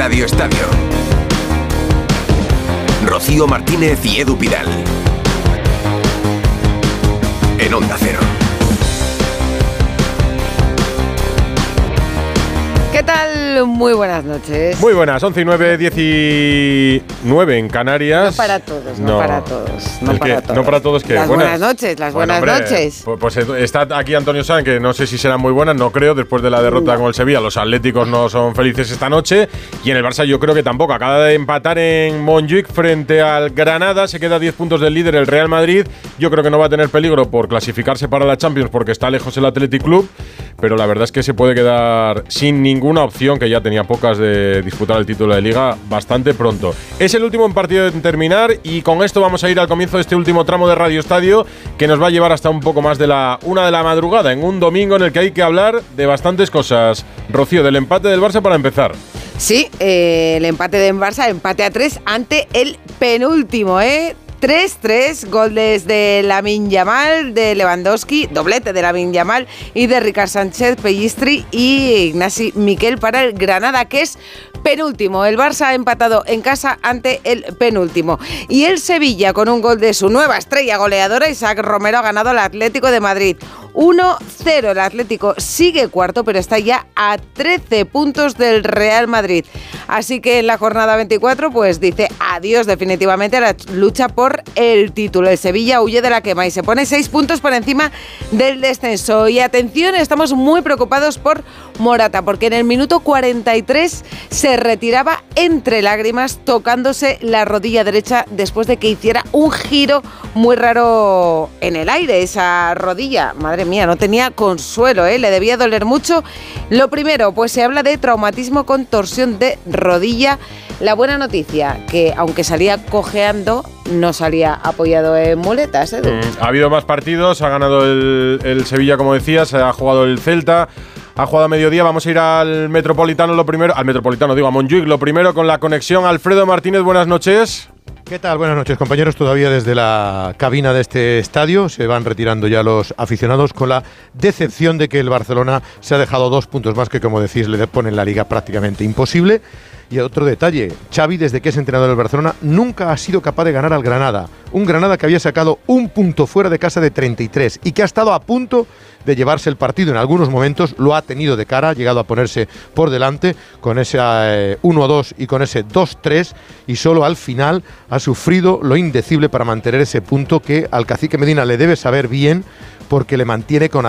Radio Estadio. Rocío Martínez y Edu Pidal. En Onda Cero. ¿Qué tal? Muy buenas noches. Muy buenas, 11 y 9, 19 en Canarias. No para todos, no, para todos. No ¿El para todos. No para todos, ¿qué? Las Buenas. buenas, noches, las Bueno, buenas hombre, noches. Pues, pues está aquí Antonio San, que no sé si serán muy buenas, no creo, después de la derrota con el Sevilla. Los atléticos no son felices esta noche. Y en el Barça yo creo que tampoco. Acaba de empatar en Montjuic frente al Granada. Se queda a 10 puntos del líder, el Real Madrid. Yo creo que no va a tener peligro por clasificarse para la Champions porque está lejos el Athletic Club. Pero la verdad es que se puede quedar sin ninguna opción, que ya tenía pocas de disputar el título de liga bastante pronto. Es el último partido en terminar y con esto vamos a ir al comienzo de este último tramo de Radio Estadio que nos va a llevar hasta un poco más de la una de la madrugada, en un domingo en el que hay que hablar de bastantes cosas. Rocío, del empate del Barça para empezar. Sí, eh, el empate de Barça, empate a 3 ante el penúltimo, ¿eh? 3-3, goles de Lamin Yamal, de Lewandowski, doblete de Lamin Yamal y de Ricard Sánchez Pellistri y Ignasi Miquel para el Granada, que es penúltimo. El Barça ha empatado en casa ante el penúltimo. Y el Sevilla, con un gol de su nueva estrella goleadora, Isaac Romero, ha ganado al Atlético de Madrid. 1-0. El Atlético sigue cuarto, pero está ya a 13 puntos del Real Madrid. Así que en la jornada 24, pues dice adiós definitivamente a la lucha por el título. El Sevilla huye de la quema y se pone 6 puntos por encima del descenso. Y atención, estamos muy preocupados por Morata, porque en el minuto 43 se retiraba entre lágrimas tocándose la rodilla derecha después de que hiciera un giro muy raro en el aire, esa rodilla. Madre mía, no tenía consuelo, ¿eh? le debía doler mucho. Lo primero, pues se habla de traumatismo con torsión de rodilla. La buena noticia, que aunque salía cojeando, no salía apoyado en muletas. ¿eh? Mm, Ha habido más partidos, ha ganado el, el Sevilla, como decías, ha jugado el Celta. Ha jugado a mediodía, vamos a ir al Metropolitano lo primero, al Metropolitano digo, a Montjuic lo primero con la conexión. Alfredo Martínez, buenas noches. ¿Qué tal? Buenas noches, compañeros. Todavía desde la cabina de este estadio se van retirando ya los aficionados con la decepción de que el Barcelona se ha dejado dos puntos más que, como decís, le ponen la liga prácticamente imposible. Y otro detalle, Xavi, desde que es entrenador del Barcelona, nunca ha sido capaz de ganar al Granada. Un Granada que había sacado un punto fuera de casa de 33 y que ha estado a punto llevarse el partido. En algunos momentos lo ha tenido de cara, ha llegado a ponerse por delante con ese eh, 1-2 y con ese 2-3 y solo al final ha sufrido lo indecible para mantener ese punto que al cacique Medina le debe saber bien porque le mantiene con,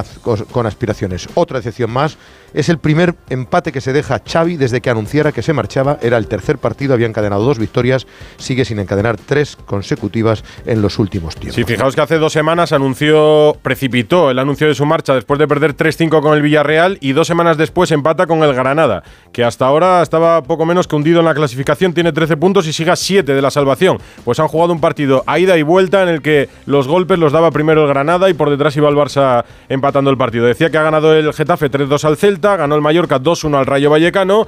con aspiraciones. Otra excepción más, es el primer empate que se deja Xavi desde que anunciara que se marchaba, era el tercer partido, había encadenado dos victorias, sigue sin encadenar tres consecutivas en los últimos tiempos. Sí, fijaos que hace dos semanas anunció, precipitó el anuncio de su marcha después de perder 3-5 con el Villarreal y dos semanas después empata con el Granada, que hasta ahora estaba poco menos que hundido en la clasificación, tiene 13 puntos y sigue a 7 de la salvación. Pues han jugado un partido a ida y vuelta en el que los golpes los daba primero el Granada y por detrás iba el Barça empatando el partido. Decía que ha ganado el Getafe 3-2 al Celta, ganó el Mallorca 2-1 al Rayo Vallecano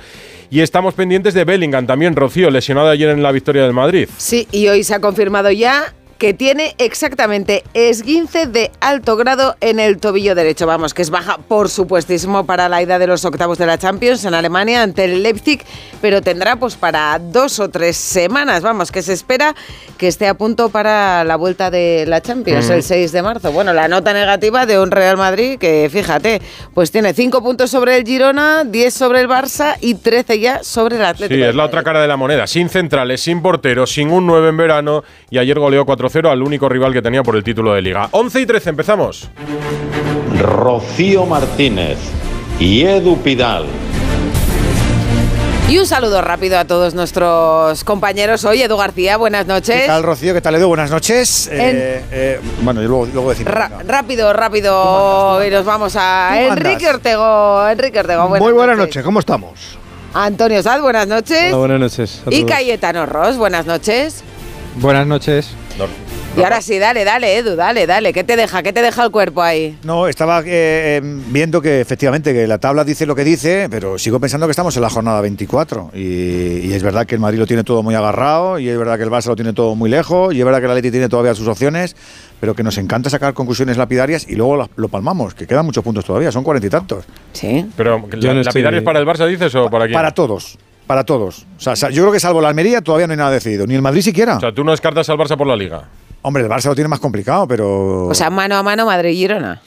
y estamos pendientes de Bellingham, también Rocío, lesionado ayer en la victoria del Madrid. Sí, y hoy se ha confirmado ya que tiene exactamente esguince de alto grado en el tobillo derecho. Vamos, que es baja, por supuestísimo, para la ida de los octavos de la Champions en Alemania ante el Leipzig, pero tendrá pues para dos o tres semanas. Vamos, que se espera que esté a punto para la vuelta de la Champions el 6 de marzo. Bueno, la nota negativa de un Real Madrid que, fíjate, pues tiene cinco puntos sobre el Girona, 10 sobre el Barça y 13 ya sobre el Atlético. Sí, es la otra cara de la moneda. Sin centrales, sin porteros, sin un 9 en verano. Y ayer goleó 4-0 al único rival que tenía por el título de liga. 11 y 13, empezamos. Rocío Martínez y Edu Pidal. Y un saludo rápido a todos nuestros compañeros hoy. Edu García, buenas noches. ¿Qué tal, Rocío? ¿Qué tal, Edu? Buenas noches. Eh, eh, bueno, yo luego, luego decir. Ra- rápido, rápido. Y nos vamos a. Enrique Ortego. Enrique Ortego, buenas Muy buenas noches, ¿cómo estamos? Antonio Sad, buenas noches. Hola, buenas noches. y. Cayetano Ross, buenas noches. Buenas noches. Y ahora sí, dale, dale, Edu, dale, dale. ¿Qué te deja? ¿Qué te deja el cuerpo ahí? No, estaba eh, eh, viendo que efectivamente que la tabla dice lo que dice, pero sigo pensando que estamos en la jornada 24. Y, y es verdad que el Madrid lo tiene todo muy agarrado, y es verdad que el Barça lo tiene todo muy lejos, y es verdad que el Atleti tiene todavía sus opciones, pero que nos encanta sacar conclusiones lapidarias y luego lo palmamos, que quedan muchos puntos todavía, son cuarenta y tantos. Sí. Pero, no ¿la estoy- lapidarios para el Barça dices o para quién? Para todos. Para todos. O sea, yo creo que salvo la Almería todavía no hay nada decidido, ni el Madrid siquiera. O sea, tú no descartas al Barça por la Liga. Hombre, el Barça lo tiene más complicado, pero O sea, mano a mano Madrid-Girona.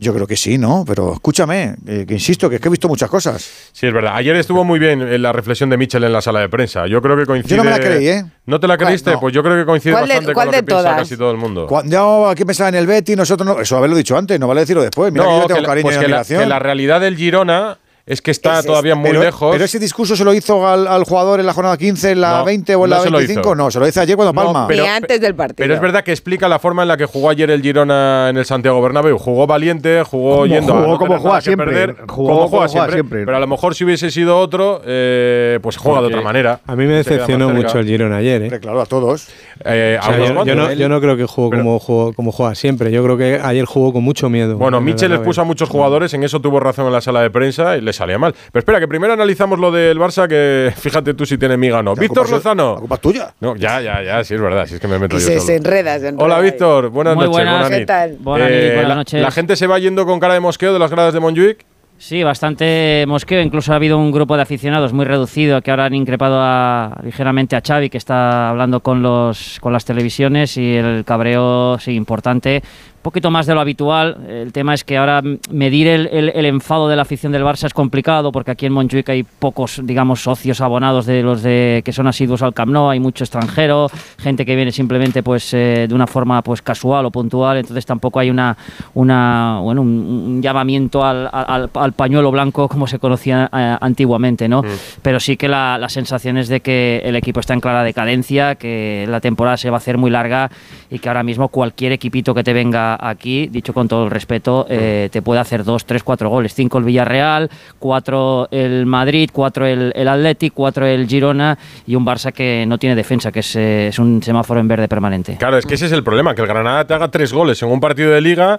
yo creo que sí, ¿no? Pero escúchame, eh, que insisto, que es que he visto muchas cosas. Sí, es verdad. Ayer estuvo muy bien eh, la reflexión de Mitchell en la sala de prensa. Yo creo que coincide. Yo no me la creí, ¿eh? ¿No te la creíste? no. Pues yo creo que coincide ¿Cuál de- bastante cuál con lo de que piensa casi todo el mundo. Cuando yo aquí pensaba en el Betty, nosotros no. Eso haberlo dicho antes, no vale decirlo después. Mira que yo tengo la- cariño pues y que la, que la realidad del Girona es que está todavía muy pero- lejos. Pero ese discurso se lo hizo al, al jugador en la jornada 15, en la No, 20 o en no la se lo 25. hizo. No, se lo hizo ayer cuando No, Palma. pero- Ni antes del partido. Pero es verdad que explica la forma en la que jugó ayer el Girona en el Santiago Bernabéu. Jugó valiente, jugó Como yendo a jugó, no como juega siempre. perder, Jugó como como juega siempre, siempre. Pero a lo mejor si hubiese sido otro, eh, pues juega de otra manera. A mí me decepcionó mucho el Girona ayer, ¿eh? Claro, a todos. Eh, O sea, a unos yo, no, yo no creo que jugó como, jugó como juega siempre. Yo creo que ayer jugó con mucho miedo. Bueno, en el Michel expuso a muchos jugadores, en eso tuvo razón en la sala de prensa y le salía mal. Pero espera, que primero analizamos lo del Barça, que fíjate tú si tiene miga o no. La Víctor culpa es- Lozano. La culpa es tuya. No, ya, ya, ya, sí es verdad, sí es que me meto Y yo se, solo. se enreda, se enreda Hola ahí. Víctor, buenas Muy noches. buenas. buenas ¿Qué nit. tal? Buenas nit, buenas la, noches. la gente se va yendo con cara de mosqueo de las gradas de Montjuic. Sí, bastante mosqueo. Incluso ha habido un grupo de aficionados muy reducido que ahora han increpado a- ligeramente a Xavi, que está hablando con, los, con las televisiones y el cabreo, sí, importante. Poquito más de lo habitual. El tema es que ahora mm, medir el, el- el enfado de la afición del Barça es complicado porque aquí en Montjuic hay pocos, digamos, socios abonados de los de que son asiduos al Camp Nou. Hay mucho extranjero, gente que viene simplemente pues eh, de una forma pues casual o puntual. Entonces tampoco hay una, una bueno, un, un llamamiento al, al- al pañuelo blanco como se conocía eh, antiguamente, ¿no? Pero sí que la, la sensación es de que el equipo está en clara decadencia, que la temporada se va a hacer muy larga y que ahora mismo cualquier equipito que te venga aquí, dicho con todo el respeto, eh, te puede hacer dos, tres, cuatro goles. Cinco el Villarreal, cuatro el Madrid, cuatro el, el Athletic, cuatro el Girona y un Barça que no tiene defensa, que es, eh, es un semáforo en verde permanente. Claro, es que ese es el problema, que el Granada te haga tres goles en un partido de liga.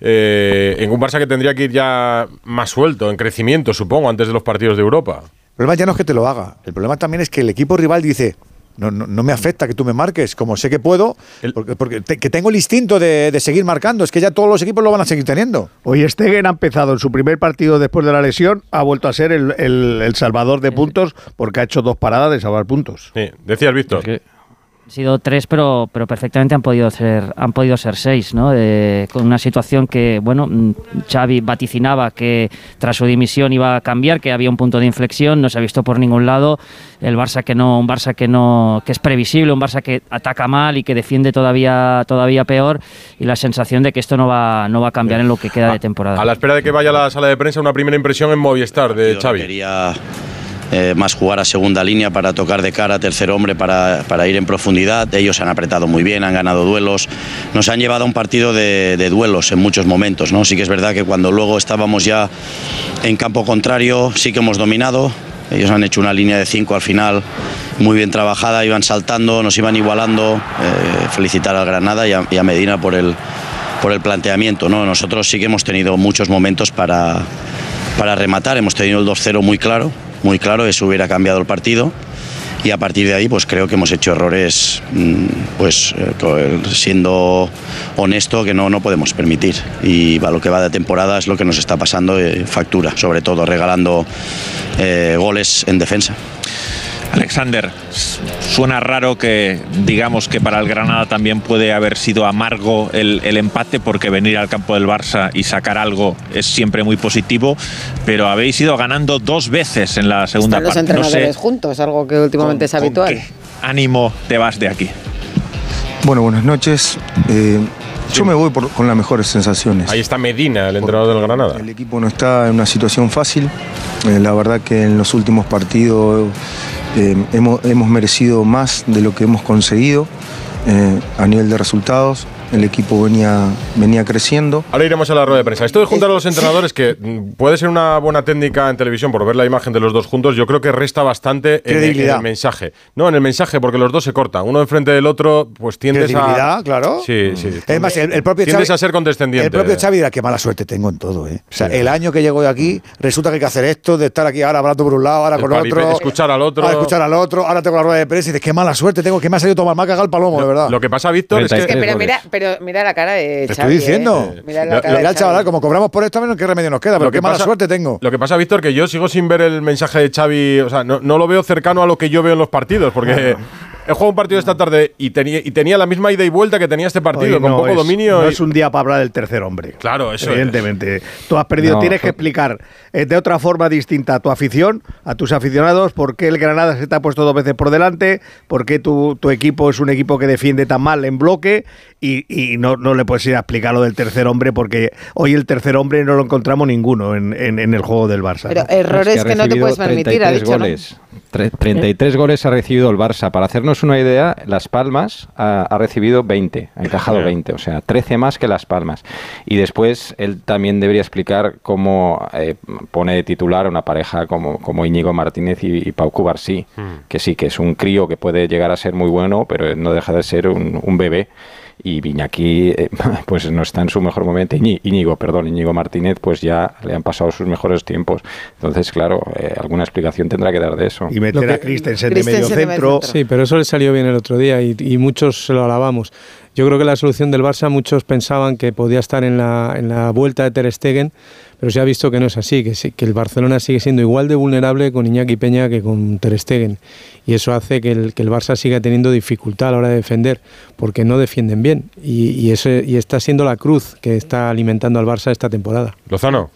eh, en un Barça que tendría que ir ya más suelto, en crecimiento, supongo, antes de los partidos de Europa. El problema ya no es que te lo haga. El problema también es que el equipo rival dice. No, no, no me afecta que tú me marques, como sé que puedo, El- porque, porque te- que tengo el instinto de, de seguir marcando. Es que ya todos los equipos lo van a seguir teniendo. Hoy Stegen ha empezado en su primer partido después de la lesión, ha vuelto a ser el, el- el salvador de puntos porque ha hecho dos paradas de salvar puntos. Sí, decías, Víctor. Han sido tres, pero, pero perfectamente han podido ser, han podido ser seis, ¿no? Eh, con una situación que, bueno, mm, Xavi vaticinaba que tras su dimisión iba a cambiar, que había un punto de inflexión, no se ha visto por ningún lado. El Barça que no, un Barça que no, que es previsible, un Barça que ataca mal y que defiende todavía, todavía peor, y la sensación de que esto no va, no va a cambiar en lo que queda de temporada. A la espera de que vaya a la sala de prensa, una primera impresión en Movistar de Xavi. Quería eh, más jugar a segunda línea para tocar de cara a tercer hombre para, para ir en profundidad. Ellos han apretado muy bien, han ganado duelos. Nos han llevado a un partido de, duelos en muchos momentos. ¿no? Sí que es verdad que cuando luego estábamos ya en campo contrario, sí que hemos dominado. Ellos han hecho una línea de cinco al final muy bien trabajada, iban saltando, nos iban igualando. Eh, felicitar al Granada y a, y a Medina por el, por el planteamiento. ¿no? Nosotros sí que hemos tenido muchos momentos para, para rematar. Hemos tenido el 2-0 muy claro, muy claro, eso hubiera cambiado el partido. Y a partir de ahí, pues creo que hemos hecho errores, mm, pues eh, siendo honesto, que no, no podemos permitir. Y lo que va de temporada es lo que nos está pasando, eh, factura, sobre todo regalando eh, goles en defensa. Alexander, suena raro que digamos que para el Granada también puede haber sido amargo el, el empate porque venir al campo del Barça y sacar algo es siempre muy positivo, pero habéis ido ganando dos veces en la segunda Están los parte. No entrenadores sé juntos, algo que últimamente es con habitual. qué ánimo te vas de aquí. Bueno, buenas noches. Eh, yo me voy por- con las mejores sensaciones. Ahí está Medina, el entrenador del Granada. El equipo no está en una situación fácil. Eh, la verdad que en los últimos partidos hemos, hemos merecido más de lo que hemos conseguido eh, a nivel de resultados. El equipo venía, venía creciendo. Ahora iremos a la rueda de prensa. Esto de juntar a los entrenadores, que puede ser una buena técnica en televisión por ver la imagen de los dos juntos, yo creo que resta bastante en, el mensaje. No, en el mensaje, porque los dos se cortan. Uno enfrente del otro, pues tiendes a. claro. Sí, sí. Es más, el, el propio Tiendes Xavi, a ser condescendiente. El propio Xavi dirá, qué mala suerte tengo en todo, ¿eh? O sea, Sí. el año que llego de aquí, resulta que hay que hacer esto, de estar aquí ahora hablando por un lado, ahora El con otro. escuchar al otro. ahora escuchar al otro, ahora tengo la rueda de prensa y dices, qué mala suerte tengo, que me ha salido tomar más cagado el palomo, de verdad. Lo que pasa, Víctor, es que. Pero pero mira la cara de Te Xavi, estoy diciendo. ¿eh? Mira Lo- la lo cara que de al chaval, como cobramos por esto, menos qué remedio nos queda, pero Lo que qué mala pasa- suerte tengo. Lo que pasa, Víctor, que yo sigo sin ver el mensaje de Xavi, o sea, no, no lo veo cercano a lo que yo veo en los partidos, porque he jugado un partido esta tarde y tenía, y tenía la misma ida y vuelta que tenía este partido, con no poco es- dominio. No y- es un día para hablar del tercer hombre. Claro, eso es. Evidentemente. Tú has perdido, No, tienes que to- explicar eh, de otra forma distinta a tu afición, a tus aficionados, por qué el Granada se te ha puesto dos veces por delante, por qué tu, tu equipo es un equipo que defiende tan mal en bloque y, y no, no le puedes ir a explicar lo del tercer hombre porque hoy el tercer hombre no lo encontramos ninguno en, en- en el juego del Barça. Pero errores Es que, no te puedes permitir, ha 33 dicho, goles. 33 goles ha recibido el Barça. Para hacernos una idea, Las Palmas ha, ha recibido 20, ha encajado 20, o sea, 13 más que Las Palmas. Y después él también debería explicar cómo eh, pone de titular a una pareja como, como Íñigo Martínez y, y Pau Cubarsí, que sí, que es un crío que puede llegar a ser muy bueno, pero no deja de ser un, un bebé. Y Viñaki, eh, pues no está en su mejor momento. Íñigo, perdón, Íñigo Martínez, pues ya le han pasado sus mejores tiempos. Entonces, claro, eh, alguna explicación tendrá que dar de eso. Y meter que- a Christensen de medio centro. Sí, pero eso le salió bien el otro día y, y muchos se lo alabamos. Yo creo que la solución del Barça, muchos pensaban que podía estar en la, en la vuelta de Ter Stegen, pero se ha visto que no es así, que, que el Barcelona sigue siendo igual de vulnerable con Iñaki Peña que con Ter Stegen. Y eso hace que el, que el Barça siga teniendo dificultad a la hora de defender, porque no defienden bien. Y, y, ese, y está siendo la cruz que está alimentando al Barça esta temporada. Lozano.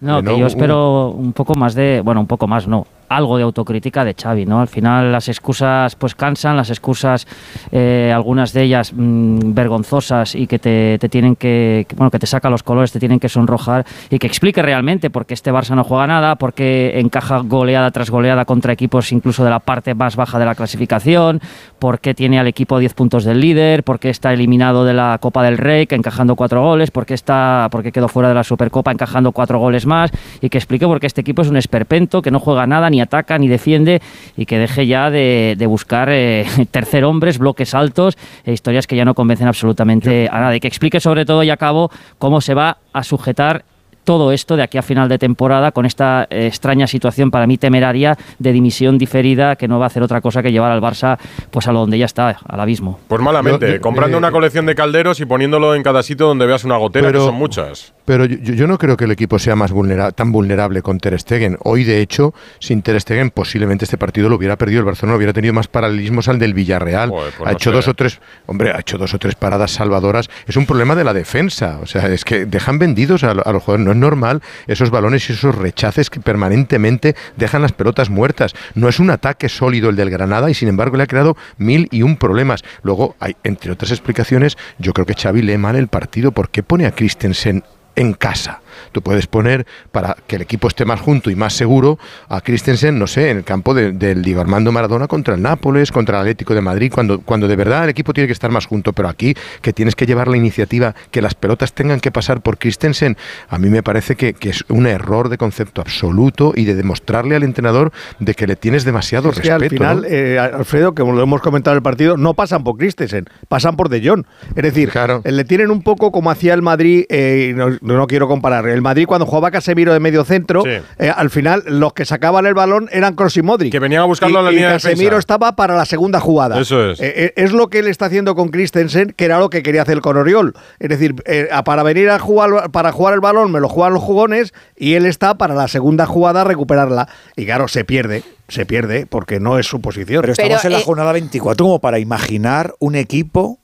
No, que yo espero un poco más de, bueno, un poco más, no, algo de autocrítica de Xavi, ¿no? Al final las excusas pues cansan, las excusas, eh, algunas de ellas mm, vergonzosas y que te, te tienen que, que, bueno, que te saca los colores, te tienen que sonrojar y que explique realmente por qué este Barça no juega nada, por qué encaja goleada tras goleada contra equipos incluso de la parte más baja de la clasificación, por qué tiene al equipo 10 puntos del líder, por qué está eliminado de la Copa del Rey, que encajando cuatro goles, por qué, está, por qué quedó fuera de la Supercopa encajando cuatro goles más y que explique por qué este equipo es un esperpento, que no juega nada, ni ataca, ni defiende y que deje ya de, de buscar eh, tercer hombres, bloques altos e historias que ya no convencen absolutamente a nada. Y que explique sobre todo y a cabo cómo se va a sujetar todo esto de aquí a final de temporada con esta eh, extraña situación para mí temeraria de dimisión diferida que no va a hacer otra cosa que llevar al Barça pues a lo donde ya está, al abismo. Pues malamente, Yo- yo- comprando eh, una colección de calderos y poniéndolo en cada sitio donde veas una gotera, Pero- que son muchas. Pero yo, yo- no creo que el equipo sea más vulnera- tan vulnerable con Ter Stegen. Hoy, de hecho, sin Ter Stegen, posiblemente este partido lo hubiera perdido. El Barcelona hubiera tenido más paralelismos al del Villarreal. Joder, pues ha no hecho sé. dos o tres, hombre, ha hecho dos o tres paradas salvadoras. Es un problema de la defensa. O sea, es que dejan vendidos a, a los jugadores. No es normal esos balones y esos rechaces que permanentemente dejan las pelotas muertas. No es un ataque sólido el del Granada y sin embargo le ha creado mil y un problemas. Luego, hay, entre otras explicaciones, yo creo que Xavi lee mal el partido. ¿Por qué pone a Christensen en casa? Tú puedes poner, para que el equipo esté más junto y más seguro, a Christensen, no sé, en el campo de- del Diego Armando Maradona contra el Nápoles, contra el Atlético de Madrid, cuando, cuando de verdad el equipo tiene que estar más junto. Pero aquí, que tienes que llevar la iniciativa, que las pelotas tengan que pasar por Christensen, a mí me parece que, que es un error de concepto absoluto y de demostrarle al entrenador de que le tienes demasiado Es que respeto. al final, ¿no? eh, Alfredo, como lo hemos comentado en el partido, no pasan por Christensen, pasan por De Jong. Es decir, eh, le tienen un poco como hacía el Madrid, eh, y no, no quiero comparar, el Madrid cuando jugaba Casemiro de medio centro, Sí. eh, al final los que sacaban el balón eran Kroos y Modric. Que venían a buscarlo y, en la y línea de Casemiro estaba para la segunda jugada. Eso es. Eh, eh, es lo que él está haciendo con Christensen, que era lo que quería hacer con Oriol. Es decir, eh, a- para venir a jugar, para jugar el balón me lo juegan los jugones y él está para la segunda jugada recuperarla. Y claro, se pierde, se pierde porque no es su posición. Pero estamos en la jornada 24 como para imaginar un equipo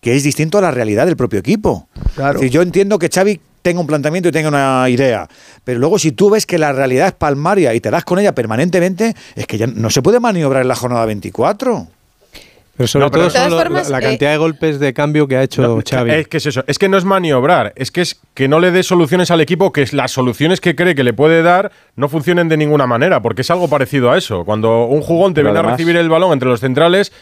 que es distinto a la realidad del propio equipo. Claro. Es decir, yo entiendo que Xavi tenga un planteamiento y tenga una idea, pero luego si tú ves que la realidad es palmaria y te das con ella permanentemente, es que ya no se puede maniobrar en la jornada 24. Pero sobre No, pero- todo son lo- formas, la, la eh, cantidad de golpes de cambio que ha hecho Xavi. Es que es eso, es que no es maniobrar, es que es que no le dé soluciones al equipo, que es las soluciones que cree que le puede dar no funcionen de ninguna manera, porque es algo parecido a eso. Cuando un jugón te Pero viene a recibir el balón entre los centrales,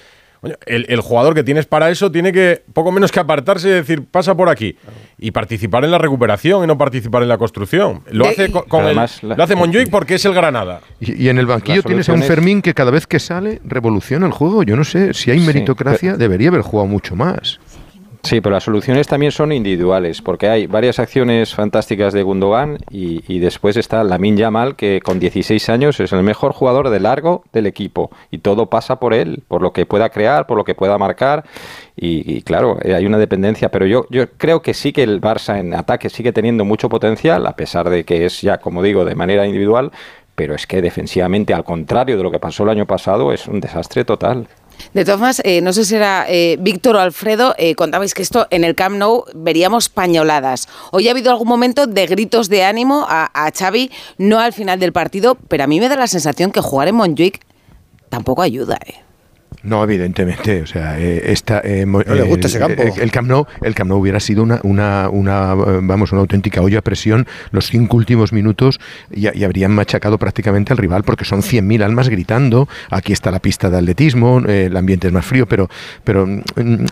el, el jugador que tienes para eso tiene que poco menos que apartarse y decir, pasa por aquí. Y participar en la recuperación y no participar en la construcción. Lo hace con, el- la- lo hace Monjuic porque es el Granada. Y, y en el banquillo tienes a un Fermín que cada vez que sale revoluciona el juego. Yo no sé, si hay Sí, meritocracia, debería haber jugado mucho más. Sí, pero las soluciones también son individuales, porque hay varias acciones fantásticas de Gundogan y, después está Lamin Yamal, que con 16 años es el mejor jugador de largo del equipo y todo pasa por él, por lo que pueda crear, por lo que pueda marcar y, y claro, eh, hay una dependencia, pero yo, yo creo que sí que el Barça en ataque sigue teniendo mucho potencial, a pesar de que es ya, como digo, de manera individual, pero es que defensivamente, al contrario de lo que pasó el año pasado, es un desastre total. De todas formas, eh, no sé si era eh, Víctor o Alfredo, eh, contabais que esto en el Camp Nou veríamos pañoladas. Hoy ha habido algún momento de gritos de ánimo a, a Xavi, no al final del partido, pero a mí me da la sensación que jugar en Montjuic tampoco ayuda. ¿eh? No, evidentemente, o sea, eh, esta, eh, No le gusta el- ese campo. El, el Camp Nou, el Camp Nou hubiera sido una, una, una, eh, vamos, una auténtica olla a presión los cinco últimos minutos y, y habrían machacado prácticamente al rival porque son 100.000 almas gritando. Aquí está la pista de atletismo, eh, el ambiente es más frío, pero, pero mm,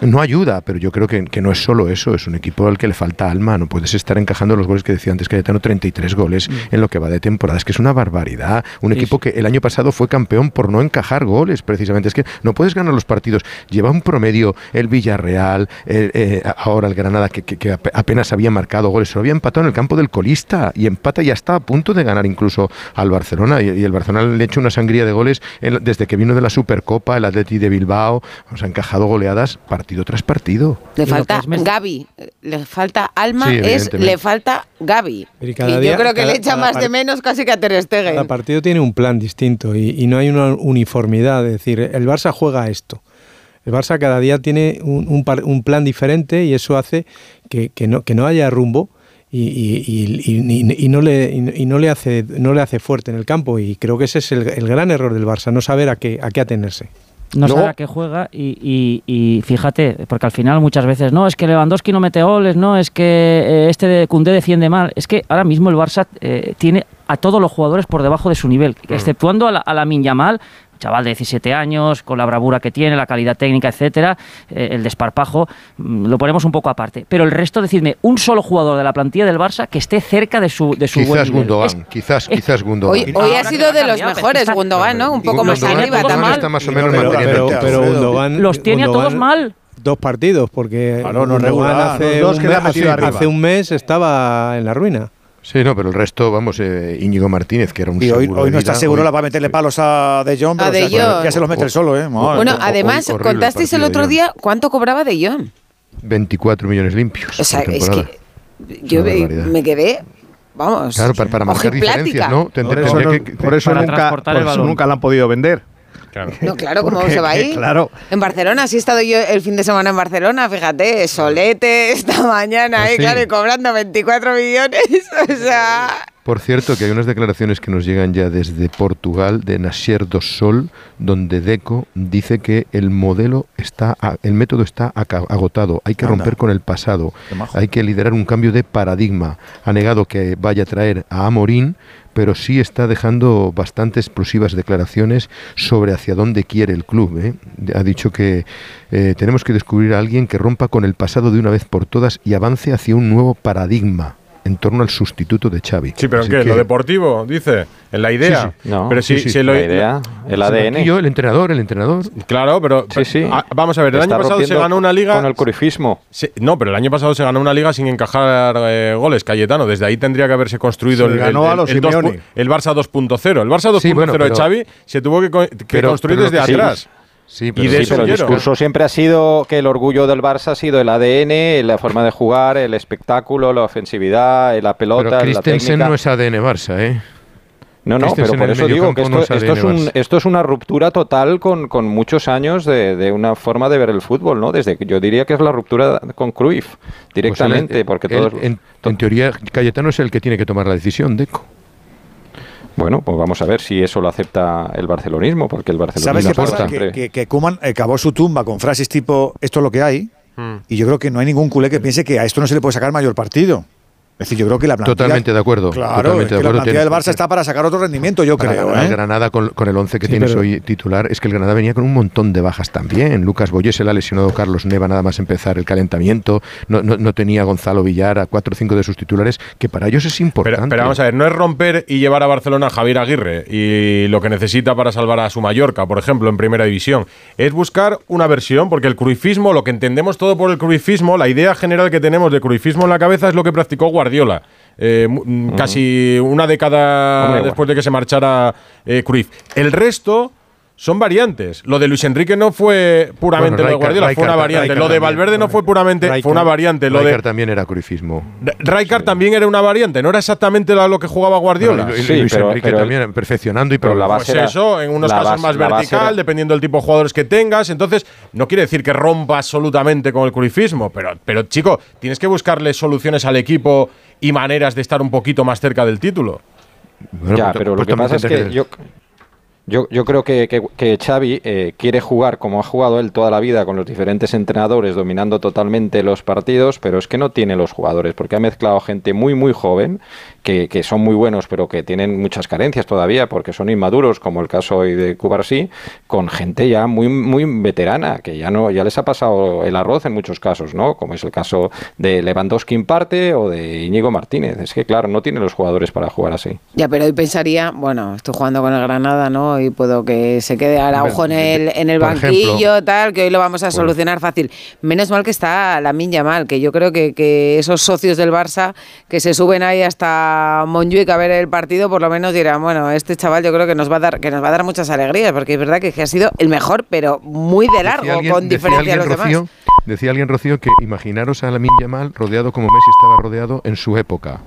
no ayuda. Pero yo creo que, que no es solo eso, es un equipo al que le falta alma. No puedes estar encajando los goles que decía antes Cayetano, 33 goles en lo que va de temporada. Es que es una barbaridad. Un equipo que el año pasado fue campeón por no encajar goles, precisamente. Es que no puedes ganar los partidos. Lleva un promedio el Villarreal, el, eh, ahora el Granada, que, que- que ap- apenas había marcado goles. Se lo había empatado en el campo del colista y empata y ya está a punto de ganar incluso al Barcelona. Y, y el Barcelona le ha hecho una sangría de goles en- desde que vino de la Supercopa, el Atleti de Bilbao. Nos ha encajado goleadas partido tras partido. Le falta Gaby, le falta alma, Sí, es le falta Gaby. Y, yo día- creo que cada- le echa más de menos casi que a Ter Stegen. Cada partido tiene un plan distinto y, y no hay una uniformidad. Es decir, el Barça juega esto. El Barça cada día tiene un, un par- un plan diferente y eso hace que, que no, que no haya rumbo y, y- y- y- y- y no le, y, no le hace, no le hace fuerte en el campo. Y creo que ese es el, el gran error del Barça, no saber a qué, a qué atenerse. No Luego- sabe a qué juega y, y- y fíjate, porque al final muchas veces, no, es que Lewandowski no mete goles, no, es que eh, este de Koundé defiende mal. Es que ahora mismo el Barça eh, tiene a todos los jugadores por debajo de su nivel, exceptuando a la, a la Yamal, chaval de 17 años, con la bravura que tiene, la calidad técnica, etcétera, eh, el desparpajo, mm, lo ponemos un poco aparte. Pero el resto, decidme, un solo jugador de la plantilla del Barça que esté cerca de su, de su buen Quizás nivel. Gundogan, Es- quizás, quizás Gundogan. Hoy, hoy ha sido de los mejores Gundogan, ¿no? Un poco más arriba Gundogan también. está más o menos Pero, manteniendo pero, pero. Gundogan, Los tiene a todos mal. Dos partidos, porque Claro, no regular, hace, un mes, arriba. hace un mes estaba en la ruina. Sí, no, pero el resto, vamos, eh, Íñigo Martínez, que era un Y hoy, seguro hoy de no está seguro hoy- la para meterle palos a De Jong, A pero o sea, De Jong. ya se los mete él solo, ¿eh? Madre. Bueno, además, horrible el contasteis el partido otro día cuánto cobraba de Jong. 24 millones limpios. O sea, por es temporada. que yo Una me, barbaridad. me quedé, vamos, Claro, para, para marcar ojiplática. diferencias, ¿no? Por eso, tendría no- que- por eso para nunca, transportar por el eso balón. nunca la han podido vender. No, claro, ¿cómo Porque, se va a ir? Claro. En Barcelona, sí he estado yo el fin de semana en Barcelona, fíjate, solete esta mañana, Ah, eh, sí. claro, y cobrando 24 millones, o sea... Por cierto, que hay unas declaraciones que nos llegan ya desde Portugal de Nasser dos Sol, donde Deco dice que el modelo está, el método está agotado, hay que Anda. romper con el pasado, hay que liderar un cambio de paradigma. Ha negado que vaya a traer a Amorín, pero sí está dejando bastante explosivas declaraciones sobre hacia dónde quiere el club. ¿eh? Ha dicho que eh, tenemos que descubrir a alguien que rompa con el pasado de una vez por todas y avance hacia un nuevo paradigma en torno al sustituto de Xavi. Sí, pero ¿en qué? ¿En que- lo deportivo? Dice. ¿En la idea? Sí, sí. No, pero si, sí, sí, si lo- la idea, el Sí, ADN. banquillo, el entrenador, el entrenador. Claro, pero Sí, sí. ah, vamos a ver, el Está año pasado se ganó una liga. Con el corifismo. se- no, pero el año pasado se ganó una liga sin encajar eh, goles, Cayetano. Desde ahí tendría que haberse construido Se el, ganó el- a los el dos el Barça 2.0. El Barça 2.0 Sí, bueno, de pero- Xavi se tuvo que, que pero- construir pero desde que sí. Sí, Y pero, de Sí, eso pero el quiero. discurso siempre ha sido que el orgullo del Barça ha sido el ADN, la forma de jugar, el espectáculo, la ofensividad, la pelota, pero la Christensen técnica. no es ADN Barça, ¿eh? No, no, pero por el eso digo que esto, no es esto, es ADN un- esto es una ruptura total con, con muchos años de, de una forma de ver el fútbol, ¿no? Desde yo diría que es la ruptura con Cruyff directamente, Pues él- porque todos... en, en teoría, Cayetano es el que tiene que tomar la decisión, Deco. Bueno, pues vamos a ver si eso lo acepta el barcelonismo, porque el barcelonismo ¿Sabes qué pasa? Que, que, eh, cavó su tumba con frases tipo esto es lo que hay. Y yo creo que no hay ningún culé que piense que a esto no se le puede sacar mayor partido. Es decir, yo creo que la plantilla... Totalmente de acuerdo. Claro, totalmente es que de acuerdo. la plantilla Tiene- del Barça está para sacar otro rendimiento, yo Para creo. ganar ¿eh? el Granada con, con el 11 que Sí, tienes pero- hoy titular, es que el Granada venía con un montón de bajas también. Lucas Boyé se le ha lesionado Carlos Neva nada más empezar el calentamiento. No, no, no tenía Gonzalo Villar a cuatro o cinco de sus titulares, que para ellos es importante. Pero, pero vamos a ver, no es romper y llevar a Barcelona a Javier Aguirre y lo que necesita para salvar a su Mallorca, por ejemplo, en primera división. Es buscar una versión, porque el cruifismo, lo que entendemos todo por el cruifismo, la idea general que tenemos de cruifismo en la cabeza es lo que practicó Guardiola. Eh, mm, Casi una década Hombre, después de que se marchara eh, Cruyff. El resto son variantes. Lo de Luis Enrique no fue puramente Bueno, lo de Guardiola, Rijkaard- fue una Rijkaard- variante. Rijkaard lo de también. Valverde no fue puramente, fue una Rijkaard- variante. Lo de Rijkaard también era cruifismo. Rijkaard también era una variante, no era exactamente lo, lo que jugaba Guardiola. Y Luis Enrique también perfeccionando y pero pero pues eso, en unos la casos base- más la base vertical, era- dependiendo del tipo de jugadores que tengas. Entonces, no quiere decir que rompa absolutamente con el cruifismo, pero, pero chico, tienes que buscarle soluciones al equipo y maneras de estar un poquito más cerca del título. ya, pero lo que pasa es que yo, yo, yo creo que, que, que Xavi eh, quiere jugar como ha jugado él toda la vida con los diferentes entrenadores, dominando totalmente los partidos, pero es que no tiene los jugadores, porque ha mezclado gente muy, muy joven, que, que son muy buenos, pero que tienen muchas carencias todavía, porque son inmaduros, como el caso hoy de Cubarsí, con gente ya muy, muy veterana, que ya no ya les ha pasado el arroz en muchos casos, ¿no? Como es el caso de Lewandowski en parte o de Íñigo Martínez. Es que, claro, no tiene los jugadores para jugar así. Ya, pero hoy pensaría, bueno, estoy jugando con el Granada, ¿no? Y puedo que se quede Araujo en el, en el banquillo, ejemplo. tal, que hoy lo vamos a solucionar fácil. Menos mal que está la Yamal, que yo creo que, que esos socios del Barça que se suben ahí hasta Montjuic a ver el partido, por lo menos dirán, bueno, este chaval yo creo que nos va a dar, que nos va a dar muchas alegrías, porque es verdad que, ha sido el mejor, pero muy de largo, Decía alguien- con diferencia a los demás. Decía alguien, Rocío, que imaginaros a Lamin Yamal rodeado como Messi estaba rodeado en su época.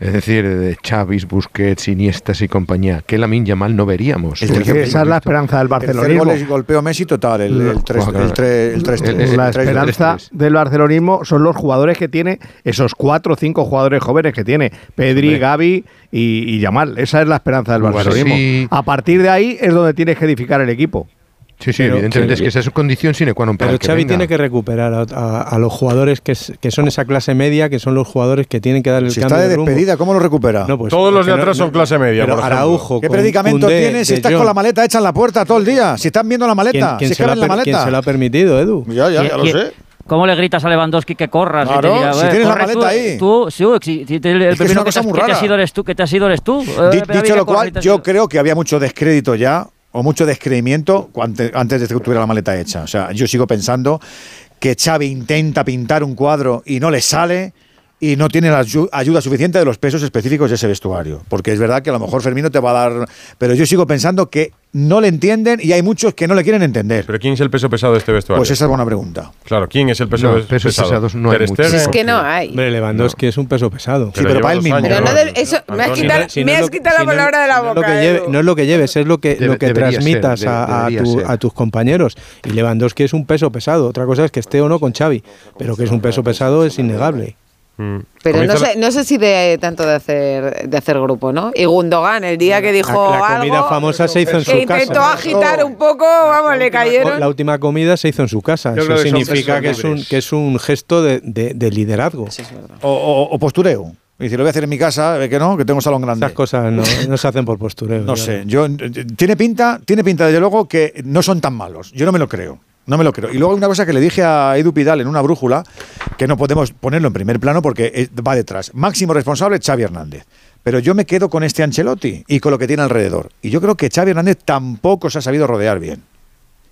Es decir, de Chavis, Busquets, Iniestas y compañía. Que Lamin Yamal no veríamos. Es que esa es la esperanza del El barcelonismo. es golpeo Messi total, el, el 3 Bueno, el tres- el tres- el- el la tres- esperanza del barcelonismo son los jugadores que tiene, esos cuatro o cinco jugadores jóvenes que tiene, Pedri. Gaby y, y Yamal. Esa es la esperanza del Bueno, barcelonismo. sí. A partir de ahí es donde tienes que edificar el equipo. Sí, sí, Pero- evidentemente es que esa es su condición sine qua non para Pero que Xavi venga. tiene que recuperar a, a- a los jugadores que, es- que son esa clase media, que son los jugadores que tienen que dar el Si cambio está de rumbo. despedida, ¿cómo lo recupera? No, pues, Todos los de no- atrás son no- clase media, Pero por. Araujo, ¿Qué predicamento Koundé, tienes si estás con la maleta hecha en la puerta todo el día? Si están viendo la maleta, ¿Quién, si se la quién maleta. se lo ha permitido, Edu? Ya, ya, ya lo ¿Qui- sé. ¿Cómo le gritas a Lewandowski que corras? Claro, y te diga, si "Eh, tienes la maleta tú, ahí". Tú, sí, si- si te- el Es que es que, te, cosa muy has- que te has rara. ido eres tú, que te has ido eres tú. Eh, dicho lo cual, yo creo que había mucho descrédito ya, o mucho descreimiento antes de que tuviera la maleta hecha. O sea, yo sigo pensando que Xavi intenta pintar un cuadro y no le sale y no tiene la ayu- ayuda suficiente de los pesos específicos de ese vestuario. Porque es verdad que a lo mejor Fermino te va a dar... Pero yo sigo pensando que no le entienden y hay muchos que no le quieren entender. ¿Pero quién es el peso pesado de este vestuario? Pues esa es buena pregunta. Claro, ¿quién es el peso No, pesado? pesados no hay. Es que no hay. Hombre, Lewandowski es un peso pesado. Sí, pero para él mismo. años, Pero no ¿no? me has quitado, Si no me es has lo que- quitado si la no- palabra de la no es boca. que lleve- Edu. no es lo que lleves, es lo que, Debe- lo que transmitas ser, a, tu- a tus compañeros. Y Lewandowski es un peso pesado. Otra cosa es que esté o no con Xavi, pero que es un peso pesado es innegable. Mm. Pero no Comienza sé, no sé si de tanto de hacer de hacer grupo, ¿no? Y Gundogan, el día que dijo La, la comida algo, famosa se hizo en su que intentó casa. agitar un poco, vamos, le cayeron. La última comida se hizo en su casa. Yo Eso significa que es, un, que es un gesto de, de- de liderazgo. O, o- o postureo. Y dice, lo voy a hacer en mi casa, ve que no, que tengo un salón grande. Esas cosas no, no se hacen por postureo. No sé, yo tiene pinta, tiene pinta desde luego que no son tan malos. Yo no me lo creo. No me lo creo. Y luego hay una cosa que le dije a Edu Pidal en una brújula, que no podemos ponerlo en primer plano porque eh, va detrás. Máximo responsable Xavi Hernández. Pero yo me quedo con este Ancelotti y con lo que tiene alrededor. Y yo creo que Xavi Hernández tampoco se ha sabido rodear bien.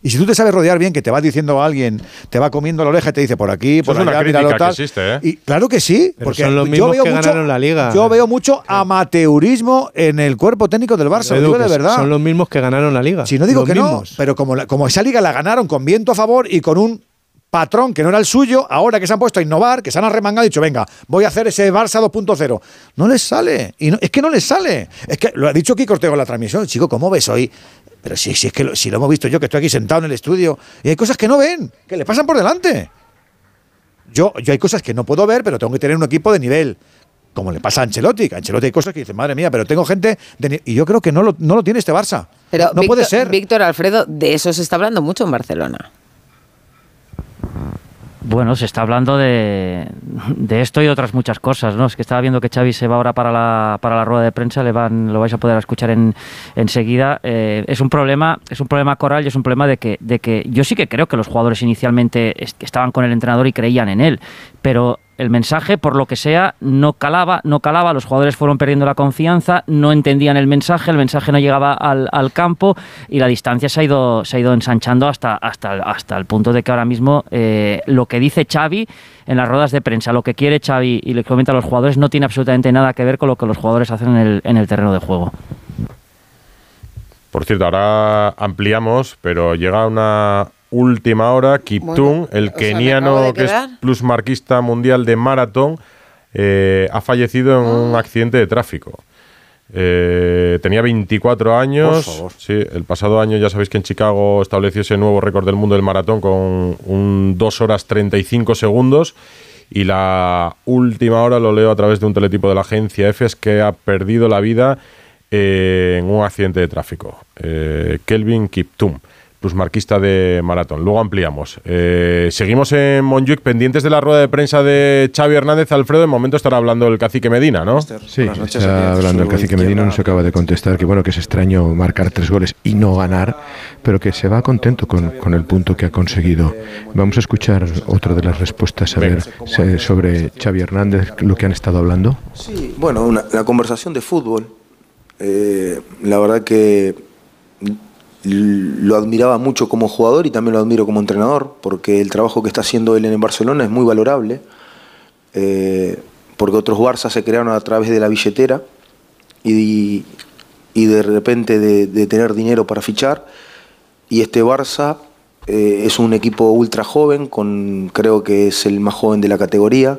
Y si tú te sabes rodear bien, que te va diciendo alguien, te va comiendo la oreja y te dice por aquí, Eso por es una allá, crítica míralo que tal. existe, ¿eh? Y claro que sí, Pero porque son los yo mismos veo que mucho, ganaron la liga. Yo veo mucho amateurismo en el cuerpo técnico del Barça, lo Edu, digo de que verdad. Son los mismos que ganaron la liga. Si no digo Los que mismos. no, pero como, la- como esa liga la ganaron con viento a favor y con un patrón que no era el suyo, ahora que se han puesto a innovar, que se han arremangado y dicho, venga, voy a hacer ese Barça 2.0. No les sale. Y no- es que no les sale. Es que lo ha dicho Kiko Ortega en la transmisión. Chico, ¿cómo ves hoy? Pero si, si es que lo, si lo hemos visto yo, que estoy aquí sentado en el estudio, y hay cosas que no ven, que le pasan por delante. Yo, yo hay cosas que no puedo ver, pero tengo que tener un equipo de nivel. Como le pasa a Ancelotti. A Ancelotti hay cosas que dicen, madre mía, pero tengo gente. de ni-". y yo creo que no lo, no lo tiene este Barça. Pero no Víctor, puede ser. Víctor Alfredo, de eso se está hablando mucho en Barcelona. Bueno, se está hablando de, de, esto y otras muchas cosas, ¿no? Es que estaba viendo que Xavi se va ahora para la, para la rueda de prensa, le van, lo vais a poder escuchar en, enseguida. Eh, es un problema, es un problema coral y es un problema de que, de que yo sí que creo que los jugadores inicialmente estaban con el entrenador y creían en él, pero el mensaje, por lo que sea, no calaba, no calaba, los jugadores fueron perdiendo la confianza, no entendían el mensaje, el mensaje no llegaba al, campo y la distancia se ha ido, se ha ido ensanchando hasta, hasta, hasta el punto de que ahora mismo eh, lo que dice Xavi en las ruedas de prensa, lo que quiere Xavi y le comenta a los jugadores no tiene absolutamente nada que ver con lo que los jugadores hacen en el, en el terreno de juego. Por cierto, ahora ampliamos, pero llega una última hora, Kiptum, el keniano que es plusmarquista mundial de maratón, eh, ha fallecido en un ah. accidente de tráfico. Eh, tenía 24 años. Sí, el pasado año ya sabéis que en Chicago estableció ese nuevo récord del mundo del maratón con un 2 horas 35 segundos. Y la última hora lo leo a través de un teletipo de la agencia EFES que ha perdido la vida eh, en un accidente de tráfico. Kelvin Kiptum marquista de maratón. Luego ampliamos. Eh, seguimos en Monjuic pendientes de la rueda de prensa de Xavi Hernández. Alfredo, en momento estará hablando el cacique Medina, ¿no? Sí, está hablando el cacique Medina. Nos acaba de contestar que bueno que es extraño marcar tres goles y no ganar, pero que se va contento con, con el punto que ha conseguido. Vamos a escuchar otra de las respuestas a ver sobre Xavi Hernández, lo que han estado hablando. Sí, bueno, la conversación de fútbol. Eh, la verdad que lo admiraba mucho como jugador y también lo admiro como entrenador, porque el trabajo que está haciendo él en Barcelona es muy valorable, eh, porque otros Barça se crearon a través de la billetera y, de repente de, tener dinero para fichar, y este Barça eh, es un equipo ultra joven, con, creo que es el más joven de la categoría,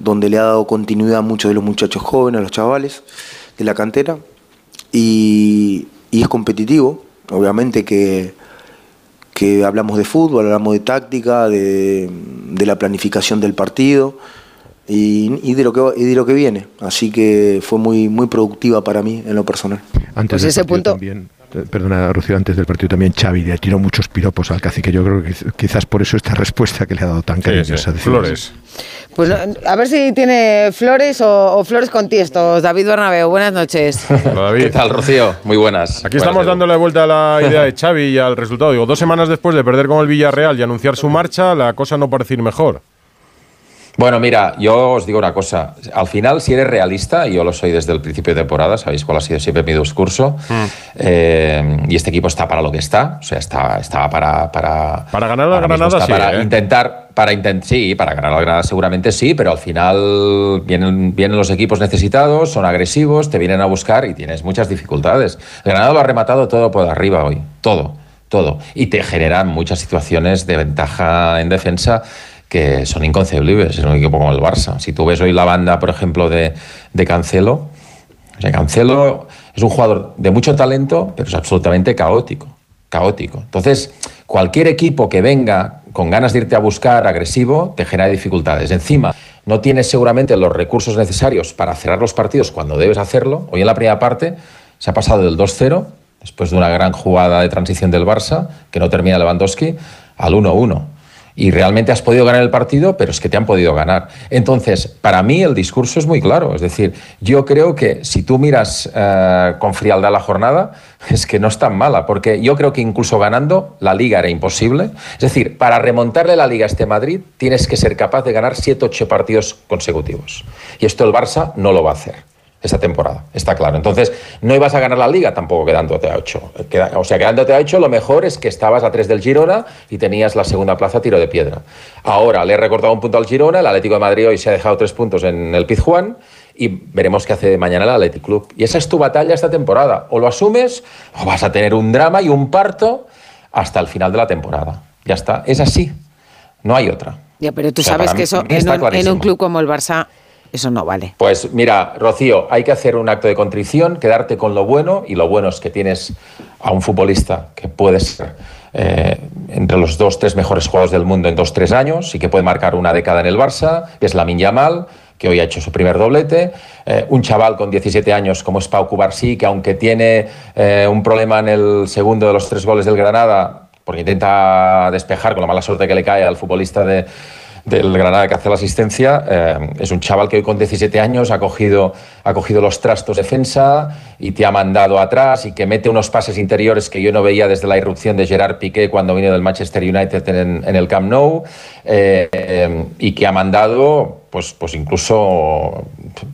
donde le ha dado continuidad a muchos de los muchachos jóvenes, a los chavales de la cantera, y es competitivo Obviamente que, que hablamos de fútbol, hablamos de táctica, de, la planificación del partido y, de lo que, de lo que viene. Así que fue muy, muy productiva para mí en lo personal. Antes pues ese punto... También, perdona, Rocío, antes del partido también Xavi le tiró muchos piropos al cacique. Yo creo que quizás por eso esta respuesta que le ha dado tan cariñosa. Flores. Pues a ver si tiene flores o, flores con tiestos. David Bernabeu, buenas noches. Hola, David. ¿Qué tal, Rocío? Muy buenas. Aquí estamos dándole vuelta a la idea de Xavi y al resultado. Digo, dos semanas después de perder con el Villarreal y anunciar su marcha, la cosa no parece ir mejor. Bueno, mira, yo os digo una cosa. Al final, si eres realista, y yo lo soy desde el principio de temporada, sabéis cuál ha sido siempre mi discurso, mm. eh, y este equipo está para lo que está, o sea, está, estaba para... Para, para ganar la Granada, sí. Para ¿eh? intentar, para intentar, sí, para ganar la Granada seguramente sí, pero al final vienen, vienen los equipos necesitados, son agresivos, te vienen a buscar y tienes muchas dificultades. El Granada lo ha rematado todo por arriba hoy, todo, todo. Y te generan muchas situaciones de ventaja en defensa que son inconcebibles en un equipo como el Barça. Si tú ves hoy la banda, por ejemplo, de, de Cancelo, o Cancelo es un jugador de mucho talento, pero es absolutamente caótico. Caótico. Entonces, cualquier equipo que venga con ganas de irte a buscar agresivo te genera dificultades. Encima, no tienes seguramente los recursos necesarios para cerrar los partidos cuando debes hacerlo. Hoy en la primera parte se ha pasado del 2-0, después de una gran jugada de transición del Barça, que no termina Lewandowski, al 1-1 y realmente has podido ganar el partido, pero es que te han podido ganar. Entonces, para mí el discurso es muy claro. Es decir, yo creo que si tú miras eh, con frialdad la jornada, es que no es tan mala, porque yo creo que incluso ganando la liga era imposible. Es decir, para remontarle la liga a este Madrid, tienes que ser capaz de ganar 7-8 partidos consecutivos. Y esto el Barça no lo va a hacer esta temporada, está claro. Entonces, no ibas a ganar la liga tampoco quedándote a 8. o sea, quedándote a 8, lo mejor es que estabas a 3 del Girona y tenías la segunda plaza a tiro de piedra. Ahora le he recortado un punto al Girona, el Atlético de Madrid hoy se ha dejado 3 puntos en el Pizjuán y veremos qué hace mañana el Athletic Club. Y esa es tu batalla esta temporada. O lo asumes o vas a tener un drama y un parto hasta el final de la temporada. Ya está, es así. No hay otra. Ya, pero tú sabes que eso en un club como el Barça eso no vale. Pues mira, Rocío, hay que hacer un acto de contrición, quedarte con lo bueno, y lo bueno es que tienes a un futbolista que puede ser eh, entre los dos, tres mejores jugadores del mundo en dos, tres años y que puede marcar una década en el Barça, que es Lamin Yamal, que hoy ha hecho su primer doblete, eh, un chaval con 17 años como es Pau Cubarsí, que aunque tiene eh, un problema en el segundo de los tres goles del Granada, porque intenta despejar con la mala suerte que le cae al futbolista de del Granada que hace la asistencia. eh, es un chaval que hoy con 17 años ha cogido, ha cogido los trastos de defensa y te ha mandado atrás y que mete unos pases interiores que yo no veía desde la irrupción de Gerard Piqué cuando vino del Manchester United en, el Camp Nou eh, eh, y que ha mandado pues, pues incluso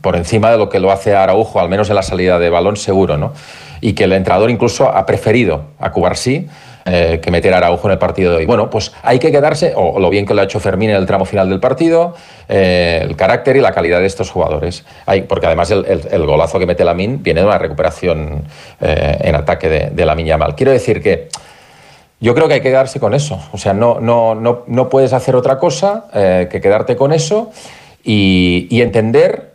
por encima de lo que lo hace Araujo, al menos en la salida de balón seguro, ¿no? Y que el entrenador incluso ha preferido a Cubarsí eh, que meter a Araujo en el partido de hoy. Bueno, pues hay que quedarse, o lo bien que lo ha hecho Fermín en el tramo final del partido, eh, el carácter y la calidad de estos jugadores. Hay, porque además el, golazo que mete Lamin viene de una recuperación eh, en ataque de, de Lamin Yamal. Quiero decir que yo creo que hay que quedarse con eso. O sea, no, no, no, no puedes hacer otra cosa que quedarte con eso y, y entender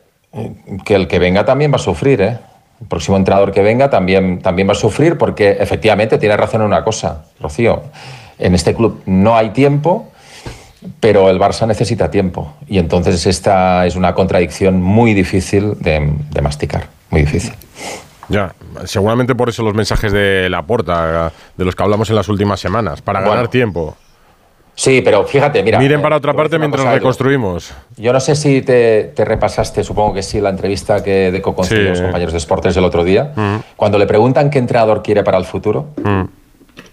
que el que venga también va a sufrir, ¿eh? El próximo entrenador que venga también, también va a sufrir porque efectivamente tiene razón en una cosa, Rocío. En este club no hay tiempo, pero el Barça necesita tiempo. Y entonces esta es una contradicción muy difícil de, de masticar, muy difícil. Ya, seguramente por eso los mensajes de la porta, de los que hablamos en las últimas semanas, para Bueno. ganar tiempo. Sí, pero fíjate, mira. Miren eh, para otra parte mientras cosa, reconstruimos. Yo no sé si te, te repasaste, supongo que sí, la entrevista que Deco concedió Sí. a los compañeros de Sportes el otro día. Cuando le preguntan qué entrenador quiere para el futuro,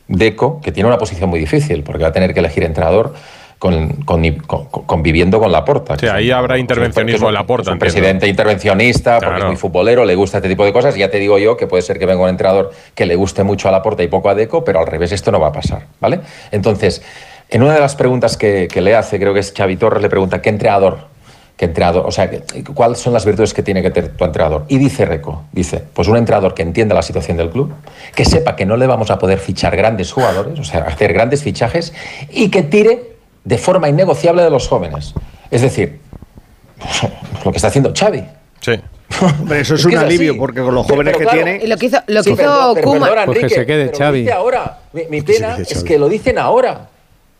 Deco, que tiene una posición muy difícil, porque va a tener que elegir entrenador con, con- con- con- conviviendo con Laporta. Sí, ahí habrá intervencionismo en la porta. Un presidente intervencionista, porque es muy futbolero, le gusta este tipo de cosas. Ya te digo yo que puede ser que venga un entrenador que le guste mucho a Laporta y poco a Deco, pero al revés esto no va a pasar, ¿vale? Entonces, en una de las preguntas que, que le hace, creo que es Xavi Torres, le pregunta, ¿qué entrenador? ¿Qué entrenador? O sea, ¿qué- ¿cuáles son las virtudes que tiene que tener tu entrenador? Y dice Reco, dice, pues un entrenador que entienda la situación del club, que sepa que no le vamos a poder fichar grandes jugadores, o sea, hacer grandes fichajes, y que tire de forma innegociable de los jóvenes. Es decir, lo que está haciendo Xavi. Sí. Hombre, eso es, Es que un es así. alivio, porque con los jóvenes Pero que claro, tiene. Y lo que hizo, lo que Sí, hizo perdón, pero Koeman- perdona, Pues que Enrique, se quede pero Xavi. Lo dice ahora. Mi, mi pena es que lo dicen ahora.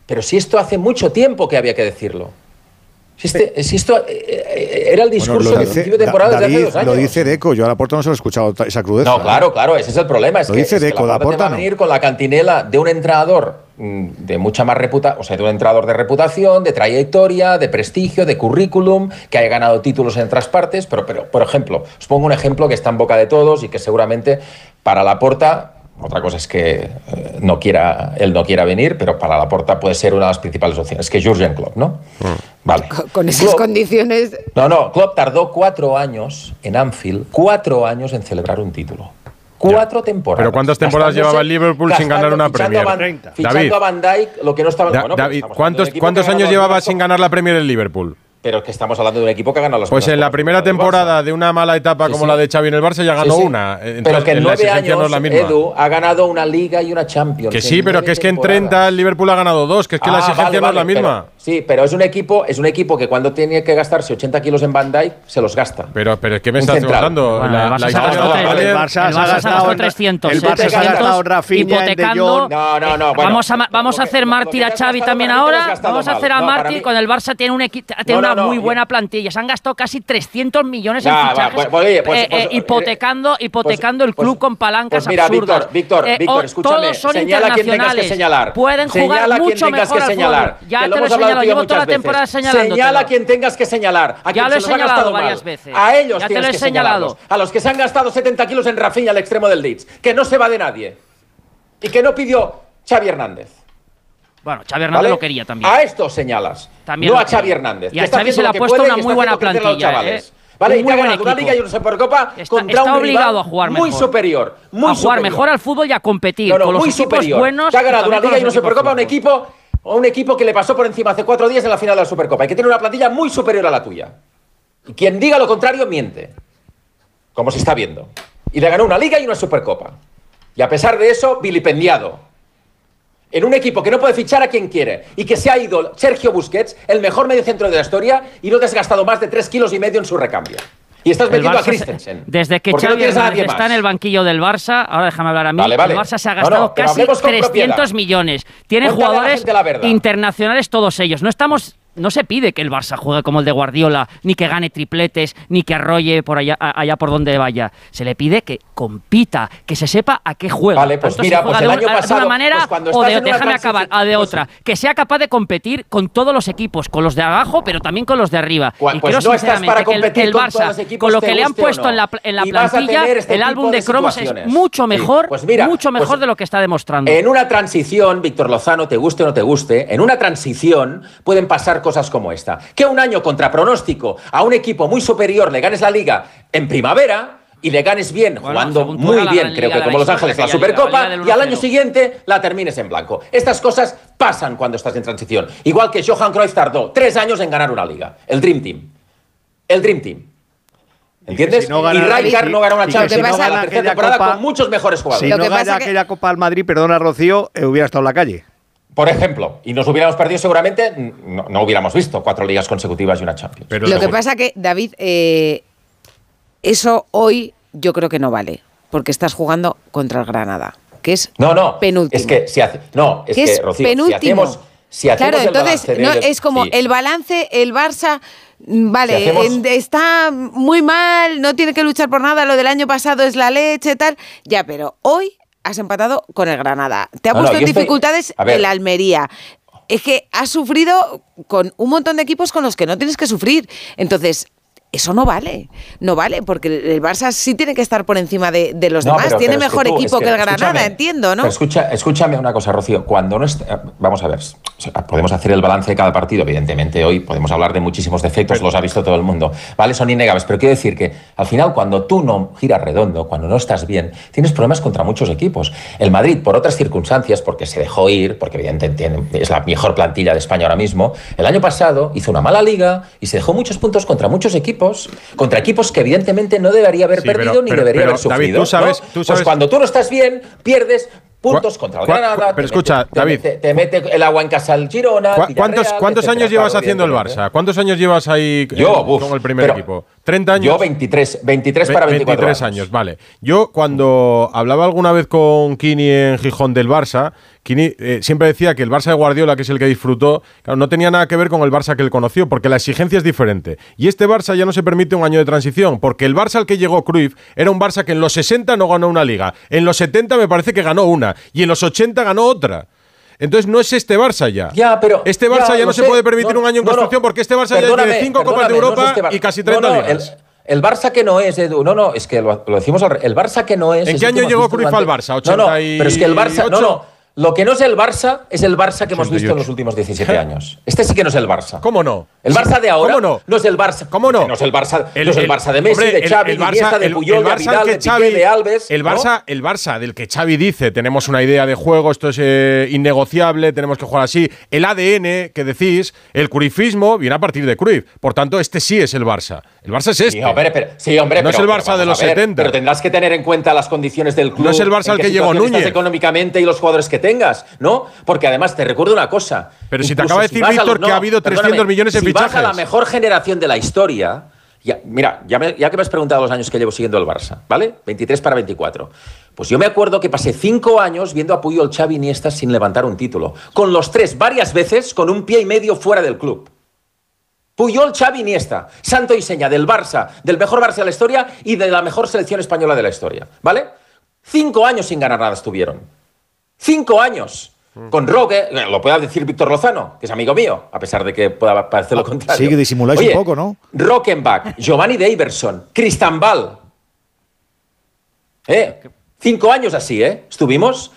Pero si esto hace mucho tiempo que había que decirlo. Si, este- si esto eh, eh, era el discurso dice, principio de temporada Da- desde hace David, dos años. lo dice Deco, yo a la puerta no se lo he escuchado esa crudeza. No, claro, claro, ese es el problema. Es Lo que, dice es que Deco, Laporta te Laporta va a no. venir con la cantinela de un entrenador mm, de mucha más reputación, o sea, de un entrenador de reputación, de trayectoria, de prestigio, de currículum, que haya ganado títulos en otras partes, pero, pero por ejemplo, os pongo un ejemplo que está en boca de todos y que seguramente para Laporta, otra cosa es que eh, no quiera, él no quiera venir, pero para Laporta puede ser una de las principales opciones, que es Jurgen Klopp, ¿no? Vale. con esas Klopp- condiciones. no, no, Klopp tardó cuatro años en Anfield, cuatro años en celebrar un título. Cuatro temporadas. Pero ¿cuántas temporadas llevaba el Liverpool sin ganar una fichando a Premier? Van- Fichando David. a Van Dijk, lo que no estaba... Da- bueno, pero David, ¿cuántos, cuántos años llevaba sin ganar la Premier el Liverpool? Pero es que estamos hablando de un equipo que ha ganado las Pues en la primera temporada de una mala etapa Sí, como sí. la de Xavi en el Barça ya ganó Sí, una. Entonces, pero que en la nueve exigencia años, no es la misma. Edu, ha ganado una Liga y una Champions. que sí, pero que es que en temporadas. 30 el Liverpool ha ganado dos, que es que la Ah, exigencia vale, no es la vale, misma. pero- sí, pero es un equipo, es un equipo que cuando tiene que gastarse 80 kilos en Dijk, se los gasta. Pero, pero es que me Un estás contando. Bueno, la, historia gastado de el Barça se ha El Barça se ha gastado gastado en- 300. el Barça se ha 300, gastado Rafinha, en De hipotecando. Jong. No, no, no. bueno, vamos a, vamos a hacer mártir a Xavi también ahora. Vamos a hacer a mártir. Con el Barça tiene, un equi- tiene No, no, una no, muy yo- buena plantilla. Se han gastado casi 300 millones en va, fichajes. pues, pues, oye, pues, eh, pues, eh, hipotecando hipotecando el pues- club con palancas Pues mira, absurdas. Víctor, Víctor, Eh, Víctor, o- escúchame. Todos son señala a quien tengas que internacionales. señalar. Pueden jugar mucho mejor que al señalar. fútbol. Ya te lo he señalado. Llevo toda la temporada señalándotelo. Señala a quien tengas que señalar. A Ya quien lo se he ha señalado gastado varias mal. veces. A ellos Ya te lo he que señalado. A los que se han gastado 70 kilos en Rafinha al extremo del Leeds. Que no se va de nadie. Y que no pidió Xavi Hernández. Bueno, Xavi Hernández ¿vale? lo quería también. A estos señalas. También no a Xavi. Hernández. Y que a Xavi se le ha que puesto puede una muy buena plantilla. ¿eh? ¿Vale? Y muy te ha ganado una liga y una Supercopa Está- contra está un rival obligado a jugar muy mejor. superior. Muy a jugar superior. mejor al fútbol y a competir. No, no, con los muy superior. buenos. Te ha ganado una liga y una Supercopa a un equipo, a un equipo que le pasó por encima hace cuatro días en la final de la Supercopa y que tiene una plantilla muy superior a la tuya. Y quien diga lo contrario miente. Como se está viendo. Y le ganó una liga y una Supercopa. Y a pesar de eso, vilipendiado. En un equipo que no puede fichar a quien quiere y que se ha ido Sergio Busquets, el mejor mediocentro de la historia, y no te has gastado más de tres kilos y medio en su recambio. Y estás metiendo a Christensen. Desde que no Xavi está en el banquillo del Barça, ahora déjame hablar a mí, Vale, vale. el Barça se ha gastado no, casi hablemos con 300 propiedad. millones. Tiene Cuéntale jugadores internacionales todos ellos. No estamos no se pide que el Barça juegue como el de Guardiola, ni que gane tripletes, ni que arrolle por allá, allá por donde vaya. Se le pide que compita, que se sepa a qué juega. Vale, pues Tanto mira, pues de, el un- año a- de pasado, una manera pues o de, déjame acabar, a de pues- otra. Que sea capaz de competir con todos los equipos, con los de abajo, pero también con los de arriba. Pues- y creo no estás para que el, competir el con Barça, con lo que le han puesto no. en la, en la plantilla, este el álbum de de cromos es mucho Sí, mejor, pues mira, mucho mejor pues- de lo que está demostrando. En una transición, Víctor Lozano, te guste o no te guste, en una transición pueden pasar cosas como esta. Que un año contra pronóstico a un equipo muy superior le ganes la liga en primavera y le ganes bien, jugando muy la bien, creo liga que como Los Ángeles la Supercopa, y al año 1-0. siguiente la termines en blanco. Estas cosas pasan cuando estás en transición. Igual que Johan Cruyff tardó tres años en ganar una liga. El Dream Team. El Dream Team. ¿Entiendes? si no y Rijkaard no ganó una y Champions si no en la tercera temporada Copa- con muchos mejores jugadores. Si no gana aquella Copa al Madrid, perdona Rocío, eh, hubiera estado en la calle. Por ejemplo, y nos hubiéramos perdido seguramente, no, no hubiéramos visto cuatro ligas consecutivas y una Champions. Lo que pasa que, David, eh, eso hoy yo creo que no vale, porque estás jugando contra el Granada, que es No, no. penúltimo. Es que si hace, no, es que que, es Rocío, penúltimo. si hacemos, si hacemos claro, el entonces balance no, ellos- es como sí. el balance, el Barça, mm, vale, Si hacemos- en- está muy mal, no tiene que luchar por nada, lo del año pasado es la leche, tal, ya, pero hoy has empatado con el Granada, te ha No, puesto en estoy- dificultades ver. el Almería. Es que has sufrido con un montón de equipos con los que no tienes que sufrir. Entonces, eso no vale. No vale, porque el Barça sí tiene que estar por encima de, de los No, demás. pero- tiene pero es que mejor tú, equipo es que, el Granada, entiendo, ¿no? pero escucha, escúchame una cosa, Rocío. Cuando no est- eh, Vamos a ver. podemos hacer el balance de cada partido. Evidentemente, hoy podemos hablar de muchísimos defectos, los ha visto todo el mundo. ¿Vale? Son innegables. Pero quiero decir que al final, cuando tú no giras redondo, cuando no estás bien, tienes problemas contra muchos equipos. El Madrid, por otras circunstancias, porque se dejó ir, porque evidentemente es la mejor plantilla de España ahora mismo, el año pasado hizo una mala liga y se dejó muchos puntos contra muchos equipos, contra equipos que evidentemente no debería haber Sí, pero- perdido ni pero- debería pero, haber David, sufrido. tú sabes- ¿no? tú Pues cuando tú no estás bien, pierdes puntos contra el Granada. pero escucha, mete- David. Te, mete el agua en casa al Girona. ¿Cu- Villarreal, ¿Cuántos, etcétera, años llevas haciendo el. Barça? ¿Cuántos años llevas ahí eh, Yo, uf, con el primer pero- equipo? ¿30 años? Yo 23, 23 para 24 23 años. años, vale. Yo cuando hablaba alguna vez con Kini en Gijón del Barça, Kini eh, siempre decía que el Barça de Guardiola, que es el que disfrutó, claro, no tenía nada que ver con el Barça que él conoció, porque la exigencia es diferente. Y este Barça ya no se permite un año de transición, porque el Barça al que llegó Cruyff era un Barça que en los 60 no ganó una liga, en los 70 me parece que ganó una, y en los 80 ganó otra. Entonces no es este Barça ya. Ya, pero. Este Barça ya, no se sé. puede permitir No, un año en no, no. construcción porque este Barça ya tiene cinco Copas de Europa este y casi No, 30 no, ligas. El, el Barça que no es, Edu. No, no, es que lo, lo decimos al El Barça que no es. ¿En qué año llegó Cruyff al Barça? No, no, pero es que el Barça. No, 88. no. Lo que no es el Barça es el Barça que hemos visto en 88. los últimos 17 años. Este sí que no es el Barça. ¿Cómo no? El Barça de ahora ¿Cómo no? es el Barça. ¿Cómo no? No es el Barça, no es el Barça de Messi, hombre, de Xavi, de Iniesta, de el- Puyol, el de Vidal, al de Piqué, de Alves. El ¿no? Barça, el Barça del que Xavi dice, tenemos una idea de juego, esto es eh, innegociable, tenemos que jugar así. El ADN que decís, el Cruyffismo, viene a partir de Cruyff. Por tanto, este sí es el Barça. El Barça es este. Sí, hombre, pero, sí, hombre, no es el Barça pero de los ver, 70. Pero tendrás que tener en cuenta las condiciones del club. No es el Barça qué que llegó Núñez. económicamente y los jugadores que tengas, ¿no? Porque además te recuerdo una cosa. Pero si te acaba de decir Víctor los- que ha habido 300 perdóname, millones en si vas a fichajes. la mejor generación de la historia. Ya, mira, ya, me- ya que me has preguntado los años que llevo siguiendo el Barça, ¿vale? 23 para 24. Pues yo me acuerdo que pasé cinco años viendo a Puyol, Xavi y Iniesta sin levantar un título. Con los tres varias veces con un pie y medio fuera del club. Puyol, Xavi, Iniesta, santo y seña del Barça, del mejor Barça de la historia y de la mejor selección española de la historia, ¿vale? Cinco años sin ganar nada estuvieron. Cinco años. Con Roque, eh, lo pueda decir Víctor Lozano, que es amigo mío, a pesar de que pueda parecer lo contrario. Sí, que disimuláis Oye, un poco, ¿no? Rockenbach, Giovanni Daverson, Cristambal. ¿Eh? Cinco años así, ¿eh? Estuvimos,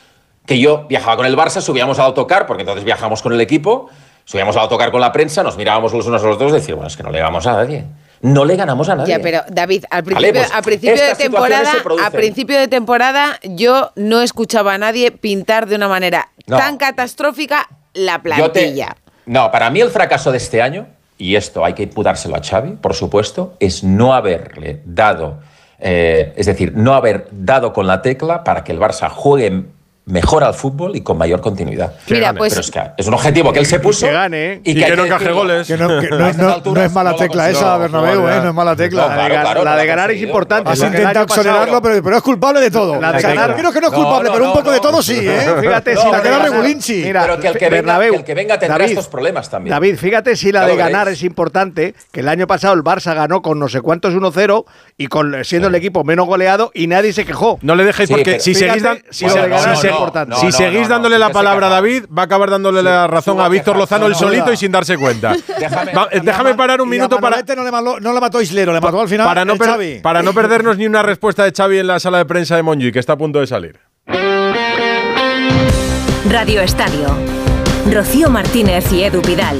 que yo viajaba con el Barça, subíamos al autocar, porque entonces viajamos con el equipo, subíamos al autocar con la prensa, nos mirábamos los unos a los otros y decíamos, bueno, es que no le ganamos a nadie. No le ganamos a nadie. Ya, pero David, al Vale, principio, pues, a principio de temporada, a principio de temporada, yo no escuchaba a nadie pintar de una manera No. tan catastrófica la te- plantilla. No, para mí el fracaso de este año, y esto hay que imputárselo a Xavi, por supuesto, es no haberle dado, eh, es decir, no haber dado con la tecla para que el Barça juegue mejor al fútbol y con mayor continuidad. Mira, pues- Pero es, que es un objetivo que él se puso Que gane. y Y que, hay que no encaje decirlo. goles. Que no, que no- A estas no- alturas no es mala tecla esa, Bernabéu, No, ¿eh? No es mala tecla. No, La de, claro, la ganar es importante. Has intentado exonerarlo, pero, pero es culpable de todo. La de ganar- creo que no es culpable, no, pero un no, poco de todo sí, ¿eh? Fíjate si la la de que era ganar- Regulinchi. Mira, pero que el que, venga, Bernabéu, que el que venga tendrá David, estos problemas también. David, fíjate si la de ganar es importante, que el año pasado el Barça ganó con no sé cuántos 1-0 y con siendo el equipo menos goleado y nadie se quejó. No le dejéis porque si seguís, si importante. seguís dándole la palabra a. David, va a acabar dándole la razón a Víctor. Lozano no, solito no. y sin darse cuenta. Déjame- Va, déjame parar un minuto para, no le, mató, no le mató Islero, le mató al final para, no el per- Xavi. para no perdernos ni una respuesta de Xavi en la sala de prensa de Monjuy, que está a punto de salir. Radio Estadio. Rocío Martínez y Edu Pidal.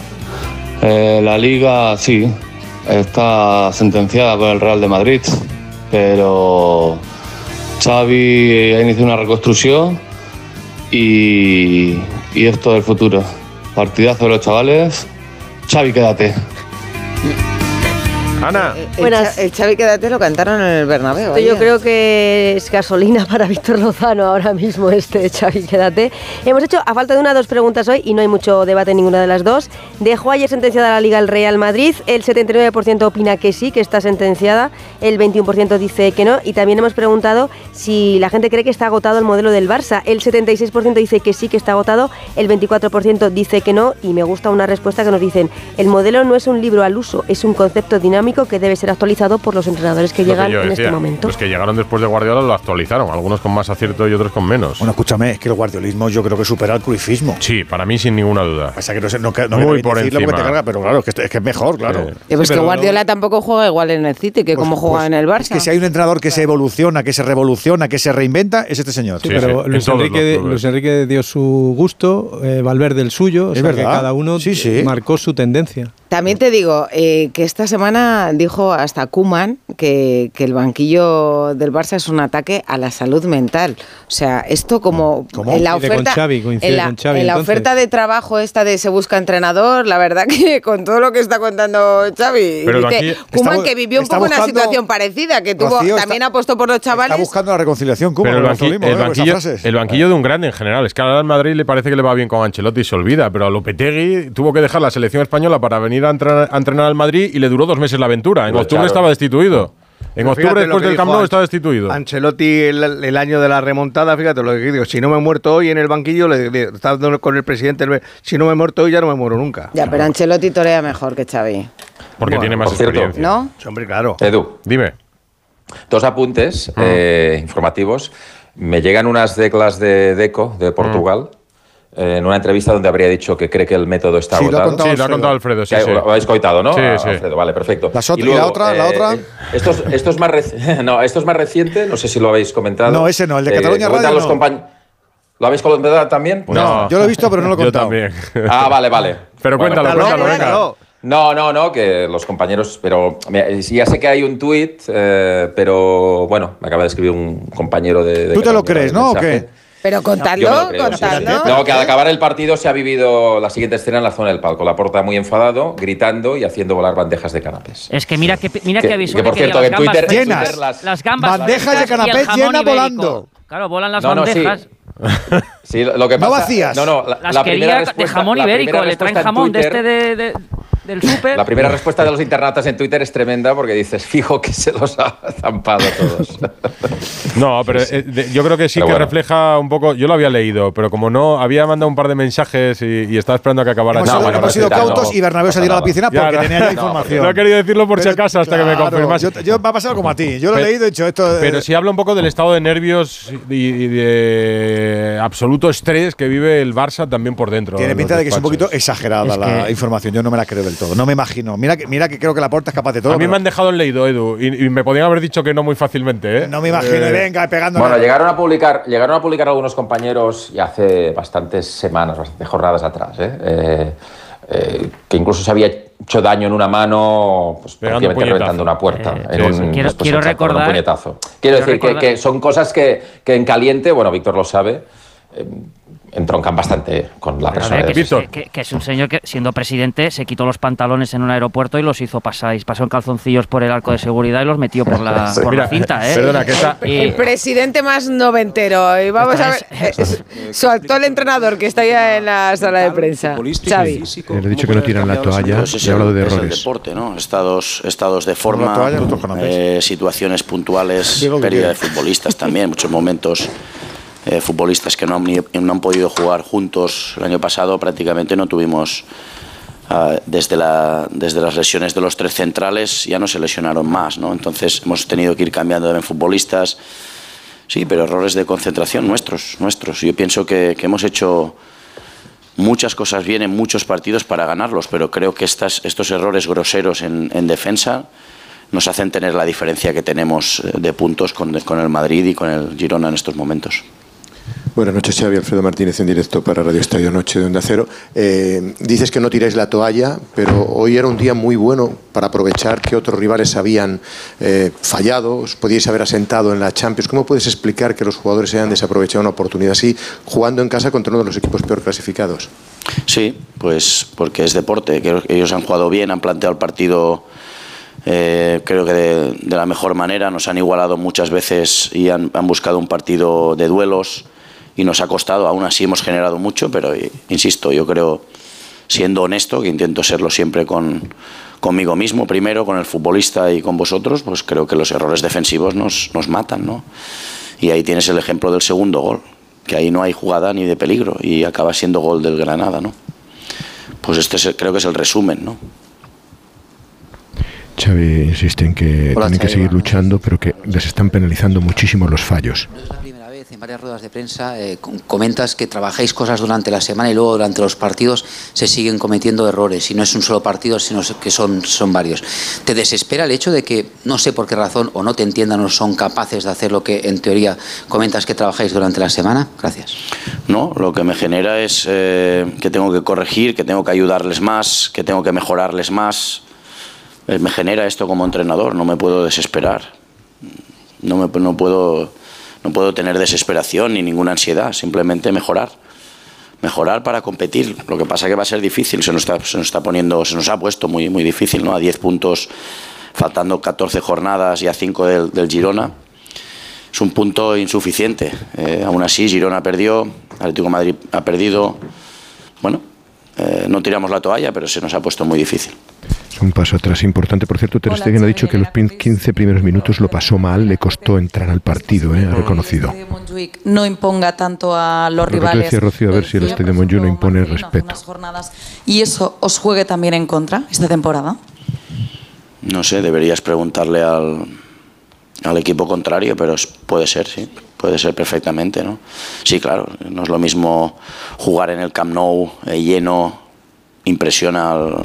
Eh, la liga, sí, está sentenciada por el Real de Madrid, pero Xavi ha iniciado una reconstrucción y, y esto del futuro. Partidazo de los chavales. Xavi, quédate. Ana. El, Buenas. Cha- el Xavi Quédate lo cantaron en el Bernabéu. Yo creo que es gasolina para Víctor Lozano ahora mismo este Xavi, quédate. Hemos hecho, a falta de una, dos preguntas hoy y no hay mucho debate en ninguna de las dos. Dejó ayer sentenciada la Liga el Real Madrid, el 79% opina que sí, que está sentenciada, el 21% dice que no y también hemos preguntado si la gente cree que está agotado el modelo del Barça. El 76% dice que sí, que está agotado, el 24% dice que no y me gusta una respuesta que nos dicen, el modelo no es un libro al uso, es un concepto dinámico que debe ser actualizado por los entrenadores que Lo llegan en decía, este momento. Los que llegaron después de Guardiola lo actualizaron, algunos con más acierto y otros con menos. Bueno, escúchame, es que el guardiolismo yo creo que supera al cruifismo. Sí, para mí sin ninguna duda. Pasa que no, sé, no, no Muy por decirlo porque encima. te carga, pero claro, es que, esto- es que es mejor, claro. Eh, pues que Guardiola tampoco juega igual en el City que como juega en el Barça. Es que si hay un entrenador que se evoluciona, que se revoluciona, que se reinventa, es este señor. Sí, pero Luis, Enrique, Luis Enrique dio su gusto, eh, Valverde el suyo, o Es que verdad. cada uno Sí, sí. marcó su tendencia. También te digo eh, que esta semana dijo hasta Kuman que, que el banquillo del Barça es un ataque a la salud mental. O sea, esto como ¿Cómo? en la Coincide con oferta, Xavi, coincide en la, con Xavi, en la oferta de trabajo esta de se busca entrenador, la verdad que con todo lo que está contando Xavi, está- que vivió un está poco una situación parecida, que tuvo Rocío, está- también apostó por los Está chavales. buscando la reconciliación. Pero el, banqui- el ¿eh? Banquillo, el banquillo de un grande en general. Es que ahora al Madrid le parece que le va bien con Ancelotti y se olvida, pero a Lopetegui tuvo que dejar la selección española para venir a entrenar, a entrenar al Madrid y le duró dos meses la aventura. En Pues octubre claro. estaba destituido. En Pero octubre, después del Camp Nou, estaba destituido. Ancelotti, el, el año de la remontada, fíjate lo que digo. Si no me he muerto hoy en el banquillo, le, le- está dando con el presidente. le- Si no me he muerto hoy, ya no me muero nunca. Ya, pero Ancelotti torea mejor que Xavi. Porque Bueno, tiene más por cierto. experiencia. ¿No? Hombre, claro. Edu. Dime. Dos apuntes eh, informativos. Me llegan unas declas de Deco, de Portugal, eh, en una entrevista donde habría dicho que cree que el método está Sí, lo ha agotado. contado Sí, lo ha Alfredo. contado Alfredo, sí, Que sí. Lo habéis coitado, ¿no? Sí, sí. Alfredo, vale, perfecto. Las Y ¿y la otra? ¿La otra? eh, esto, es, esto es más reci- no, esto es más reciente, no sé si lo habéis comentado. No, ese no, el de Eh, Cataluña cuentan Radio los no. compañ- ¿Lo habéis comentado también? No, yo lo he visto, pero no lo he Yo contado. también. Ah, vale, vale. Pero cuéntalo, cuéntalo, venga. No, no, no, que los compañeros, pero ya sé que hay un tuit, eh, pero bueno, me acaba de escribir un compañero de... de ¿Tú te lo crees, no? ¿O qué? Pero contadlo, contadlo. No, que al acabar el partido se ha vivido la siguiente escena en la zona del palco. La porta muy enfadado, gritando y haciendo volar bandejas de canapés. Es que mira que mira Que- que avisó que, por cierto, las que en gambas Twitter- frescas. en Twitter las- las gambas Bandejas de canapés jamón llena ibérico. volando. Claro, volan las No, no, sí. bandejas. Sí, lo que No pasa, vacías. No, no, la, Las la primera de jamón ibérico, le traen jamón de Twitter- este de, de- del súper. La primera respuesta de los internautas en Twitter es tremenda porque dices, fijo que se los ha zampado todos. No, pero eh, de- yo creo que sí Pero que bueno. refleja un poco. Yo lo había leído, pero como no, había mandado un par de mensajes y, y estaba esperando a que acabara. Hemos, No, bueno, hemos sido no, cautos no, y Bernabéu se ha tirado a la piscina Ya, porque no. tenía ya No, información. No he querido decirlo por si Pero, acaso hasta que me claro, confirmas. Yo, yo- me ha pasado como a ti. Yo lo he Pero- leído y he dicho esto. de- Pero sí habla un poco del estado de nervios y, y de absoluto estrés que vive el Barça también por dentro. Tiene en pinta de que es un poquito exagerada Es la información. Yo no me la creo del todo. No me imagino. Mira que, mira que creo que la puerta es capaz de todo. A mí pero me han dejado en leído, Edu, y, y me podían haber dicho que no muy fácilmente. ¿eh? No me imagino. Eh, venga, pegando. Bueno, llegaron a publicar, llegaron a publicar algunos compañeros y hace bastantes semanas, bastantes jornadas atrás, ¿eh? Eh, eh, que incluso se había hecho daño en una mano, pues un prácticamente reventando una puerta. Eh, en sí, un-. Quiero- quiero exacto, con un recordar- puñetazo. Quiero quiero decir que, son cosas que, que en caliente, bueno, Víctor lo sabe, eh, entroncan bastante con la persona de que, es, que- que es un señor que, siendo presidente, se quitó los pantalones en un aeropuerto y los hizo pasar. Y pasó en calzoncillos por el arco de seguridad y los metió por la, por la Mira, cinta, ¿eh? perdona, que esta- Y- El presidente más noventero. Y vamos a ver. eh, Soltó el entrenador que está ya en la sala de prensa. Xavi. Le he dicho que no tiran la toalla es y he hablado el- de es el errores. deporte, ¿no? Estados, estados de la forma, toalla, eh, situaciones puntuales, pérdida de futbolistas también, muchos momentos. Eh, futbolistas que no han, no han podido jugar juntos. El año pasado prácticamente no tuvimos, ah, desde, la, las lesiones de los tres centrales, ya no se lesionaron más, ¿no? Entonces hemos tenido que ir cambiando también futbolistas. Sí, pero errores de concentración nuestros, nuestros. Yo pienso que, hemos hecho muchas cosas bien en muchos partidos para ganarlos, pero creo que estas, estos errores groseros en, en defensa nos hacen tener la diferencia que tenemos eh, de puntos con, con el Madrid y con el Girona en estos momentos. Buenas noches, Xavi. Alfredo Martínez en directo para Radio Estadio Noche de Onda Cero. Eh, dices que no tiráis la toalla, pero hoy era un día muy bueno para aprovechar que otros rivales habían eh, fallado, os podíais haber asentado en la Champions. ¿Cómo puedes explicar que los jugadores hayan desaprovechado una oportunidad así jugando en casa contra uno de los equipos peor clasificados? Sí, pues porque es deporte. Ellos han jugado bien, han planteado el partido eh, creo que de, la mejor manera. Nos han igualado muchas veces y han buscado un partido de duelos y nos ha costado. Aún así hemos generado mucho, pero eh, insisto, yo creo, siendo honesto, que intento serlo siempre con, conmigo mismo primero, con el futbolista y con vosotros, pues creo que los errores defensivos nos, nos matan, ¿no? Y ahí tienes el ejemplo del segundo gol, que ahí no hay jugada ni de peligro y acaba siendo gol del Granada, ¿no? Pues este es el- creo que es el resumen, ¿no? Xavi insiste en que Hola, tienen que seguir luchando, pero que les están penalizando muchísimo los fallos. En varias ruedas de prensa eh, com- comentas que trabajáis cosas durante la semana y luego durante los partidos se siguen cometiendo errores y no es un solo partido, sino que son, son varios. ¿Te desespera el hecho de que no sé por qué razón o no te entiendan o son capaces de hacer lo que en teoría comentas que trabajáis durante la semana? Gracias. No, lo que me genera es eh, que tengo que corregir, que tengo que ayudarles más, que tengo que mejorarles más. Eh, me genera esto como entrenador, no me puedo desesperar. No, me, no, puedo, no puedo tener desesperación ni ninguna ansiedad, simplemente mejorar. Mejorar para competir. Lo que pasa que va a ser difícil, se nos está, se nos está poniendo, se nos ha puesto muy, muy difícil, ¿no? A 10 puntos, faltando 14 jornadas y a 5 del, Girona es un punto insuficiente. Eh, aún así, Girona perdió, Atlético Madrid ha perdido. Bueno, eh, no tiramos la toalla, pero se nos ha puesto muy difícil. Un paso atrás importante. Por cierto, Ter Stegen ha dicho que los prin- 15 primeros minutos lo pasó mal, le costó entrar al partido, ¿eh? ha reconocido. Montjuic no imponga tanto a los Lo rivales decías, Rocío, a ver si el Estadio no impone respeto. y eso os juegue también en contra esta temporada. No sé, deberías preguntarle al, al equipo contrario, pero puede ser, sí. Puede ser perfectamente, ¿no? Sí, claro, no es lo mismo jugar en el Camp Nou eh, lleno, impresiona al,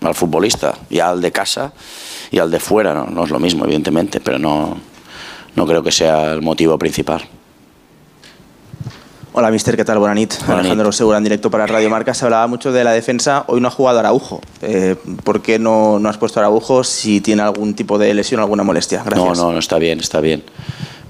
al futbolista, y al de casa y al de fuera, ¿no? No es lo mismo, evidentemente, pero no, no creo que sea el motivo principal. Hola, mister, ¿qué tal? Buenas nit. Alejandro Segura en directo para Radio Marca. Se hablaba mucho de la defensa. Hoy no ha jugado Araujo. Eh, ¿Por qué no, no has puesto Araujo si tiene algún tipo de lesión o alguna molestia? Gracias. No, no, no, está bien, está bien.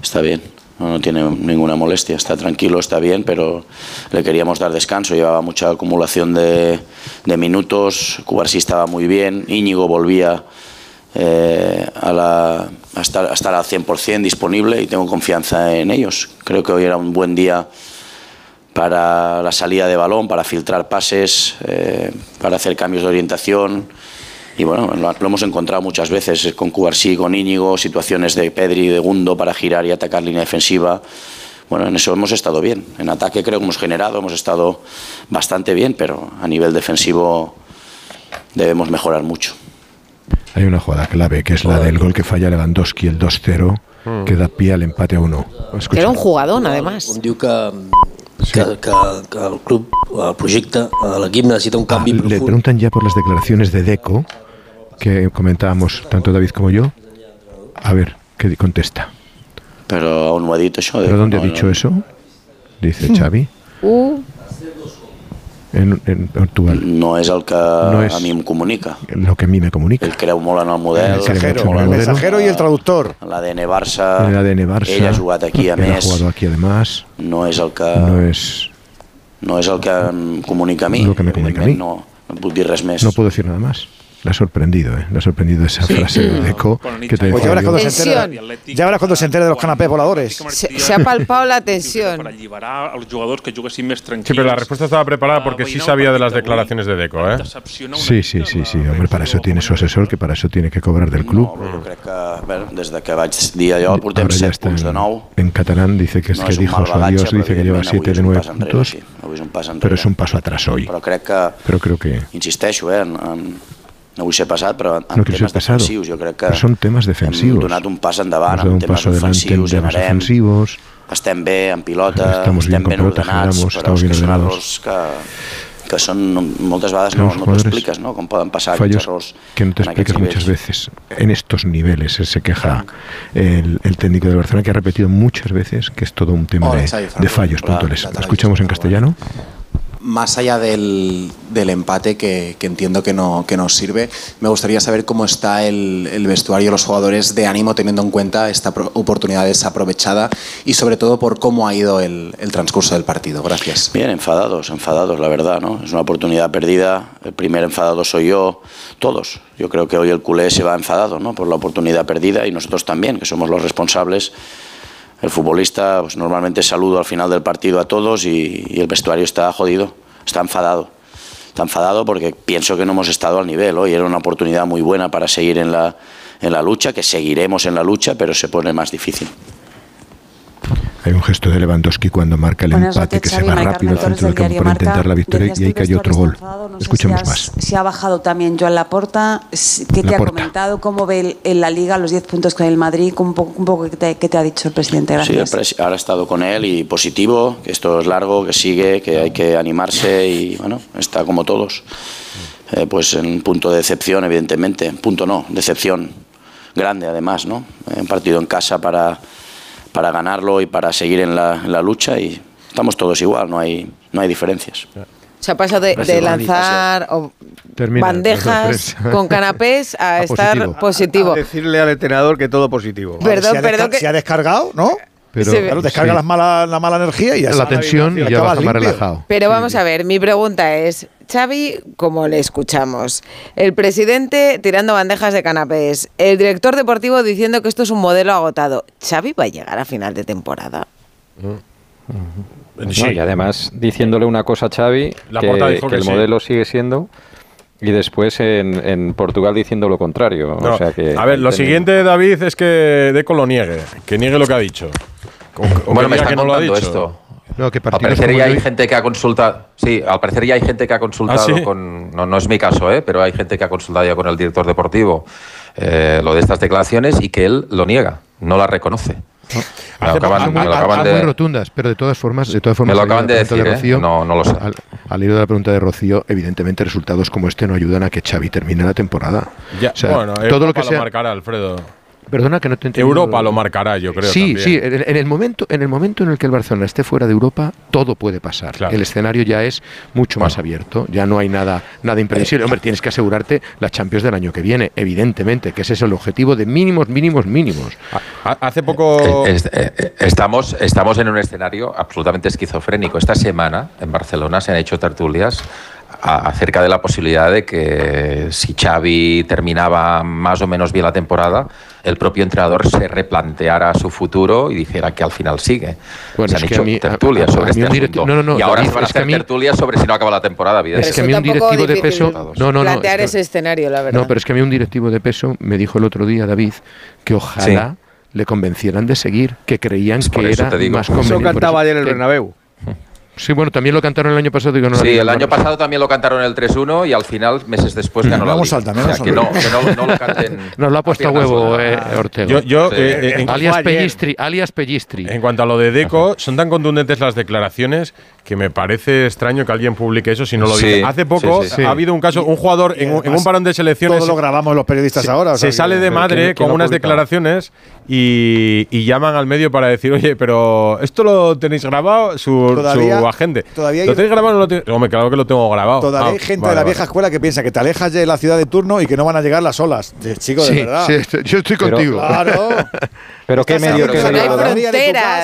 Está bien. No, tiene ninguna molestia. Está tranquilo, está bien, pero le queríamos dar descanso. Llevaba mucha acumulación de, de minutos. Cubarsí estaba muy bien. Íñigo volvía eh, a, la, a, estar, a al 100% disponible y tengo confianza en ellos. Creo que hoy era un buen día para la salida de balón, para filtrar pases, eh, para hacer cambios de orientación. Y bueno, lo, lo hemos encontrado muchas veces con Cubarsí, con Íñigo, situaciones de Pedri, de Gundo para girar y atacar línea defensiva. Bueno, en eso hemos estado bien. En ataque creo que hemos generado, hemos estado bastante bien, pero a nivel defensivo debemos mejorar mucho. Hay una jugada clave, que es la del gol que falla Lewandowski, el 2-0, que da pie al empate a uno. Escucha. Era un jugadón, además. Em diu que, que, que, que el club, el projecte, eh, l'equip necessita un canvi Le profund. preguntan ya por las declaraciones de Deco, que comentábamos tanto David como yo. A ver, ¿qué contesta? Pero aún no ha dicho eso. de- ¿Pero dónde ha dicho no. eso? Dice Xavi. Uh, En, en Portugal. No és el que No és a mi em comunica. Lo que a mí me comunica. Ell creu molt en el model. El mensajero, el en mensajero y el traductor. L'ADN Barça. El ADN Barça. Ell ha jugat aquí, a ha més. jugado aquí además. No és el que... No es. No és el que em comunica a mi. Lo que me comunica a mí. No, no puc dir res més. No puedo decir nada más. Le ha sorprendido, ¿eh? Le ha sorprendido esa frase de Deco que te Pues ya verás, cuando se entere, ya verás cuando se entere de los canapés voladores. se, se ha palpado la tensión. Sí, pero la respuesta estaba preparada porque sí sabía de las declaraciones de Deco, ¿eh? Sí, sí, sí, sí. Hombre, para eso tiene su asesor, que para eso tiene que cobrar del club. Ahora ya 7 está en, nou. en catalán, dice que es No que dijo su adiós, dice que lleva evidentment 7 avui de és un 9 pas enrere, puntos. sí. Pero es un paso atrás hoy. Pero creo que insisteixo, eh, en, en, no vull ser passat, però en no temes defensius jo crec que Pero son temas hem defensivos. donat un pas endavant Hemos dado en un temes paso adelante en ofensius, temas generem, ofensivos. estem bé en pilota, Estamos bien estem ben pelota, ordenats, generamos, però és que bien són ordenados. errors que, que són, moltes vegades no, no jugadores expliques, no? com poden passar aquests fallos errors que no te en explicas muchas veces. En estos niveles eh, se queja el, el técnico de Barcelona que ha repetido muchas veces que es todo un tema Hola, de, de fallos puntuales. ¿Lo escuchamos en castellano? Más allá del, del empate que, que entiendo que no, que nos sirve, me gustaría saber cómo está el, el vestuario, los jugadores de ánimo teniendo en cuenta esta oportunidad desaprovechada y sobre todo por cómo ha ido el, el transcurso del partido. Gracias. Bien, enfadados, enfadados, la verdad, ¿no? Es una oportunidad perdida. El primer enfadado soy yo, todos. Yo creo que hoy el culé se va enfadado, ¿no? Por la oportunidad perdida y nosotros también, que somos los responsables. El futbolista, pues normalmente saludo al final del partido a todos y, el vestuario está jodido, está enfadado. Está enfadado porque pienso que no hemos estado al nivel. Hoy era una oportunidad muy buena para seguir en la, en la lucha, que seguiremos en la lucha, pero se pone más difícil. Hay un gesto de Lewandowski cuando marca el Buenas empate noches, que se va rápido al centro del campo para Marca. intentar la victoria y ahí el cayó otro gol. no Escuchemos si has- más. Si ha bajado también Joan Laporta, ¿qué te ha comentado? ¿Cómo ve el- en la Liga los 10 puntos con el Madrid? Un poco, un poco ¿qué, te, qué te ha dicho el presidente? Sí, Gracias. presi- ahora he estado con él y positivo, que esto es largo, que sigue, que hay que animarse y bueno, está como todos. Eh, pues en un punto de decepción, evidentemente. Punto no, decepción grande además, ¿no? Un partido en casa para, para ganarlo y para seguir en la, en la lucha y estamos todos igual, no hay, no hay diferencias. Se ha pasado de, lanzar o- bandejas con canapés a, A estar positivo. positivo. A decirle al entrenador que todo positivo. Perdón, que- Si ha descargado, ¿no? Pero- Sí. claro, descarga sí. las malas- la mala energía y ya La tensión y ya acabas baja más relajado. Pero vamos a ver, mi pregunta es, Xavi, como le escuchamos, el presidente tirando bandejas de canapés, el director deportivo diciendo que esto es un modelo agotado, ¿Xavi va a llegar a final de temporada? No, y además diciéndole una cosa a Xavi, La que, el sí. modelo sigue siendo, y después en, en Portugal diciendo lo contrario. No, o sea que, a ver, lo siguiente, David, es que Deco lo niegue, que niegue lo que ha dicho. O, o Bueno, me están no contando esto. No, que Al parecer ya hay hoy- gente que ha consultado. Sí, al parecer ya hay gente que ha consultado ¿Ah, sí? con. No, no es mi caso, ¿eh? pero hay gente que ha consultado ya con el director deportivo eh, lo de estas declaraciones y que él lo niega, no la reconoce. Me lo Hace acaban, son me muy, lo acaban muy de. rotundas, pero de todas formas, de todas formas, Me lo acaban de decir, ¿eh? No- no lo sé. Al, al hilo de la pregunta de Rocío, evidentemente resultados como este no ayudan a que Xavi termine la temporada. Ya, O sea, bueno, todo lo que sea. marcará, Alfredo. Perdona que no te entiendo. Europa lo marcará, yo creo. Sí, también. sí, en, en el momento, en el momento en el que el Barcelona esté fuera de Europa, todo puede pasar. El escenario ya es mucho más abierto, ya no hay nada, nada imprevisible. Hombre, tienes que asegurarte la Champions del año que viene, evidentemente, que ese es el objetivo de mínimos, mínimos, mínimos. Hace poco. Eh, eh, estamos, estamos en un escenario absolutamente esquizofrénico. Esta semana en Barcelona se han hecho tertulias acerca de la posibilidad de que si Xavi terminaba más o menos bien la temporada, el propio entrenador se replanteara su futuro y dijera que al final sigue. Bueno, se han hecho mí- tertulias a- sobre a este asunto. no, no, no, y ahora David, se van a hacer mí- tertulias sobre si no acaba la temporada, Es que a mí un directivo de peso. No, no, no. plantear es que- ese escenario, la verdad. No, pero es que a mí un directivo de peso me dijo el otro día, David, que ojalá le convencieran de seguir, que creían que eso era te digo. más Eso conveniente. Por cantaba ayer el que- Bernabéu. Sí, bueno, también lo cantaron el año pasado. No lo Sí, el no, año no. pasado también lo cantaron el 3-1 y al final, meses después, ganó la Vamos Liga. al también, O sea, que no, que no, no lo canten. Nos lo ha puesto a huevo, eh, Ortega. Yo, yo, Sí. eh, en- alias. Pellistri, alias Pellistri. En cuanto a lo de Deco, son tan contundentes las declaraciones que me parece extraño que alguien publique eso si no lo Sí, dice. Hace poco sí, sí, sí. ha habido un caso, un jugador en, un- en un parón de selecciones. Todo lo grabamos los periodistas se, ahora. o sea se sale de madre ¿quién- quién con unas declaraciones y, y llaman al medio para decir, oye, pero esto lo tenéis grabado, su, Todavía- su agente. todavía hay- ¿Lo tenéis grabado o no lo tenéis? Hombre, claro que lo tengo grabado. Todavía Ah, hay gente vale, de la vale. vieja escuela que piensa que te alejas de la ciudad de turno y que no van a llegar las olas. De, chico, de Sí, verdad. yo estoy Pero- contigo. Claro. Pero qué medio que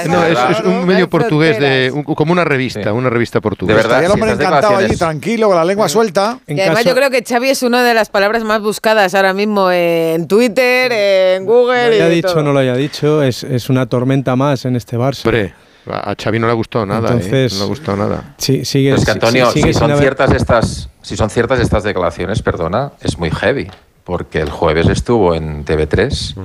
no es, es un medio portugués, de, como una revista, una revista portuguesa. De verdad, Estaría el hombre estas encantado allí, tranquilo, con la lengua suelta. En y además caso- yo creo que Xavi es una de las palabras más buscadas ahora mismo en Twitter, en lo Google y haya dicho todo. o no lo haya dicho, es, es una tormenta más en este Barça. Hombre, a Xavi no le ha gustado nada, ¿eh? Entonces- No le ha gustado nada. Sí, sigue, Pero es que Antonio, sí- sigue si son haber- ciertas estas, si son ciertas estas declaraciones, perdona, es muy heavy, porque el jueves estuvo en TV3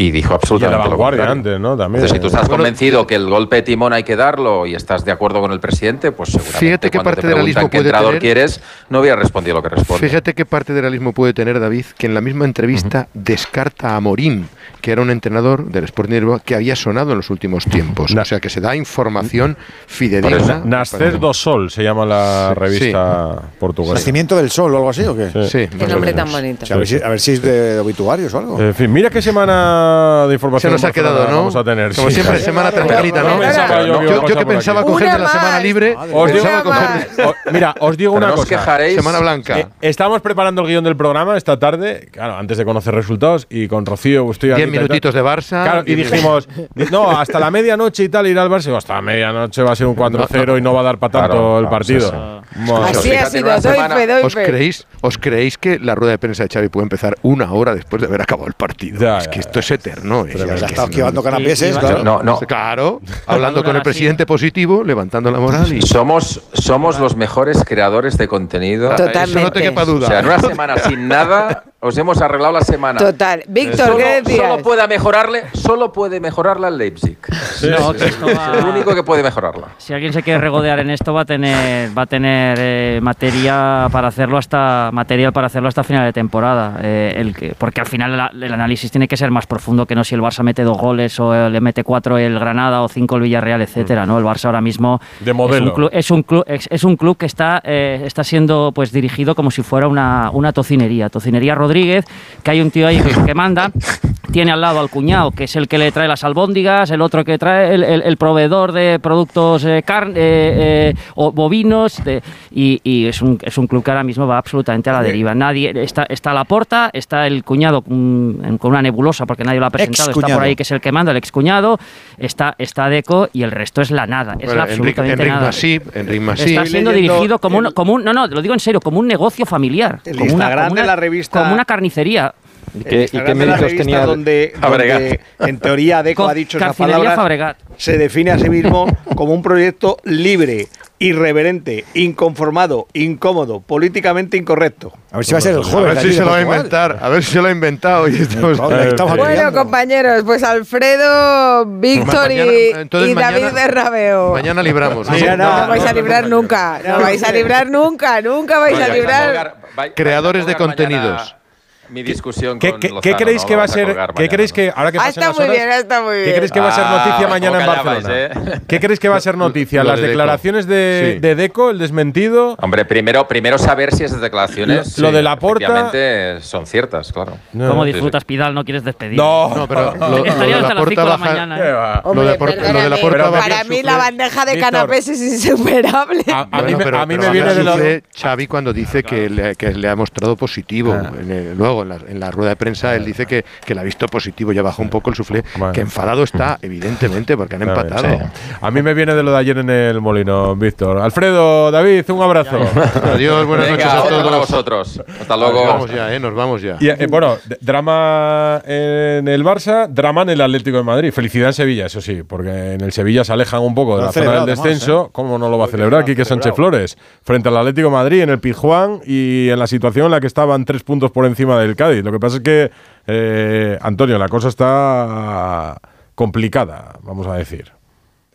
y dijo Y a la absolutamente lo vanguardia contrario. antes, ¿no? También. Entonces, si tú estás Bueno, convencido que el golpe de timón hay que darlo y estás de acuerdo con el presidente, pues seguramente Fíjate qué parte te de realismo qué puede entrenador tener- quieres, no hubiera respondido lo que responde. Fíjate qué parte de realismo puede tener David, que en la misma entrevista descarta a Morín, que era un entrenador del Sporting de Lisboa que había sonado en los últimos tiempos. O sea, que se da información fidedigna. Nascer do Sol se llama la Sí, revista portuguesa. ¿Nacimiento del sol o algo así o qué? Sí, Qué más o nombre tan bonito. O sea, a, ver si, a ver si es de obituarios o algo. En fin, mira qué semana de información Se nos ha quedado, ¿no? Vamos a tener. Como sí. siempre, semana tranquilita, ¿no? Yo Yo, pasar que pensaba aquí. coger Una la semana libre, Os digo, coger o- mira, os digo una cosa. quejaréis. Semana Blanca. Eh, estamos preparando el guion del programa esta tarde, claro, antes de conocer resultados, y con Rocío estoy 10 minutitos de Barça. Claro, y 10 dijimos, di- no, hasta la medianoche y tal irá al Barça. Hasta la medianoche va a ser un 4-0 y no va a dar para tanto Claro, el partido. sí, sí. Bueno, Así ha sido, doy doy ¿Os creéis, ¿Os creéis que la rueda de prensa de Xavi puede empezar una hora después de haber acabado el partido? Ya, es ya, que esto es eterno. Ya Es has que estado no- esquivando canapeses, y- claro. No, no. Claro, hablando con el presidente positivo, levantando la moral y... Somos, somos los mejores creadores de contenido. Totalmente. Eso no te quepa O duda. sea, en una semana sin nada, os hemos arreglado la semana. Total. Víctor, Solo- ¿qué decías? Solo puede mejorarle, solo puede mejorarla el Leipzig. No, que esto va- Es el único que puede mejorarla. Si alguien se quiere regodear en esto va a tener va a tener eh, materia para hacerlo hasta material para hacerlo hasta final de temporada, Eh, el que- porque al final la- el análisis tiene que ser más profundo que no si el Barça mete dos goles o eh, le mete cuatro el Granada o cinco el Villarreal, etcétera, ¿no? El Barça ahora mismo De es un club es un club es, es un club que está eh, está siendo pues dirigido como si fuera una, una tocinería, tocinería Rodríguez, que hay un tío ahí que, que manda tiene al lado al cuñado, que es el que le trae las albóndigas, el otro que trae el, el- el proveedor de productos eh, carne eh, eh, o bovinos, de- y, y es, un, es un club que ahora mismo va absolutamente a la deriva. Nadie está, está la porta, está el cuñado con, con una nebulosa porque nadie lo ha presentado, está por ahí que es el que manda, el excuñado, está, está Deco y el resto es la nada, es Bueno, la Enric- absolutamente Enric nada. Masip, Enric Masip. Está siendo dirigido como un, como un, no, no, lo digo en serio, como un negocio familiar, El como una, Instagram como una- de la revista- como una carnicería. ¿Y qué, y qué tenía donde, en teoría Deco Co- ha dicho esas palabras Fabregat. se define a sí mismo como un proyecto libre irreverente inconformado incómodo políticamente incorrecto A ver si va a ser el A jueves. ver de si se lo va a inventar, a ver si se lo ha inventado. Y estamos- Bueno, compañeros, pues Alfredo, Víctor y, David mañana- Bernabéu. Mañana libramos. ¿no? Mañana- No vais a librar nunca, no vais a librar nunca, nunca vais a librar. Creadores a de contenidos. Mi discusión ¿Qué, con qué- Lozano, qué creéis ¿no? que Lo va a vais ser? ¿Qué creéis que ahora que Ah, está las muy horas? bien, está muy bien. ¿Qué creéis que va a ser Ah, noticia ¿cómo mañana en Barcelona? eh? ¿Qué creéis que va a ser noticia? ¿Las de declaraciones de, Sí. de Deco, el desmentido? Hombre, primero, primero saber si esas declaraciones Lo- lo de Laporta- efectivamente son ciertas, claro. No. ¿Cómo Sí, disfrutas, Pidal? No quieres despedir. No, No, pero lo, lo Estaría de hasta la las porta 5 de la baja. mañana. ¿Qué ¿eh? Lo de, por- lo de la porta para mí la bandeja de canapés es insuperable. A, mí, me- viene de suflé Xavi cuando dice que, le, que le ha mostrado positivo. En el- luego, en la, en la rueda de prensa, él dice que, que le ha visto positivo. Ya bajó un poco el suflé. Que enfadado está, evidentemente, porque han empatado. sí. A mí me viene de lo de ayer en el Molino, Víctor. Alfredo, David, un abrazo. Adiós, buenas Venga, noches a otro para todos. vosotros. Hasta Nos luego. vamos ya, ¿eh? Nos vamos ya. Y, eh, bueno, drama en el Barça, drama en el Atlético de Madrid. Felicidad en Sevilla, eso sí, porque en el Sevilla se alejan un poco de la zona del descenso. ¿Cómo no lo va a celebrar Quique Sánchez. Flores? Frente al Atlético de Madrid en el Pizjuán y en la situación en la que estaban tres puntos por encima del Cádiz. Lo que pasa es que, eh, Antonio, la cosa está complicada, vamos a decir.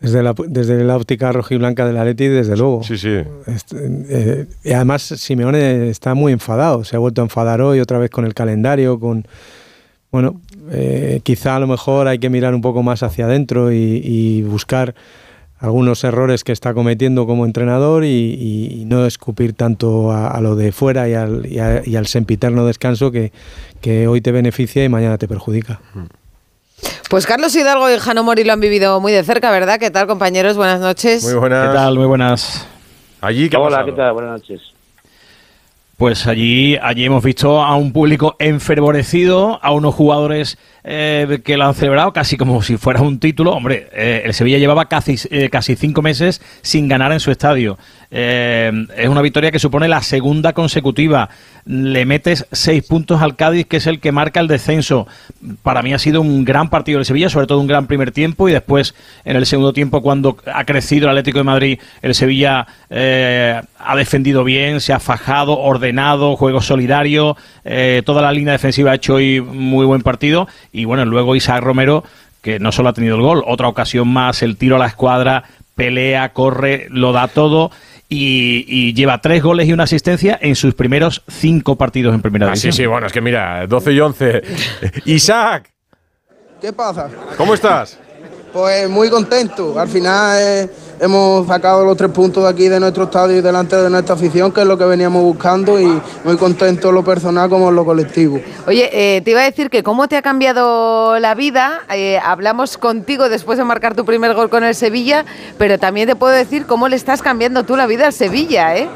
Desde la, desde la óptica rojiblanca del Atleti, desde luego. Sí, sí. Este, eh, y además Simeone está muy enfadado, se ha vuelto a enfadar hoy otra vez con el calendario, con bueno, eh, quizá a lo mejor hay que mirar un poco más hacia adentro y, y buscar algunos errores que está cometiendo como entrenador y, y- y no escupir tanto a, a lo de fuera y al, y a- y al sempiterno descanso que, que hoy te beneficia y mañana te perjudica. Pues Carlos Hidalgo y Jano Mori lo han vivido muy de cerca, ¿verdad? ¿Qué tal, compañeros? Buenas noches. Muy buenas. ¿Qué tal? Muy buenas. Allí, ¿qué ha Hola, pasado? ¿qué tal? Buenas noches. Pues allí, allí hemos visto a un público enfervorecido, a unos jugadores eh, que lo han celebrado casi como si fuera un título. Hombre, eh, el Sevilla llevaba casi, eh, casi cinco meses sin ganar en su estadio. Eh, es una victoria que supone la segunda consecutiva. Le metes seis puntos al Cádiz, que es el que marca el descenso. Para mí ha sido un gran partido del Sevilla, sobre todo un gran primer tiempo y después en el segundo tiempo cuando ha crecido el Atlético de Madrid, el Sevilla eh, ha defendido bien, se ha fajado, ordenado, juego solidario, eh, toda la línea defensiva ha hecho hoy muy buen partido y bueno, luego Isaac Romero que no solo ha tenido el gol, otra ocasión más, el tiro a la escuadra, pelea, corre, lo da todo y, y lleva tres goles y una asistencia en sus primeros cinco partidos en primera Ah, sí, división. sí, bueno, es que mira, 12 y 11. Isaac, ¿Qué pasa? ¿cómo estás? Pues muy contento. Al final eh, hemos sacado los tres puntos de aquí de nuestro estadio y delante de nuestra afición, que es lo que veníamos buscando, y muy contento en lo personal como en lo colectivo. Oye, eh, te iba a decir que cómo te ha cambiado la vida. Eh, hablamos contigo después de marcar tu primer gol con el Sevilla, pero también te puedo decir cómo le estás cambiando tú la vida al Sevilla, ¿eh?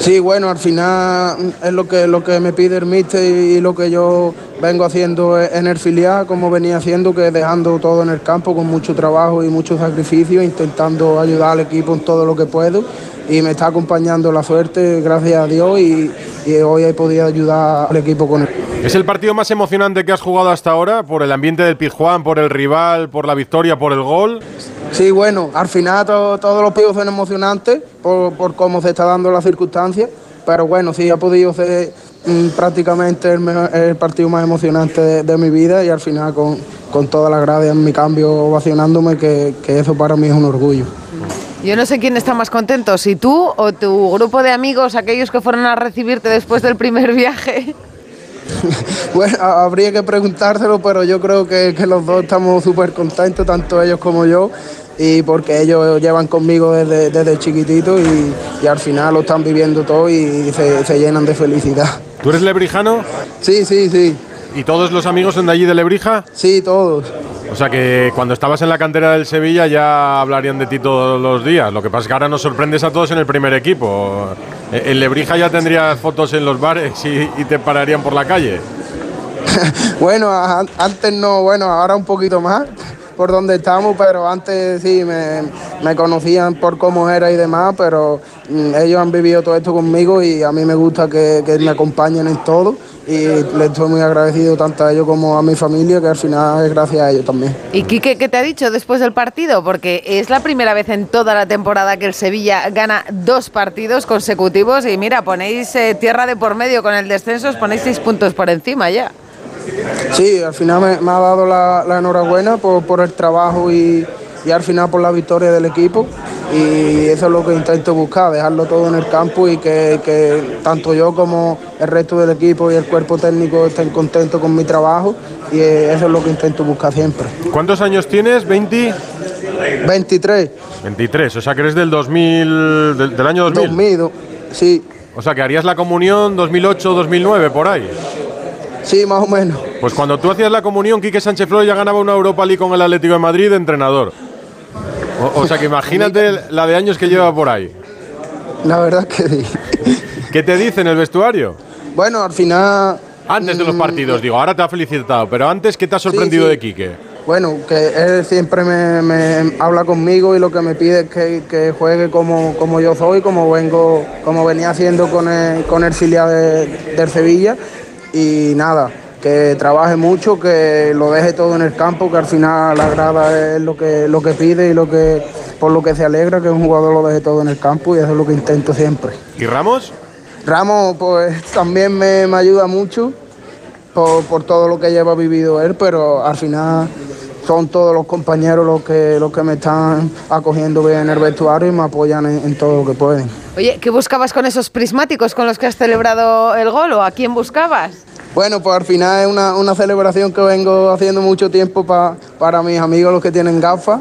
Sí, bueno, al final es lo que, lo que me pide el míster y lo que yo vengo haciendo en el filial, como venía haciendo, que dejando todo en el campo con mucho trabajo y mucho sacrificio, intentando ayudar al equipo en todo lo que puedo. Y me está acompañando la suerte, gracias a Dios, y, y hoy he podido ayudar al equipo con él. ¿Es el partido más emocionante que has jugado hasta ahora? ¿Por el ambiente del Pizjuán, por el rival, por la victoria, por el gol? Sí, bueno, al final to- todos los pibos son emocionantes por, por cómo se está dando la circunstancia, pero bueno, sí ha podido ser mm, prácticamente el, mejor- el partido más emocionante de, de mi vida y al final con, con toda la en mi cambio ovacionándome, que, que eso para mí es un orgullo. Yo no sé quién está más contento, si tú o tu grupo de amigos, aquellos que fueron a recibirte después del primer viaje. Bueno, habría que preguntárselo, pero yo creo que, que los dos estamos súper contentos, tanto ellos como yo, y porque ellos llevan conmigo desde, desde chiquitito y, y al final lo están viviendo todo y se, se llenan de felicidad. ¿Tú eres lebrijano? Sí, sí, sí. ¿Y todos los amigos son de allí de Lebrija? Sí, todos. O sea que cuando estabas en la cantera del Sevilla ya hablarían de ti todos los días. Lo que pasa es que ahora nos sorprendes a todos en el primer equipo. Eh, En Lebrija ya tendrías fotos en los bares y, y te pararían por la calle. Bueno, antes no, bueno, ahora un poquito más por donde estamos, pero antes sí me, me conocían por cómo era y demás, pero mm, ellos han vivido todo esto conmigo y a mí me gusta que, que me acompañen en todo y les estoy muy agradecido tanto a ellos como a mi familia, que al final es gracias a ellos también. ¿Y Quique qué te ha dicho después del partido? Porque es la primera vez en toda la temporada que el Sevilla gana dos partidos consecutivos y mira, ponéis eh, tierra de por medio con el descenso, os ponéis seis puntos por encima ya. Sí, al final me, me ha dado la, la enhorabuena por, por el trabajo y, y al final por la victoria del equipo. Y eso es lo que intento buscar, dejarlo todo en el campo y que, que tanto yo como el resto del equipo y el cuerpo técnico estén contentos con mi trabajo. Y eso es lo que intento buscar siempre. ¿Cuántos años tienes? ¿20? 23. 23, o sea que eres del 2000, del, del año 2000. 2000, sí. O sea que harías la comunión 2008-2009 por ahí. Sí, más o menos. Pues cuando tú hacías la comunión, Quique Sánchez Flores ya ganaba una Europa League con el Atlético de Madrid de entrenador. O, o sea que imagínate la de años que lleva por ahí. La verdad que sí. ¿Qué te dice en el vestuario? Bueno, al final... Antes de los partidos, digo, ahora te ha felicitado, pero antes, ¿qué te ha sorprendido sí. de Quique? Bueno, que él siempre me, me habla conmigo y lo que me pide es que, que juegue como, como yo soy, como vengo, como venía haciendo con el, con el filial de- del Sevilla. Y nada, que trabaje mucho, que lo deje todo en el campo, que al final la grada es lo que, lo que pide y lo que, por lo que se alegra, que un jugador lo deje todo en el campo y eso es lo que intento siempre. ¿Y Ramos? Ramos, pues también me, me ayuda mucho por, por todo lo que lleva vivido él, pero al final son todos los compañeros los que, los que me están acogiendo bien en el vestuario y me apoyan en, en todo lo que pueden. Oye, ¿qué buscabas con esos prismáticos con los que has celebrado el gol o a quién buscabas? Bueno, pues al final es una, una celebración que vengo haciendo mucho tiempo pa- para mis amigos los que tienen gafas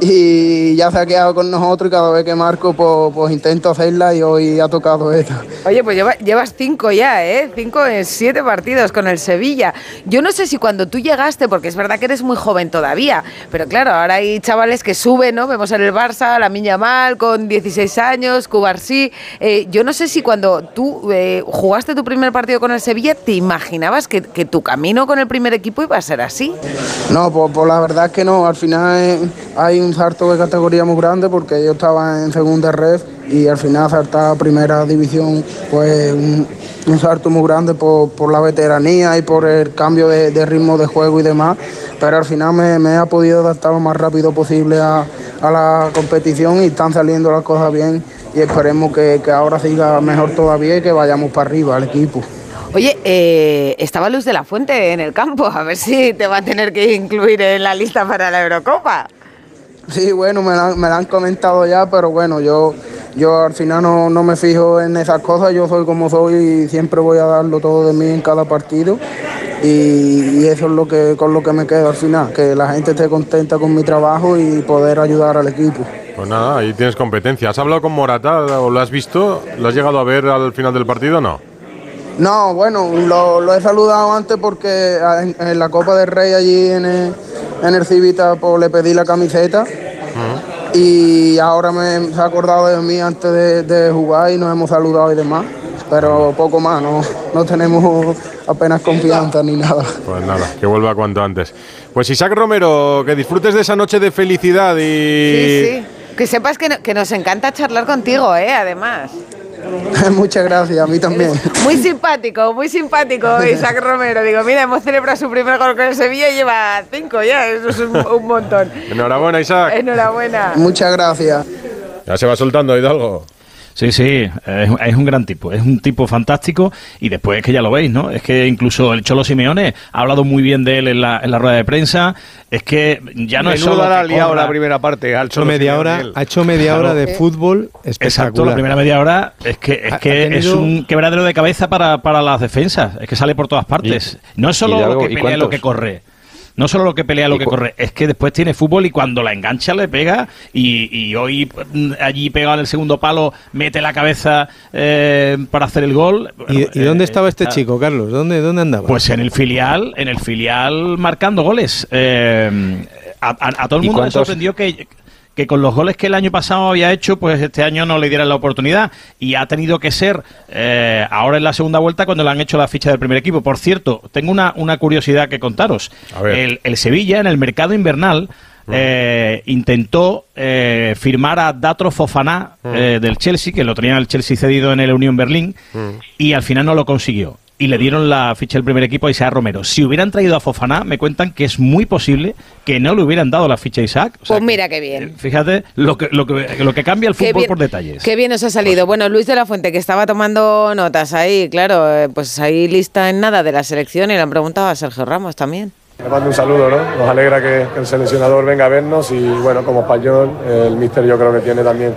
y ya se ha quedado con nosotros y cada vez que marco pues, pues intento hacerla y hoy ha tocado esta. Oye, pues lleva- llevas cinco ya, ¿eh? Cinco en siete partidos con el Sevilla. Yo no sé si cuando tú llegaste, porque es verdad que eres muy joven todavía, pero claro, ahora hay chavales que suben, ¿no? Vemos en el Barça, la Miña Mal con 16 años, Cubarsí. Eh, yo no sé si cuando tú eh, jugaste tu primer partido con el Sevilla, ¿te imaginabas que, que tu camino con el primer equipo iba a ser así? No, pues, pues la verdad es que no. Al final eh, hay un salto de categoría muy grande porque yo estaba en segunda red y al final saltar a primera división, pues un, un salto muy grande por, por la veteranía y por el cambio de, ritmo de juego y demás. Pero al final me, me ha podido adaptar lo más rápido posible a, a la competición y están saliendo las cosas bien y esperemos que, que ahora siga mejor todavía y que vayamos para arriba al equipo. Oye, eh, estaba Luz de la Fuente en el campo, a ver si te va a tener que incluir en la lista para la Eurocopa. Sí, bueno, me la, me la han comentado ya, pero bueno, yo, yo al final no, no me fijo en esas cosas, yo soy como soy y siempre voy a darlo todo de mí en cada partido y, y eso es lo que, con lo que me quedo al final, que la gente esté contenta con mi trabajo y poder ayudar al equipo. Pues nada, ahí tienes competencia. ¿Has hablado con Morata o lo has visto? ¿Lo has llegado a ver al final del partido o no? No, bueno, lo, lo he saludado antes porque en, en la Copa del Rey allí en el, en el Civita pues, le pedí la camiseta y ahora me se ha acordado de mí antes de, de jugar y nos hemos saludado y demás, pero poco más, no, no tenemos apenas confianza ni nada. Pues nada, que vuelva cuanto antes. Pues Isaac Romero, que disfrutes de esa noche de felicidad y... Sí, sí. Que sepas que, no- que nos encanta charlar contigo, ¿eh? Además. Muchas gracias, a mí también. Muy simpático, muy simpático Isaac Romero. Digo, mira, hemos celebrado su primer gol con el Sevilla y lleva cinco ya. Eso es un, un montón. Enhorabuena, Isaac. Enhorabuena. Muchas gracias. Ya se va soltando, Hidalgo. Sí, sí, es, es, un gran tipo, es un tipo fantástico y después es que ya lo veis, ¿no? Es que incluso el Cholo Simeone ha hablado muy bien de él en la, en la rueda de prensa, es que ya no es solo la liado la primera parte, al Ha hecho Cholo media Simeone hora, él. ha hecho media hora de Claro. fútbol Exacto, espectacular. la primera media hora es que, es, que es un quebradero de cabeza para, para las defensas, es que sale por todas partes. no es solo lo que ¿y pelea lo que corre. No solo lo que pelea lo ¿Y que corre, es que después tiene fútbol y cuando la engancha le pega y, y hoy mm, allí pegado en el segundo palo mete la cabeza eh, para hacer el gol. ¿Y, y Eh, dónde estaba este chico, Carlos? ¿Dónde, dónde andaba? Pues en el filial, en el filial marcando goles. Eh, a, a- a todo el ¿Y mundo le sorprendió que, que con los goles que el año pasado había hecho, pues este año no le dieran la oportunidad. Y ha tenido que ser eh, ahora en la segunda vuelta cuando le han hecho la ficha del primer equipo. Por cierto, tengo una, una curiosidad que contaros. El, el Sevilla en el mercado invernal eh, intentó eh, firmar a Datro Fofana eh, del Chelsea, que lo tenía el Chelsea cedido en el Unión Berlín, y al final no lo consiguió. Y le dieron la ficha del primer equipo a Isaac Romero. Si hubieran traído a Fofana, me cuentan que es muy posible que no le hubieran dado la ficha a Isaac. O sea, Pues mira qué bien. fíjate lo que, lo que, lo que cambia el Qué fútbol bien- por detalles. Qué bien os ha salido. Bueno, Luis de la Fuente, que estaba tomando notas ahí, claro, eh, pues ahí lista en nada de la selección y le han preguntado a Sergio Ramos también. Le mando un saludo, ¿no? Nos alegra que, que el seleccionador venga a vernos y bueno, como español, el míster yo creo que tiene también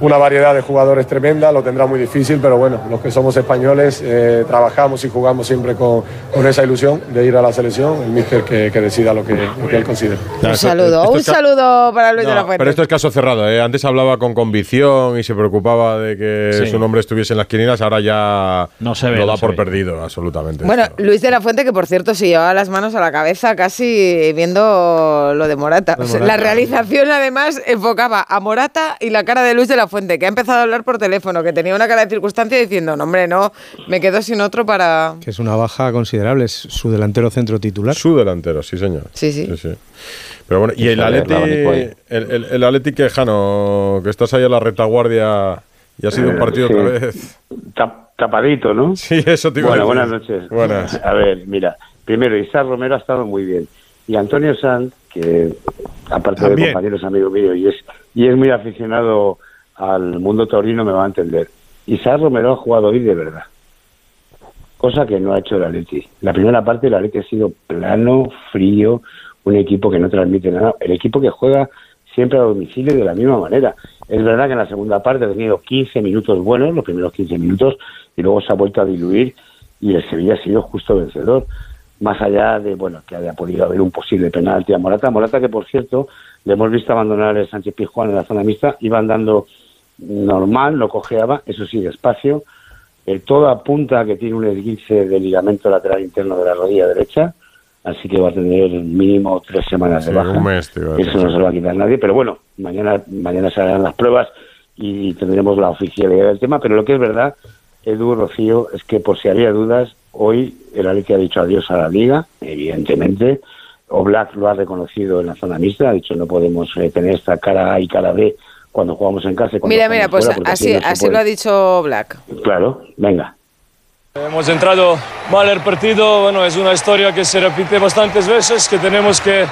una variedad de jugadores tremenda, lo tendrá muy difícil, pero bueno, los que somos españoles eh, trabajamos y jugamos siempre con, con esa ilusión de ir a la selección, el míster que, que decida lo que, lo que él considere. Un saludo, un saludo para Luis de la Fuente. pero esto es caso cerrado. ¿eh? Antes hablaba con convicción y se preocupaba de que Sí. su nombre estuviese en las quinielas. Ahora ya No se ve, lo no da se por ve. perdido, absolutamente. Bueno, Luis de la Fuente, que por cierto se llevaba las manos a la cabeza casi viendo lo de Morata. Lo de O sea, Morata. La realización además enfocaba a Morata y la cara de Luis de la Fuente, que ha empezado a hablar por teléfono, que tenía una cara de circunstancia diciendo, no hombre, no, me quedo sin otro para... Que es una baja considerable, es su delantero centro titular. Su delantero, sí, señor. Sí, sí. Pero bueno, y el de Atleti, el el, el, Atleti quejano, que estás ahí a la retaguardia y ha sido un Eh, partido sí. otra vez. Tap- tapadito, ¿no? Sí, eso te iba a Bueno, decir. buenas noches. Buenas. A ver, mira, primero, Isaac Romero ha estado muy bien. Y Antonio Sanz, que aparte de También. compañero es amigo mío y es, y es muy aficionado al mundo taurino, me va a entender. Isaac Romero ha jugado hoy de verdad. Cosa que no ha hecho el Atleti. La primera parte del Atleti ha sido plano, frío, un equipo que no transmite nada. El equipo que juega siempre a domicilio de la misma manera. Es verdad que en la segunda parte ha tenido 15 minutos buenos, los primeros 15 minutos, y luego se ha vuelto a diluir y el Sevilla ha sido justo vencedor. Más allá de, bueno, que haya podido haber un posible penalti a Morata. Morata que, por cierto, le hemos visto abandonar el Sánchez Pizjuán en la zona mixta, iba andando normal, lo cojeaba, eso sí, despacio. Eh, todo apunta a que tiene un esguince de ligamento lateral interno de la rodilla derecha, así que va a tener mínimo tres semanas Sí, de baja. mes, Eso no se lo va a quitar nadie, pero bueno, mañana mañana se harán las pruebas y tendremos la oficialidad del tema, pero lo que es verdad, Edu Rocío, es que por si había dudas, hoy el Atleti ha dicho adiós a la Liga, evidentemente, Oblak lo ha reconocido en la zona mixta, ha dicho no podemos eh, tener esta cara A y cara B cuando jugamos en casa y cuando Mira, jugamos mira, pues fuera, así, no así lo ha dicho Black. Claro, venga. Hemos entrado mal el partido, bueno, es una historia que se repite bastantes veces, que tenemos que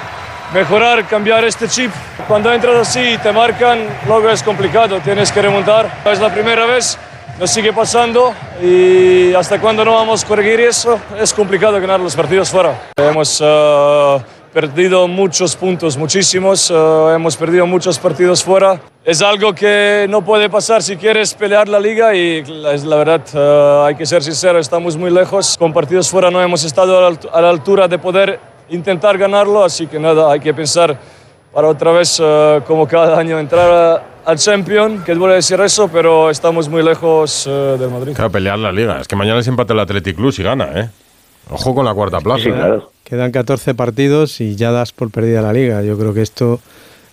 mejorar, cambiar este chip. Cuando entras así y te marcan, luego es complicado, tienes que remontar. Es la primera vez, nos sigue pasando y hasta cuando no vamos a corregir eso, es complicado ganar los partidos fuera. Hemos eh, perdido muchos puntos, muchísimos, eh, hemos perdido muchos partidos fuera. Es algo que no puede pasar si quieres pelear la liga y la, la verdad, eh, hay que ser sincero, estamos muy lejos. Con partidos fuera no hemos estado a la, a la altura de poder intentar ganarlo, así que nada, hay que pensar para otra vez, eh, como cada año, entrar al Champion, que duele decir eso, pero estamos muy lejos del Madrid. Claro, pelear la liga. Es que mañana se empata el Athletic Club y gana, ¿eh? Ojo con la cuarta plaza. ¿eh? Quedan 14 partidos y ya das por perdida la liga. Yo creo que esto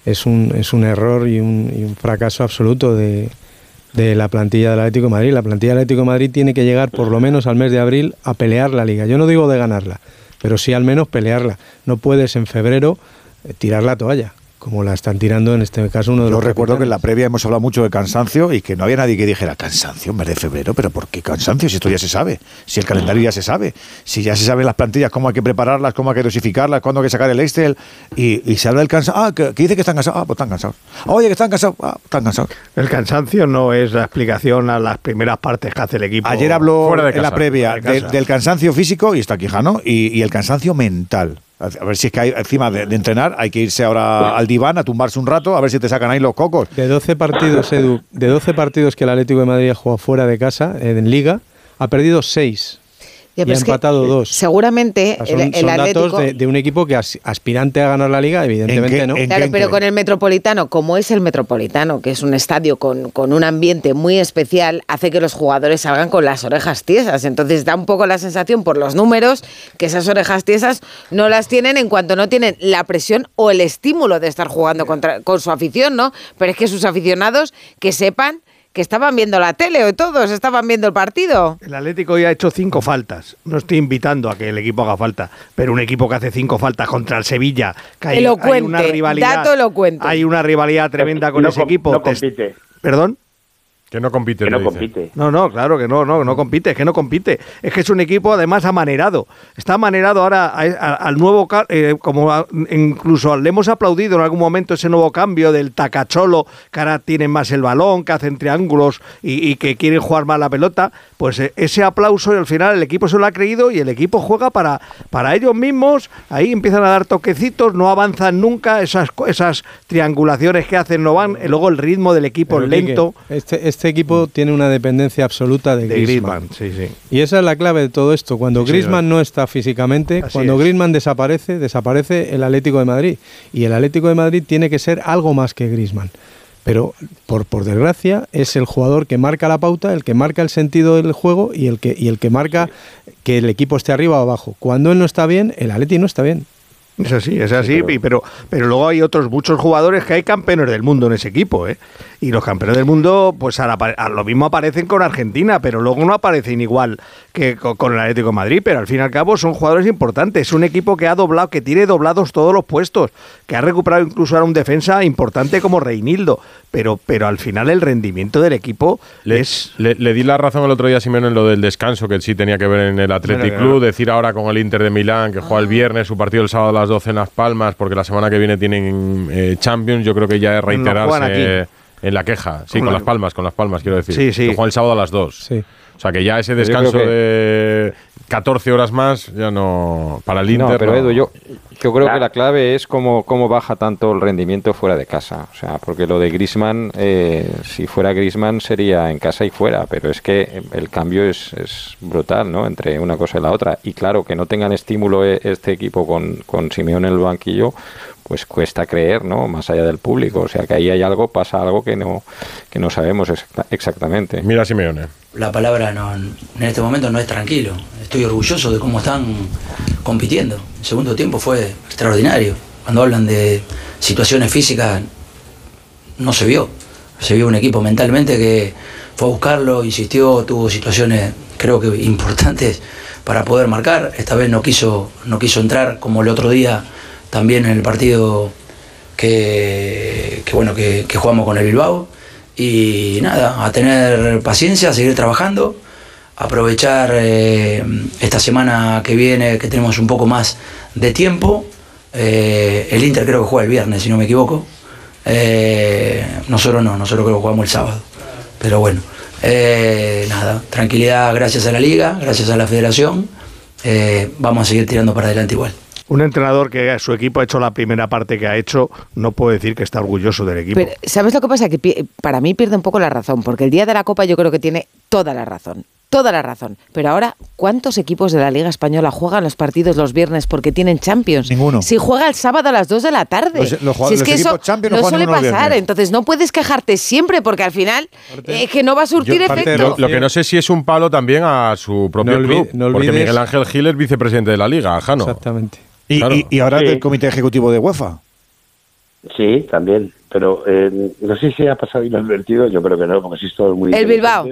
es un, es un error y un, y un fracaso absoluto de, de la plantilla del Atlético de Madrid. La plantilla del Atlético de Madrid tiene que llegar por lo menos al mes de abril a pelear la liga. Yo no digo de ganarla, pero sí al menos pelearla. No puedes en febrero eh, tirar la toalla como la están tirando en este caso uno de Yo los recuerdo que en la previa hemos hablado mucho de cansancio y que no había nadie que dijera cansancio en mes de febrero, pero ¿por qué cansancio? Si esto ya se sabe, si el calendario ya se sabe, si ya se saben las plantillas, cómo hay que prepararlas, cómo hay que dosificarlas, cuándo hay que sacar el Excel y, y se habla del cansancio. Ah, que, que dice que están cansados. Ah, pues están cansados. Oye, que están cansados. Ah, están cansados. El cansancio no es la explicación a las primeras partes que hace el equipo. Ayer habló Fuera de en la casa, previa de de- casa. del cansancio físico, y está Quijano, y, y el cansancio mental. A ver si es que hay, encima de, de entrenar hay que irse ahora al diván a tumbarse un rato, a ver si te sacan ahí los cocos. De 12 partidos, Edu, de 12 partidos que el Atlético de Madrid ha jugado fuera de casa, en Liga, ha perdido 6 Ya, y ha empatado 2. Seguramente son el, el son Atlético... datos de, de un equipo que as- aspirante a ganar la Liga, evidentemente no. Claro, pero con el Metropolitano, como es el Metropolitano, que es un estadio con, con un ambiente muy especial, hace que los jugadores salgan con las orejas tiesas. Entonces da un poco la sensación por los números que esas orejas tiesas no las tienen en cuanto no tienen la presión o el estímulo de estar jugando contra, con su afición, ¿no? Pero es que sus aficionados que sepan que estaban viendo la tele o todos estaban viendo el partido. El Atlético ya ha hecho cinco faltas. No estoy invitando a que el equipo haga falta, pero un equipo que hace cinco faltas contra el Sevilla, que hay, una rivalidad, dato elocuente. hay una rivalidad tremenda con no ese equipo. no Te- compite. ¿Perdón? Que no compite. Que no compite. No, no, claro que no, no, no compite, es que no compite. Es que es un equipo además amanerado. Está amanerado ahora a- a- al nuevo, eh, como a- incluso le hemos aplaudido en algún momento ese nuevo cambio del tacacholo, que ahora tienen más el balón, que hacen triángulos y, y que quieren jugar más la pelota. Pues eh, ese aplauso y al final el equipo se lo ha creído y el equipo juega para, para ellos mismos. Ahí empiezan a dar toquecitos, no avanzan nunca, esas, co- esas triangulaciones que hacen no van. Y luego el ritmo del equipo Pero, es Quique, lento. Este, este equipo tiene una dependencia absoluta de, De Griezmann. Griezmann, sí, sí. Y esa es la clave de todo esto. Cuando Sí, Griezmann no está físicamente, Así cuando es. Griezmann desaparece, desaparece el Atlético de Madrid. Y el Atlético de Madrid tiene que ser algo más que Griezmann. Pero por, por desgracia es el jugador que marca la pauta, el que marca el sentido del juego y el que, y el que marca que el equipo esté arriba o abajo. Cuando él no está bien, el Atleti no está bien. Es así, es así, pero, pero luego hay otros muchos jugadores que hay campeones del mundo en ese equipo, ¿eh? Y los campeones del mundo, pues a, la a lo mismo aparecen con Argentina, pero luego no aparecen igual que co- con, el Atlético de Madrid, pero al fin y al cabo son jugadores importantes. Es un equipo que ha doblado, que tiene doblados todos los puestos, que ha recuperado incluso ahora un defensa importante como Reinildo, pero, pero al final el rendimiento del equipo Le, es... le, le di la razón el otro día a Simeone en lo del descanso, que sí tenía que ver en el Athletic Club. Decir ahora con el Inter de Milán, que juega el viernes, su partido el sábado a las 12 en Las Palmas, porque la semana que viene tienen eh, Champions, yo creo que ya es reiterarse en la queja. Sí, Con con la- Las Palmas, con Las Palmas, quiero decir. Sí, sí. Que juega el sábado a las 2. Sí. O sea que ya ese descanso que- de 14 horas más, ya no. Para el Inter. No, pero no. Edu, yo, yo creo que la clave es cómo, cómo baja tanto el rendimiento fuera de casa. O sea, porque lo de Grisman, si fuera Grisman sería en casa y fuera, pero es que el cambio es, es brutal, ¿no? Entre una cosa y la otra. Y claro, que no tengan estímulo e- este equipo con, con Simeone en el banquillo, pues cuesta creer, ¿no? Más allá del público. O sea, que ahí hay algo, pasa algo que no, que no sabemos exacta- exactamente. Mira Simeone. La palabra no, en este momento no es tranquilo. Estoy orgulloso de cómo están compitiendo. El segundo tiempo fue extraordinario. Cuando hablan de situaciones físicas, no se vio. Se vio un equipo mentalmente que fue a buscarlo, insistió, tuvo situaciones creo que importantes para poder marcar. Esta vez no quiso, no quiso entrar como el otro día también en el partido que, bueno que jugamos con el Bilbao. Y nada, a tener paciencia, a seguir trabajando, aprovechar eh, esta semana que viene que tenemos un poco más de tiempo. Eh, el Inter creo que juega el viernes, si no me equivoco. Eh, nosotros no, nosotros creo que jugamos el sábado. Pero bueno, nada, tranquilidad gracias a la liga, gracias a la federación. Vamos a seguir tirando para adelante igual. Un entrenador que su equipo ha hecho la primera parte que ha hecho, no puede decir que está orgulloso del equipo. Pero, ¿sabes lo que pasa? Que para mí pierde un poco la razón, porque el día de la Copa yo creo que tiene toda la razón. Toda la razón. Pero ahora, ¿cuántos equipos de la Liga Española juegan los partidos los viernes porque tienen Champions? Ninguno. Si juega el sábado a las 2 de la tarde. Los- los si es los que eso Champions no suele pasar, entonces no puedes quejarte siempre porque al final es que no va a surtir Yo- efecto. Lo, lo que no sé si es un palo también a su propio No club. no porque Miguel Ángel Gil es vicepresidente de la liga, Jano. Exactamente. Y, Claro. y- y ahora Sí. del comité ejecutivo de UEFA. Sí, también. Pero eh, no sé si ha pasado inadvertido, yo creo que no, porque sois todos muy El Bilbao.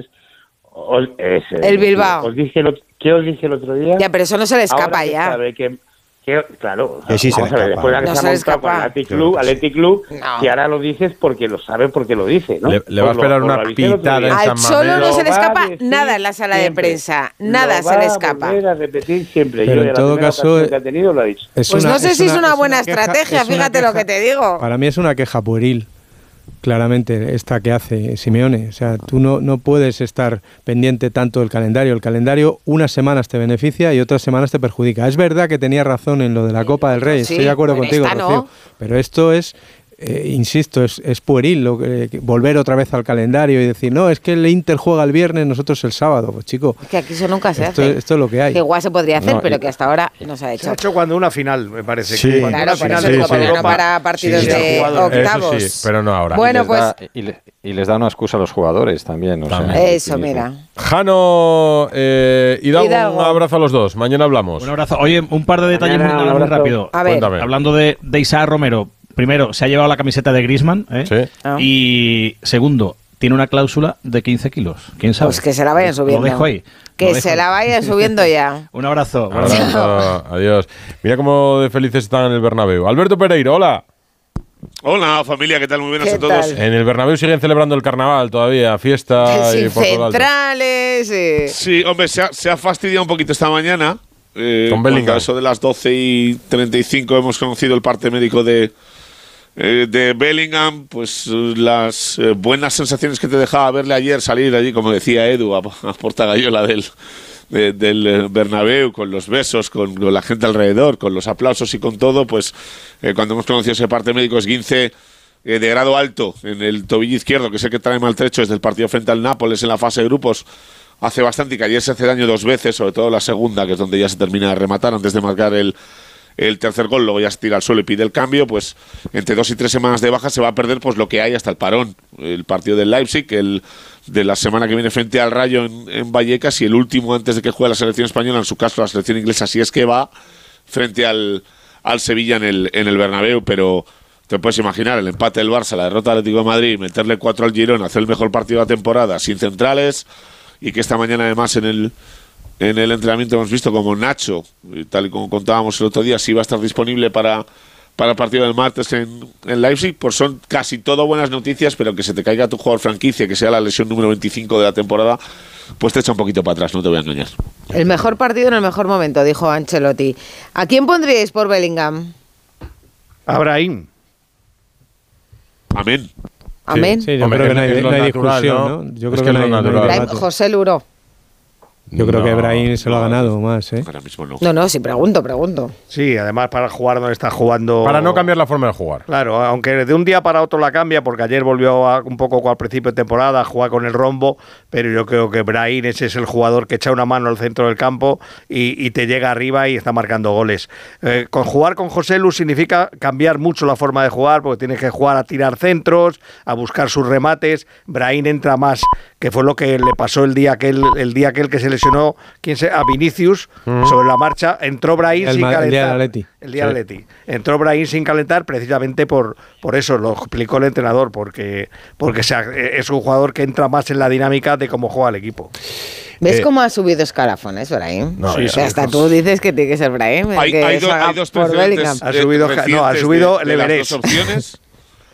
Os- ese, El Bilbao. Os dije el ¿Qué os dije el otro día? Ya, pero eso no se le escapa Ahora ya. sabe que- Que, claro, Que sí se vamos le a ver, escapa. después de que No se se ha le montado con Athletic Club, Athletic Club, No. que ahora lo dices porque lo sabe, porque lo dice, ¿no? Le- le va a lo- esperar una lo otro pitada en Al San Cholo no se le escapa nada en la sala de prensa. Nada Lo se le escapa. a repetir siempre. Pero Yo, en todo caso, que ha tenido, lo ha dicho. Es Pues una- no sé si es una buena estrategia, es una fíjate lo que te digo. Para mí es una queja pueril, claramente, esta que hace Simeone. O sea, tú no, no puedes estar pendiente tanto del calendario. El calendario unas semanas te beneficia y otras semanas te perjudica. Es verdad que tenía razón en lo de la Copa del Rey, Sí, estoy de acuerdo contigo, no. Rocío. Pero esto es... eh, insisto, es, es pueril lo que- que volver otra vez al calendario y decir, no, es que el Inter juega el viernes, nosotros el sábado. Pues chico, Que aquí eso nunca se esto, hace. esto es lo que hay. Que igual se podría hacer, No, pero y- que hasta ahora no se ha Se hecho. ha hecho cuando una final, me parece. Sí. que Claro, por eso digo, pero no para partidos sí, de octavos. Sí, pero no ahora. Bueno, y les pues da, y, le- y les da una excusa a los jugadores también. o sea, eso, mira. Jano eh, Hidalgo, Hidalgo. un abrazo a los dos. Mañana hablamos. Un abrazo. Oye, un par de detalles muy, rápido. A ver. Cuéntame. Hablando de, de Isaac Romero, primero, se ha llevado la camiseta de Grisman. Sí. Ah. Y segundo, tiene una cláusula de 15 kilos. ¿Quién sabe? Pues que se la vayan subiendo. Lo dejo ahí. Que dejo se ahí. la vayan subiendo ya. Un abrazo. Un abrazo. Adiós. Mira cómo de felices están en el Bernabéu. Alberto Pereiro, hola. Hola familia, ¿qué tal? Muy buenas ¿Qué a todos. tal? En el Bernabéu siguen celebrando el carnaval todavía, fiesta y por centrales. eh. Sí, hombre, se ha, se ha fastidiado un poquito esta mañana. Eh, Con Bellingham. eso de las 12 y 35 hemos conocido el parte médico de, eh, de Bellingham, pues las eh, buenas sensaciones que te dejaba verle ayer salir allí, como decía Edu, a, a Porta Gallola del, de- del eh, Bernabéu, con los besos, con, la gente alrededor, con los aplausos y con todo, pues cuando hemos conocido ese parte médico esguince eh, de grado alto en el tobillo izquierdo, que el que trae maltrecho desde el partido frente al Nápoles en la fase de grupos, hace bastante y que ayer se hace daño dos veces, sobre todo la segunda, que es donde ya se termina de rematar antes de marcar el, el tercer gol, luego ya se tira al suelo y pide el cambio, pues entre dos y tres semanas de baja se va a perder pues lo que hay hasta el parón, el partido del Leipzig, el de la semana que viene frente al Rayo en, Vallecas y el último antes de que juegue la selección española, en su caso la selección inglesa, si es que va frente al, al Sevilla en el, en el Bernabéu, pero te puedes imaginar el empate del Barça, la derrota del Atlético de Madrid, meterle cuatro al Girona, hacer el mejor partido de la temporada sin centrales y que esta mañana además en el en el entrenamiento hemos visto como Nacho, tal y como contábamos el otro día, si va a estar disponible para, para el partido del martes en, en Leipzig, pues son casi todo buenas noticias, pero que se te caiga tu jugador franquicia, que sea la lesión número 25 de la temporada, pues te echa un poquito para atrás, no te voy a engañar. El mejor partido en el mejor momento, dijo Ancelotti. ¿A quién pondríais por Bellingham? Abraham. Amén. Amén. Sí, yo Hombre, creo que no hay, no hay natural, discusión, ¿no? ¿no? Yo Es creo que que, es no hay, natural. José Luro. Yo creo que No, Ibrahim se lo ha ganado más, ¿eh? Ahora mismo no. No, no, si pregunto, pregunto. Sí, además para jugar donde está jugando. Para no cambiar la forma de jugar. Claro, aunque de un día para otro la cambia, porque ayer volvió a- un poco al principio de temporada a jugar con el rombo, pero yo creo que Brahim ese es el jugador que echa una mano al centro del campo y, y te llega arriba y está marcando goles. Eh, con jugar con José Lu significa cambiar mucho la forma de jugar, porque tienes que jugar a tirar centros, a buscar sus remates. Brahim entra más, que fue lo que le pasó el día aquel, el día aquel que se lesionó, ¿quién se, a Vinicius, sobre la marcha, entró Brahim El sin el día calentar. El día del Sí. Atleti. Entró Brahim sin calentar precisamente por, por eso, lo explicó el entrenador, porque, porque se ha- es un jugador que entra más en la dinámica de cómo juega el equipo. ¿Ves Eh, cómo ha subido escalafones, Brahim? No, Sí, ya. sí, hasta tú dices que tiene que ser Brahim. Hay, que hay do- salga hay dos precedentes. Ha subido- no, ha recientes subido de- el de las dos opciones.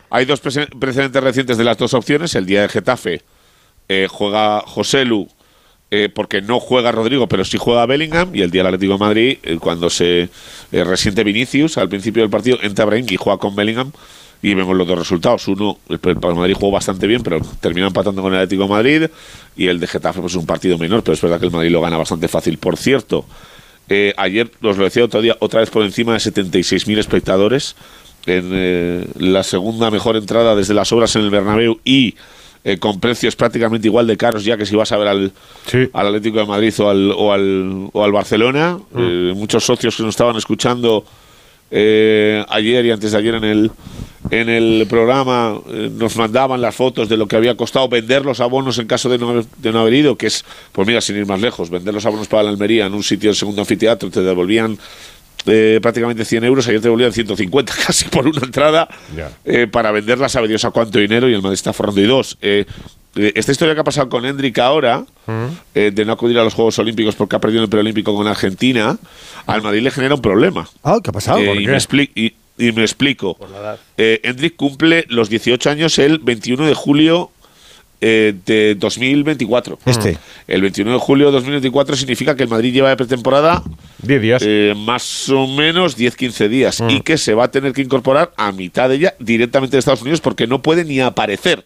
Hay dos precedentes recientes de las dos opciones. El día de Getafe eh, juega José Lu eh, porque no juega Rodrigo, pero sí juega Bellingham. Y el día del Atlético de Madrid, eh, cuando se eh, resiente Vinicius al principio del partido, entra Brahim y juega con Bellingham. Y vemos los dos resultados. Uno, el, el Madrid jugó bastante bien, pero termina empatando con el Atlético de Madrid. Y el de Getafe, pues un partido menor, pero es verdad que el Madrid lo gana bastante fácil. Por cierto, eh, ayer, os lo decía otro día, otra vez por encima de 76.000 espectadores en la segunda mejor entrada desde las obras en el Bernabéu y eh, con precios prácticamente igual de caros ya que si vas a ver al, al Atlético de Madrid o al, o al, o al Barcelona. Eh, muchos socios que nos estaban escuchando eh, ayer y antes de ayer en el, en el programa eh, nos mandaban las fotos de lo que había costado vender los abonos en caso de no, haber, de no haber ido, que es, pues mira, sin ir más lejos, vender los abonos para la Almería en un sitio del segundo anfiteatro, te devolvían eh, prácticamente 100 euros, ayer te devolvían 150 casi por una entrada eh, para venderla, sabe Dios a cuánto dinero, y el Madrid está forrando y dos. eh, eh, esta historia que ha pasado con Hendrik ahora, eh, de no acudir a los Juegos Olímpicos porque ha perdido el preolímpico con Argentina, al Madrid le genera un problema. Ah, ¿qué ha pasado? Eh, ¿Por y, qué? me expli- y- y me explico. Eh, Hendrik cumple los 18 años el 21 de julio eh, de 2024. Este. El 21 de julio de 2024 significa que el Madrid lleva de pretemporada 10 días. eh, más o menos 10-15 días y que se va a tener que incorporar a mitad de ella directamente de Estados Unidos porque no puede ni aparecer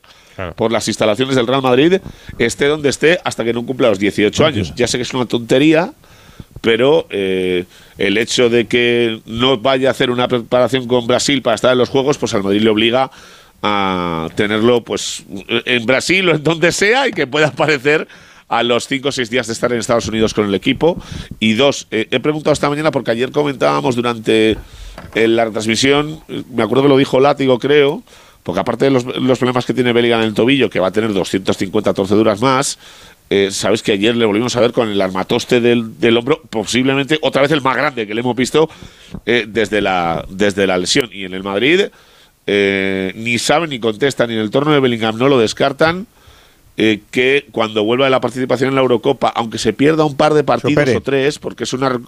por las instalaciones del Real Madrid, esté donde esté, hasta que no cumpla los 18 años. Ya sé que es una tontería, pero eh, el hecho de que no vaya a hacer una preparación con Brasil para estar en los Juegos, pues al Madrid le obliga a tenerlo pues en Brasil o en donde sea y que pueda aparecer a los 5 o 6 días de estar en Estados Unidos con el equipo. Y dos, eh, he preguntado esta mañana porque ayer comentábamos durante eh, la retransmisión, eh, me acuerdo que lo dijo Látigo, creo, porque aparte de los, problemas que tiene Bellingham en el tobillo, que va a tener 250 torceduras más, eh, sabes que ayer le volvimos a ver con el armatoste del, del hombro, posiblemente otra vez el más grande que le hemos visto eh, desde, la, desde la lesión. Y en el Madrid eh, ni saben ni contestan, ni en el torno de Bellingham no lo descartan. eh, que cuando vuelva de la participación en la Eurocopa, aunque se pierda un par de partidos Supere. o tres, porque es una,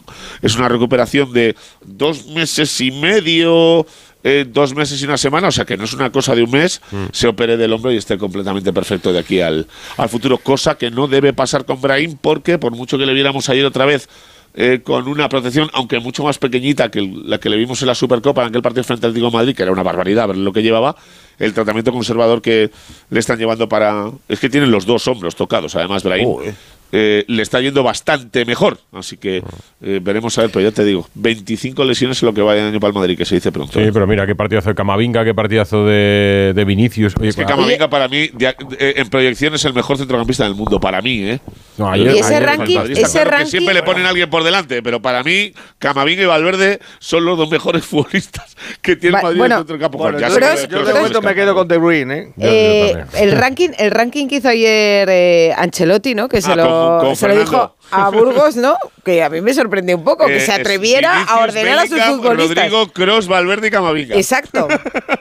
es una recuperación de dos meses y medio, eh, dos meses y una semana, o sea que no es una cosa de un mes, se opere del hombro y esté completamente perfecto de aquí al, al futuro, cosa que no debe pasar con Brahim, porque por mucho que le viéramos ayer otra vez eh, con una protección, aunque mucho más pequeñita que la que le vimos en la Supercopa en aquel partido frente al Atlético de Madrid, que era una barbaridad lo que llevaba, el tratamiento conservador que le están llevando para... Es que tienen los dos hombros tocados, además. Eh, le está yendo bastante mejor, así que eh, veremos a ver, pero ya te digo, 25 lesiones en lo que va de año para el Madrid, que se dice pronto. Sí, pero mira, qué partidazo de Camavinga, qué partidazo de, de Vinicius. Oye, Es que Camavinga para mí, de- eh, en proyección, es el mejor centrocampista del mundo, para mí, ¿eh? No, ayer- Y ese Ayer, ranking- el ese claro que ranking- siempre le ponen a alguien por delante, pero para mí, Camavinga y Valverde son los dos mejores futbolistas que tiene el Va- Madrid bueno, dentro del campo. Bueno, Ya yo, yo los de momento me quedo con De Bruyne, ¿eh? Eh, el ranking el ranking que hizo ayer eh, Ancelotti, ¿no? Que se Ah, lo, con- con se lo dijo a Burgos, ¿no? Que a mí me sorprendió un poco, que Eh, se es atreviera a ordenar a sus futbolistas. Rodrigo, Cross, Valverde y Camavinga. Exacto.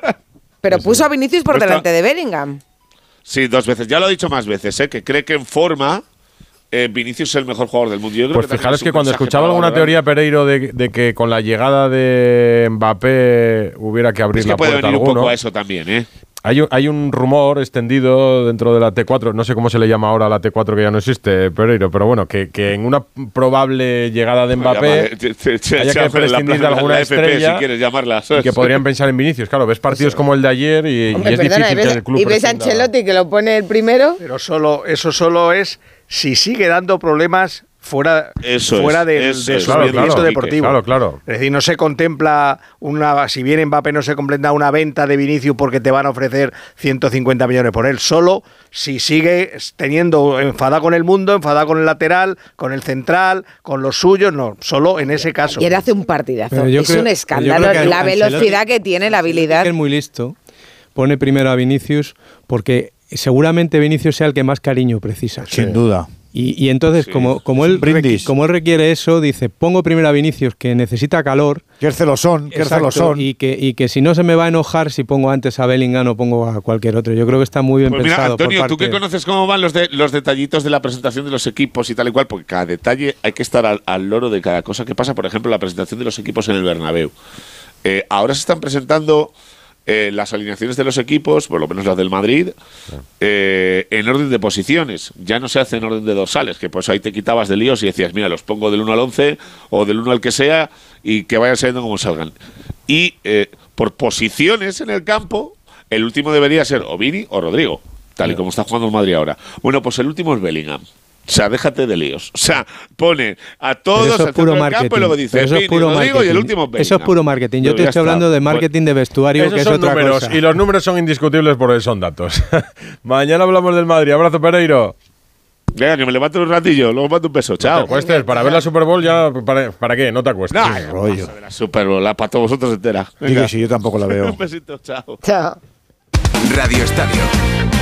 Pero puso a Vinicius por delante de Bellingham. Sí, dos veces. Ya lo ha dicho más veces, ¿eh? que cree que en forma eh, Vinicius es el mejor jugador del mundo. Yo creo Pues fijaros es un que cuando escuchaba alguna Valverde. teoría, Pereiro, de, de que con la llegada de Mbappé hubiera que abrir Es que la puede puerta venir un alguno. poco a eso también, ¿eh? Hay un, hay un rumor extendido dentro de la T4, no sé cómo se le llama ahora a la T4 que ya no existe, Pereiro, pero bueno, que, que en una probable llegada de Mbappé haya que prescindir de alguna la FP, estrella si quieres llamarla, y que podrían pensar en Vinicius. Claro, ves partidos como el de ayer y, y Hombre, es perdona, difícil y ves, que el club y ves a. Ancelotti que lo pone el primero. Pero solo, eso solo es si sigue dando problemas fuera, Eso fuera es, del- eso de es, su Claro, rendimiento claro, deportivo. Claro, claro. Es decir, no se contempla una, si bien Mbappé no se contempla una venta de Vinicius porque te van a ofrecer 150 millones por él, solo si sigue teniendo enfada con el mundo, enfada con el lateral, con el central, con los suyos, no, solo en ese caso. Y él hace un partidazo. Es creo- un escándalo que la velocidad que tiene, la habilidad. es muy listo. Pone primero a Vinicius porque seguramente Vinicius sea el que más cariño precisa. Sin duda. Y, y entonces, como, como, él, como él requiere eso, dice, pongo primero a Vinicius que necesita calor. Que es celosón, que es celosón. y, que, y que si no se me va a enojar si pongo antes a Bellingham o pongo a cualquier otro. Yo creo que está muy bien Pues mira, pensado. por Antonio, tú que conoces cómo van los, de, los detallitos de la presentación de los equipos y tal y cual, porque cada detalle hay que estar al, al loro de cada cosa que pasa. Por ejemplo, la presentación de los equipos en el Bernabéu. Eh, ahora se están presentando eh, las alineaciones de los equipos, por lo menos las del Madrid, eh, en orden de posiciones. Ya no se hace en orden de dorsales, que pues ahí te quitabas de líos y decías, mira, los pongo del 1 al 11 o del 1 al que sea y que vayan saliendo como salgan. Y eh, por posiciones en el campo, el último debería ser o Vini o Rodrigo, tal y como está jugando el Madrid ahora. Bueno, pues el último es Bellingham. O sea, déjate de líos. O sea, pone a todos eso es puro marketing. campo y luego dice eso es puro Rodrigo y el marketing. último. Eso es puro marketing. Yo Pero te estoy hablando de Pues- marketing de vestuario, Esos que es son otra números cosa. y los números son indiscutibles porque son datos. Mañana hablamos del Madrid. Abrazo, Pereiro. Venga, que me levanto un ratillo, luego mando un beso. No Chao. te acuestes, para ver la Super Bowl ya, ¿para, para qué? No te acuestes. Nah, rollo. De la Super Bowl, la para todos vosotros entera. Digo, Venga. si yo tampoco la veo. un besito, chao. Chao. Radio Estadio.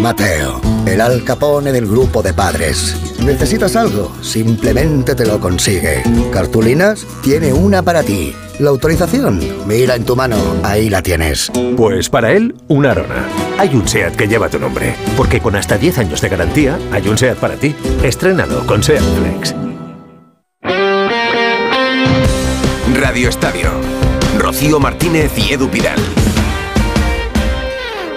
Mateo, el Al Capone del grupo de padres. ¿Necesitas algo? Simplemente te lo consigue. ¿Cartulinas? Tiene una para ti. ¿La autorización? Mira en tu mano, ahí la tienes. Pues para él, una Arona. Hay un SEAT que lleva tu nombre, porque con hasta 10 años de garantía, hay un SEAT para ti. Estrénalo con SEAT Flex. Radio Estadio. Rocío Martínez y Edu Pidal.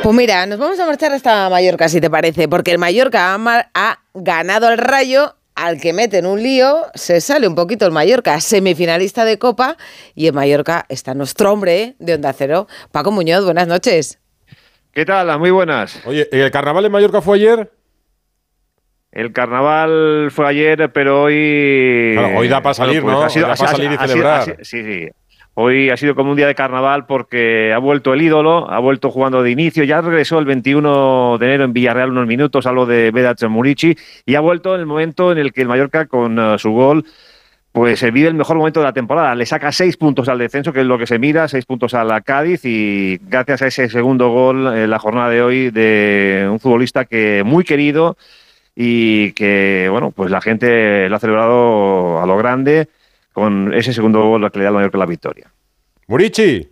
Pues mira, nos vamos a marchar hasta Mallorca, si te parece, porque el Mallorca ha, ha ganado al Rayo, al que mete en un lío, se sale un poquito el Mallorca, semifinalista de Copa, y en Mallorca está nuestro hombre de Onda Cero, Paco Muñoz, buenas noches. ¿Qué tal? Muy buenas. Oye, ¿el carnaval en Mallorca fue ayer? El carnaval fue ayer, pero hoy. Claro, hoy da pa' salir, ¿no? Ha sido, Hoy da ha sido- pa' salir y ha sido- celebrar. ha sido- sí, sí. Hoy ha sido como un día de carnaval porque ha vuelto el ídolo, ha vuelto jugando de inicio, ya regresó el 21 de enero en Villarreal unos minutos, algo de Vedat Murici, y ha vuelto en el momento en el que el Mallorca, con eh, su gol, pues eh, vive el mejor momento de la temporada. Le saca seis puntos al descenso, que es lo que se mira, seis puntos a la Cádiz, y gracias a ese segundo gol en la jornada de hoy de un futbolista que muy querido y que, bueno, pues la gente lo ha celebrado a lo grande con ese segundo gol que le da al Mallorca la victoria. Murici.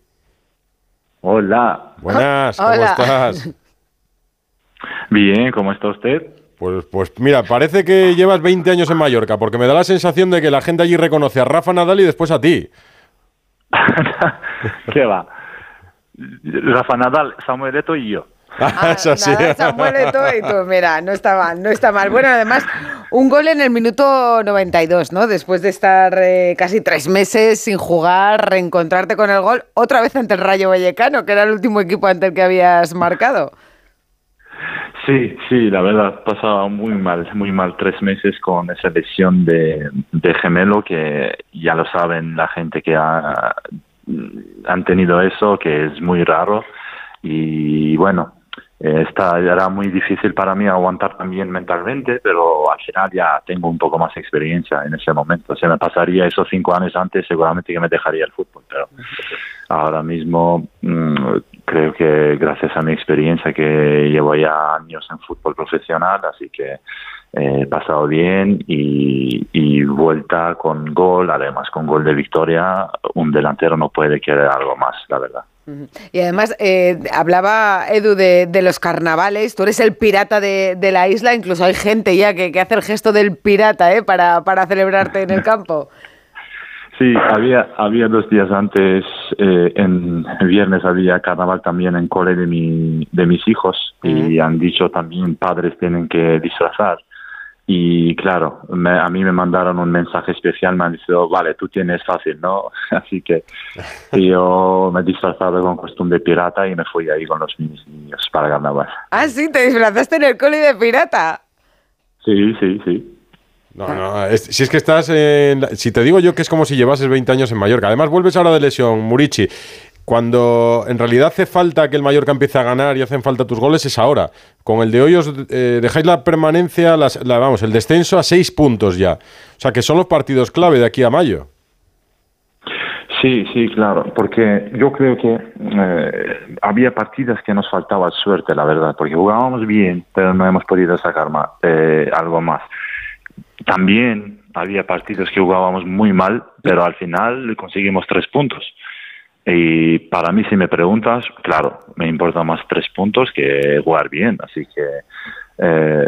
Hola. Buenas, ¿cómo Hola. estás? Bien, ¿cómo está usted? Pues, pues mira, parece que llevas 20 años en Mallorca, porque me da la sensación de que la gente allí reconoce a Rafa Nadal y después a ti. ¿Qué va? Rafa Nadal, Samuel Eto'o y yo. Ah, es así. Nada, Samuel Eto'o y tú, mira, no está mal, no está mal. Bueno, además, un gol en el minuto 92, ¿no? Después de estar eh, casi tres meses sin jugar, reencontrarte con el gol, otra vez ante el Rayo Vallecano, que era el último equipo ante el que habías marcado. Sí, sí, la verdad, pasaba muy mal, muy mal tres meses con esa lesión de, de gemelo que ya lo saben la gente que ha, han tenido eso, que es muy raro. Y bueno, eh, está, era muy difícil para mí aguantar también mentalmente, pero al final ya tengo un poco más experiencia en ese momento. Se me pasaría esos cinco años antes, seguramente que me dejaría el fútbol, pero ahora mismo mm, creo que gracias a mi experiencia que llevo ya años en fútbol profesional, así que eh, he pasado bien y, y vuelta con gol, además con gol de victoria, un delantero no puede querer algo más, la verdad. Y además, eh, hablaba Edu de, de los carnavales, tú eres el pirata de, de la isla, incluso hay gente ya que, que hace el gesto del pirata ¿eh? para, para celebrarte en el campo. Sí, había, había dos días antes, eh, en el viernes había carnaval también en cole de, mi, de mis hijos y han dicho también padres tienen que disfrazar. Y claro, me- a mí me mandaron un mensaje especial, me han dicho, vale, tú tienes fácil, ¿no? Así que yo me he disfrazado con costumbre pirata y me fui ahí con los mis niños para carnaval. Ah, sí, te disfrazaste en el cole de pirata. Sí, sí, sí. No, no, es- si es que estás en. la- Si te digo yo que es como si llevases 20 años en Mallorca. Además, vuelves ahora de lesión, Murici. Cuando en realidad hace falta que el Mallorca empiece a ganar y hacen falta tus goles, es ahora. Con el de hoy os eh, dejáis la permanencia, las- la, vamos, el descenso a seis puntos ya. O sea que son los partidos clave de aquí a mayo. Sí, sí, claro, porque yo creo que eh, había partidas que nos faltaba suerte, la verdad, porque jugábamos bien, pero no hemos podido sacar ma- eh, algo más. También había partidos que jugábamos muy mal, pero al final conseguimos tres puntos. Y para mí, si me preguntas, claro, me importa más tres puntos que jugar bien, así que eh,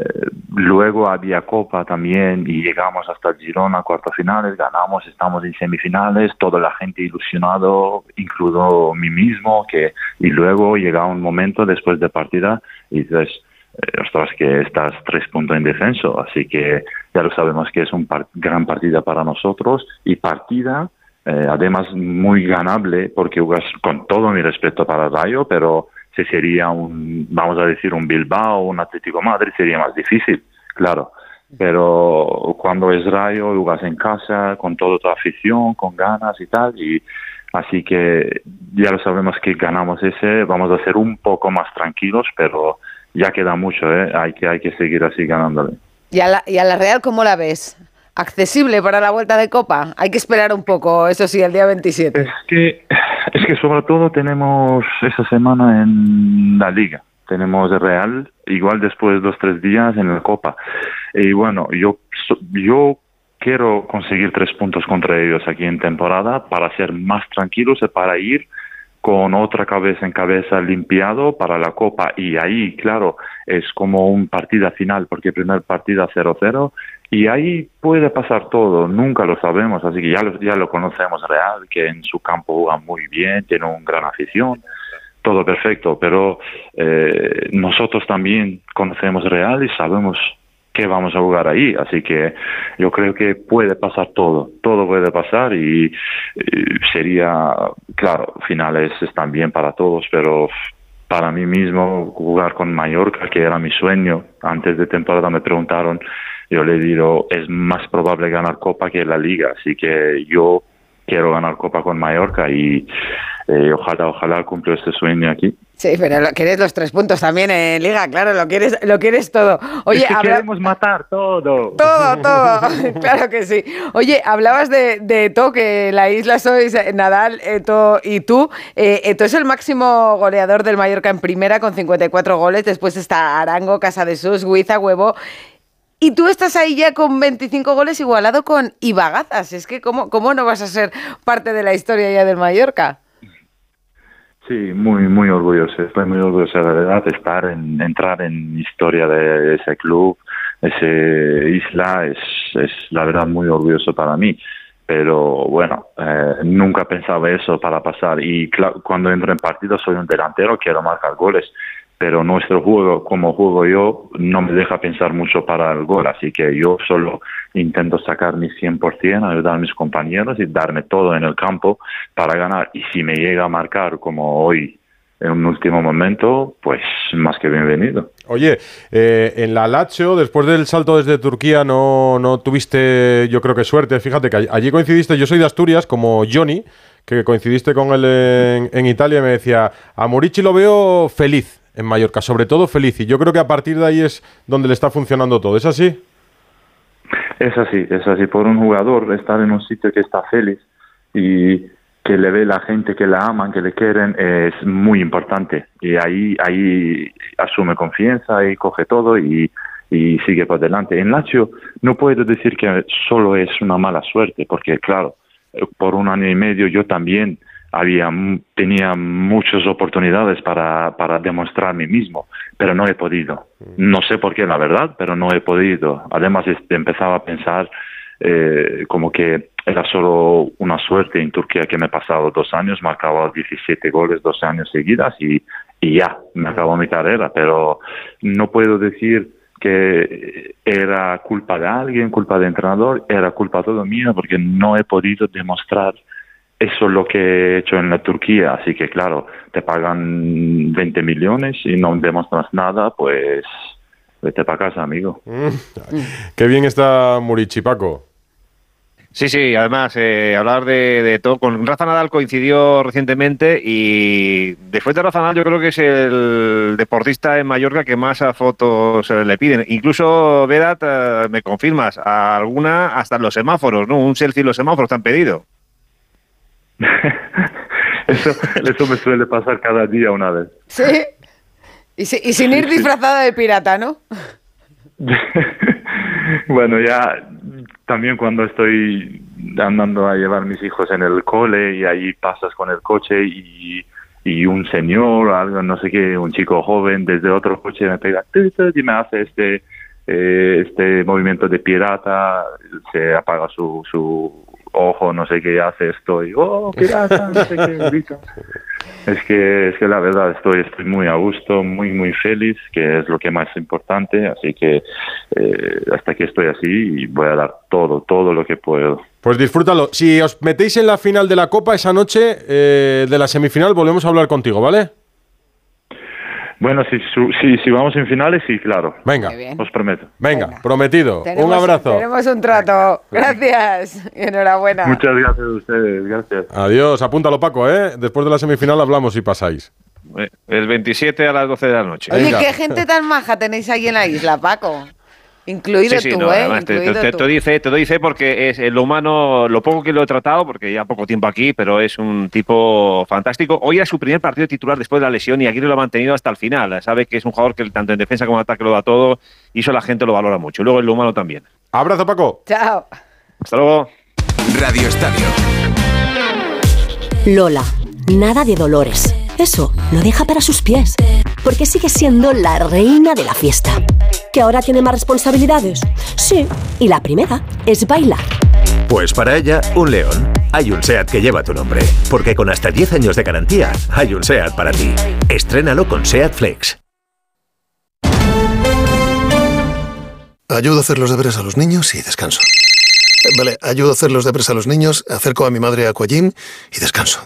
luego había Copa también y llegamos hasta el Girona, cuartos finales, ganamos, estamos en semifinales, toda la gente ilusionado, incluido mí mismo, que y luego llega un momento después de partida y dices, eh, ostras, que estás tres puntos en descenso, así que ya lo sabemos que es un par- gran partida para nosotros y partida eh, además muy ganable porque con todo mi respeto para Rayo, pero si sería un, vamos a decir, un Bilbao un Atlético Madrid sería más difícil, claro. Pero cuando es Rayo, jugas en casa, con toda tu afición, con ganas y tal, y así que ya lo sabemos que ganamos ese, vamos a ser un poco más tranquilos, pero ya queda mucho, ¿eh? hay, que, hay que seguir así ganándole. ¿Y a, la, ¿Y a la Real cómo la ves? ¿Accesible para la vuelta de Copa? Hay que esperar un poco, eso sí, el día 27. Es que, es que sobre todo tenemos esa semana en la liga. Tenemos Real, igual después de dos tres días en la Copa. Y bueno, yo, yo quiero conseguir tres puntos contra ellos aquí en temporada para ser más tranquilos y para ir con otra cabeza en cabeza limpiado para la Copa. Y ahí, claro, es como un partida final, porque primer partida 0-0 y ahí puede pasar todo, nunca lo sabemos, así que ya lo, ya lo conocemos Real, que en su campo juega muy bien, tiene una gran afición, todo perfecto, pero eh, nosotros también conocemos Real y sabemos que vamos a jugar ahí, así que yo creo que puede pasar todo, todo puede pasar y sería, claro, finales están bien para todos, pero para mí mismo jugar con Mallorca, que era mi sueño, antes de temporada me preguntaron, yo le digo, es más probable ganar Copa que la Liga, así que yo quiero ganar Copa con Mallorca y eh, ojalá, ojalá cumplo este sueño aquí. Sí, pero lo, quieres los tres puntos también en Liga, claro, lo quieres, lo quieres todo. Oye, Es que habla- queremos matar todo. Todo, todo, claro que sí. Oye, hablabas de, de Eto, que la isla sois eh, Nadal, Eto y tú. Eh, Eto es el máximo goleador del Mallorca en primera con 54 goles. Después está Arango, Casa de Sus, Huiza, Huevo. Y tú estás ahí ya con 25 goles igualado con Ibagazas. Es que, ¿cómo, ¿cómo no vas a ser parte de la historia ya del Mallorca? Sí, muy, muy orgulloso. Estoy muy orgulloso de verdad de estar en, entrar en historia de ese club, ese isla. Es, es la verdad muy orgulloso para mí. Pero bueno, eh, nunca pensaba eso para pasar. Y cuando entro en partido soy un delantero, quiero marcar goles. Pero nuestro juego, como juego yo, no me deja pensar mucho para el gol. Así que yo solo intento sacar mi 100%, ayudar a mis compañeros y darme todo en el campo para ganar. Y si me llega a marcar como hoy en un último momento, pues más que bienvenido. Oye, eh, en la Lazio, después del salto desde Turquía, no, no tuviste, yo creo que suerte. Fíjate que all- allí coincidiste, yo soy de Asturias, como Johnny, que coincidiste con él en, Italia, me decía, a Morici lo veo feliz en Mallorca, sobre todo feliz. Y yo creo que a partir de ahí es donde le está funcionando todo. ¿Es así? Es así, es así. Por un jugador estar en un sitio que está feliz y que le ve la gente que la aman, que le quieren, es muy importante. Y ahí, ahí asume confianza y coge todo y, y sigue por delante. En Lazio no puedo decir que solo es una mala suerte, porque claro, por un año y medio yo también había tenía muchas oportunidades para, para demostrar mí mismo, pero no he podido. No sé por qué, la verdad, pero no he podido. Además, este, empezaba a pensar eh, como que era solo una suerte en Turquía que me he pasado dos años, marcaba 17 goles dos años seguidas y, y ya, me acabó mi carrera, pero no puedo decir que era culpa de alguien, culpa del entrenador, era culpa todo mío porque no he podido demostrar eso es lo que he hecho en la Turquía, así que claro, te pagan 20 millones y no demuestras nada, pues vete para casa, amigo. Qué bien está Murici, Paco. Sí, sí, además, eh, hablar de, de, todo. Con Rafa Nadal coincidió recientemente y después de Rafa Nadal yo creo que es el deportista en Mallorca que más a fotos le piden. Incluso, Vedat, eh, me confirmas, alguna hasta los semáforos, ¿no? Un selfie en los semáforos te han pedido. eso, eso me suele pasar cada día una vez. Sí. Y, si, y sin ir disfrazada de pirata, ¿no? bueno, ya también cuando estoy andando a llevar mis hijos en el cole y ahí pasas con el coche y, y un señor, algo, no sé qué, un chico joven desde otro coche me pega y me hace este eh, este movimiento de pirata, se apaga su, su ojo, no sé qué hace esto, y oh, pirata, no sé qué. Es que, es que la verdad estoy, estoy muy a gusto, muy, muy feliz, que es lo que más importante, así que eh, hasta que estoy así y voy a dar todo, todo lo que puedo. Pues disfrútalo. Si os metéis en la final de la Copa esa noche, eh, de la semifinal, volvemos a hablar contigo, ¿vale? Bueno, si, si, si vamos en finales, sí, claro. Venga, os prometo. Venga, Venga. prometido. Tenemos, un abrazo. Tenemos un trato. Gracias y enhorabuena. Muchas gracias a ustedes, gracias. Adiós, apúntalo Paco, ¿eh? Después de la semifinal hablamos si pasáis. El 27 a las 12 de la noche. Oye, qué gente tan maja tenéis ahí en la isla, Paco. Incluido sí, sí, tú, no, ¿eh? te, te, tú. doy fe, te doy fe porque es lo humano, lo poco que lo he tratado, porque ya poco tiempo aquí, pero es un tipo fantástico. Hoy era su primer partido titular después de la lesión y aquí lo ha mantenido hasta el final. Sabe que es un jugador que tanto en defensa como en ataque lo da todo y eso la gente lo valora mucho. Y luego en lo humano también. Abrazo, Paco. Chao. Hasta luego. Radio Estadio. Lola, nada de dolores. Eso lo deja para sus pies, porque sigue siendo la reina de la fiesta. ¿Que ahora tiene más responsabilidades? Sí, y la primera es bailar. Pues para ella, un león. Hay un SEAT que lleva tu nombre, porque con hasta 10 años de garantía, hay un SEAT para ti. Estrénalo con SEAT Flex. Ayudo a hacer los deberes a los niños y descanso. Vale, ayudo a hacer los deberes a los niños, acerco a mi madre a Aquagym y descanso.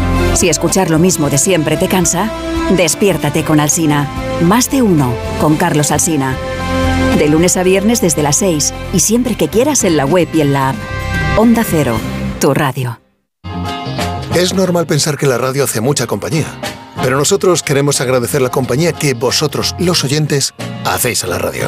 Si escuchar lo mismo de siempre te cansa, despiértate con Alsina. Más de uno con Carlos Alsina. De lunes a viernes desde las 6 y siempre que quieras en la web y en la app. Onda Cero, tu radio. Es normal pensar que la radio hace mucha compañía, pero nosotros queremos agradecer la compañía que vosotros, los oyentes, hacéis a la radio.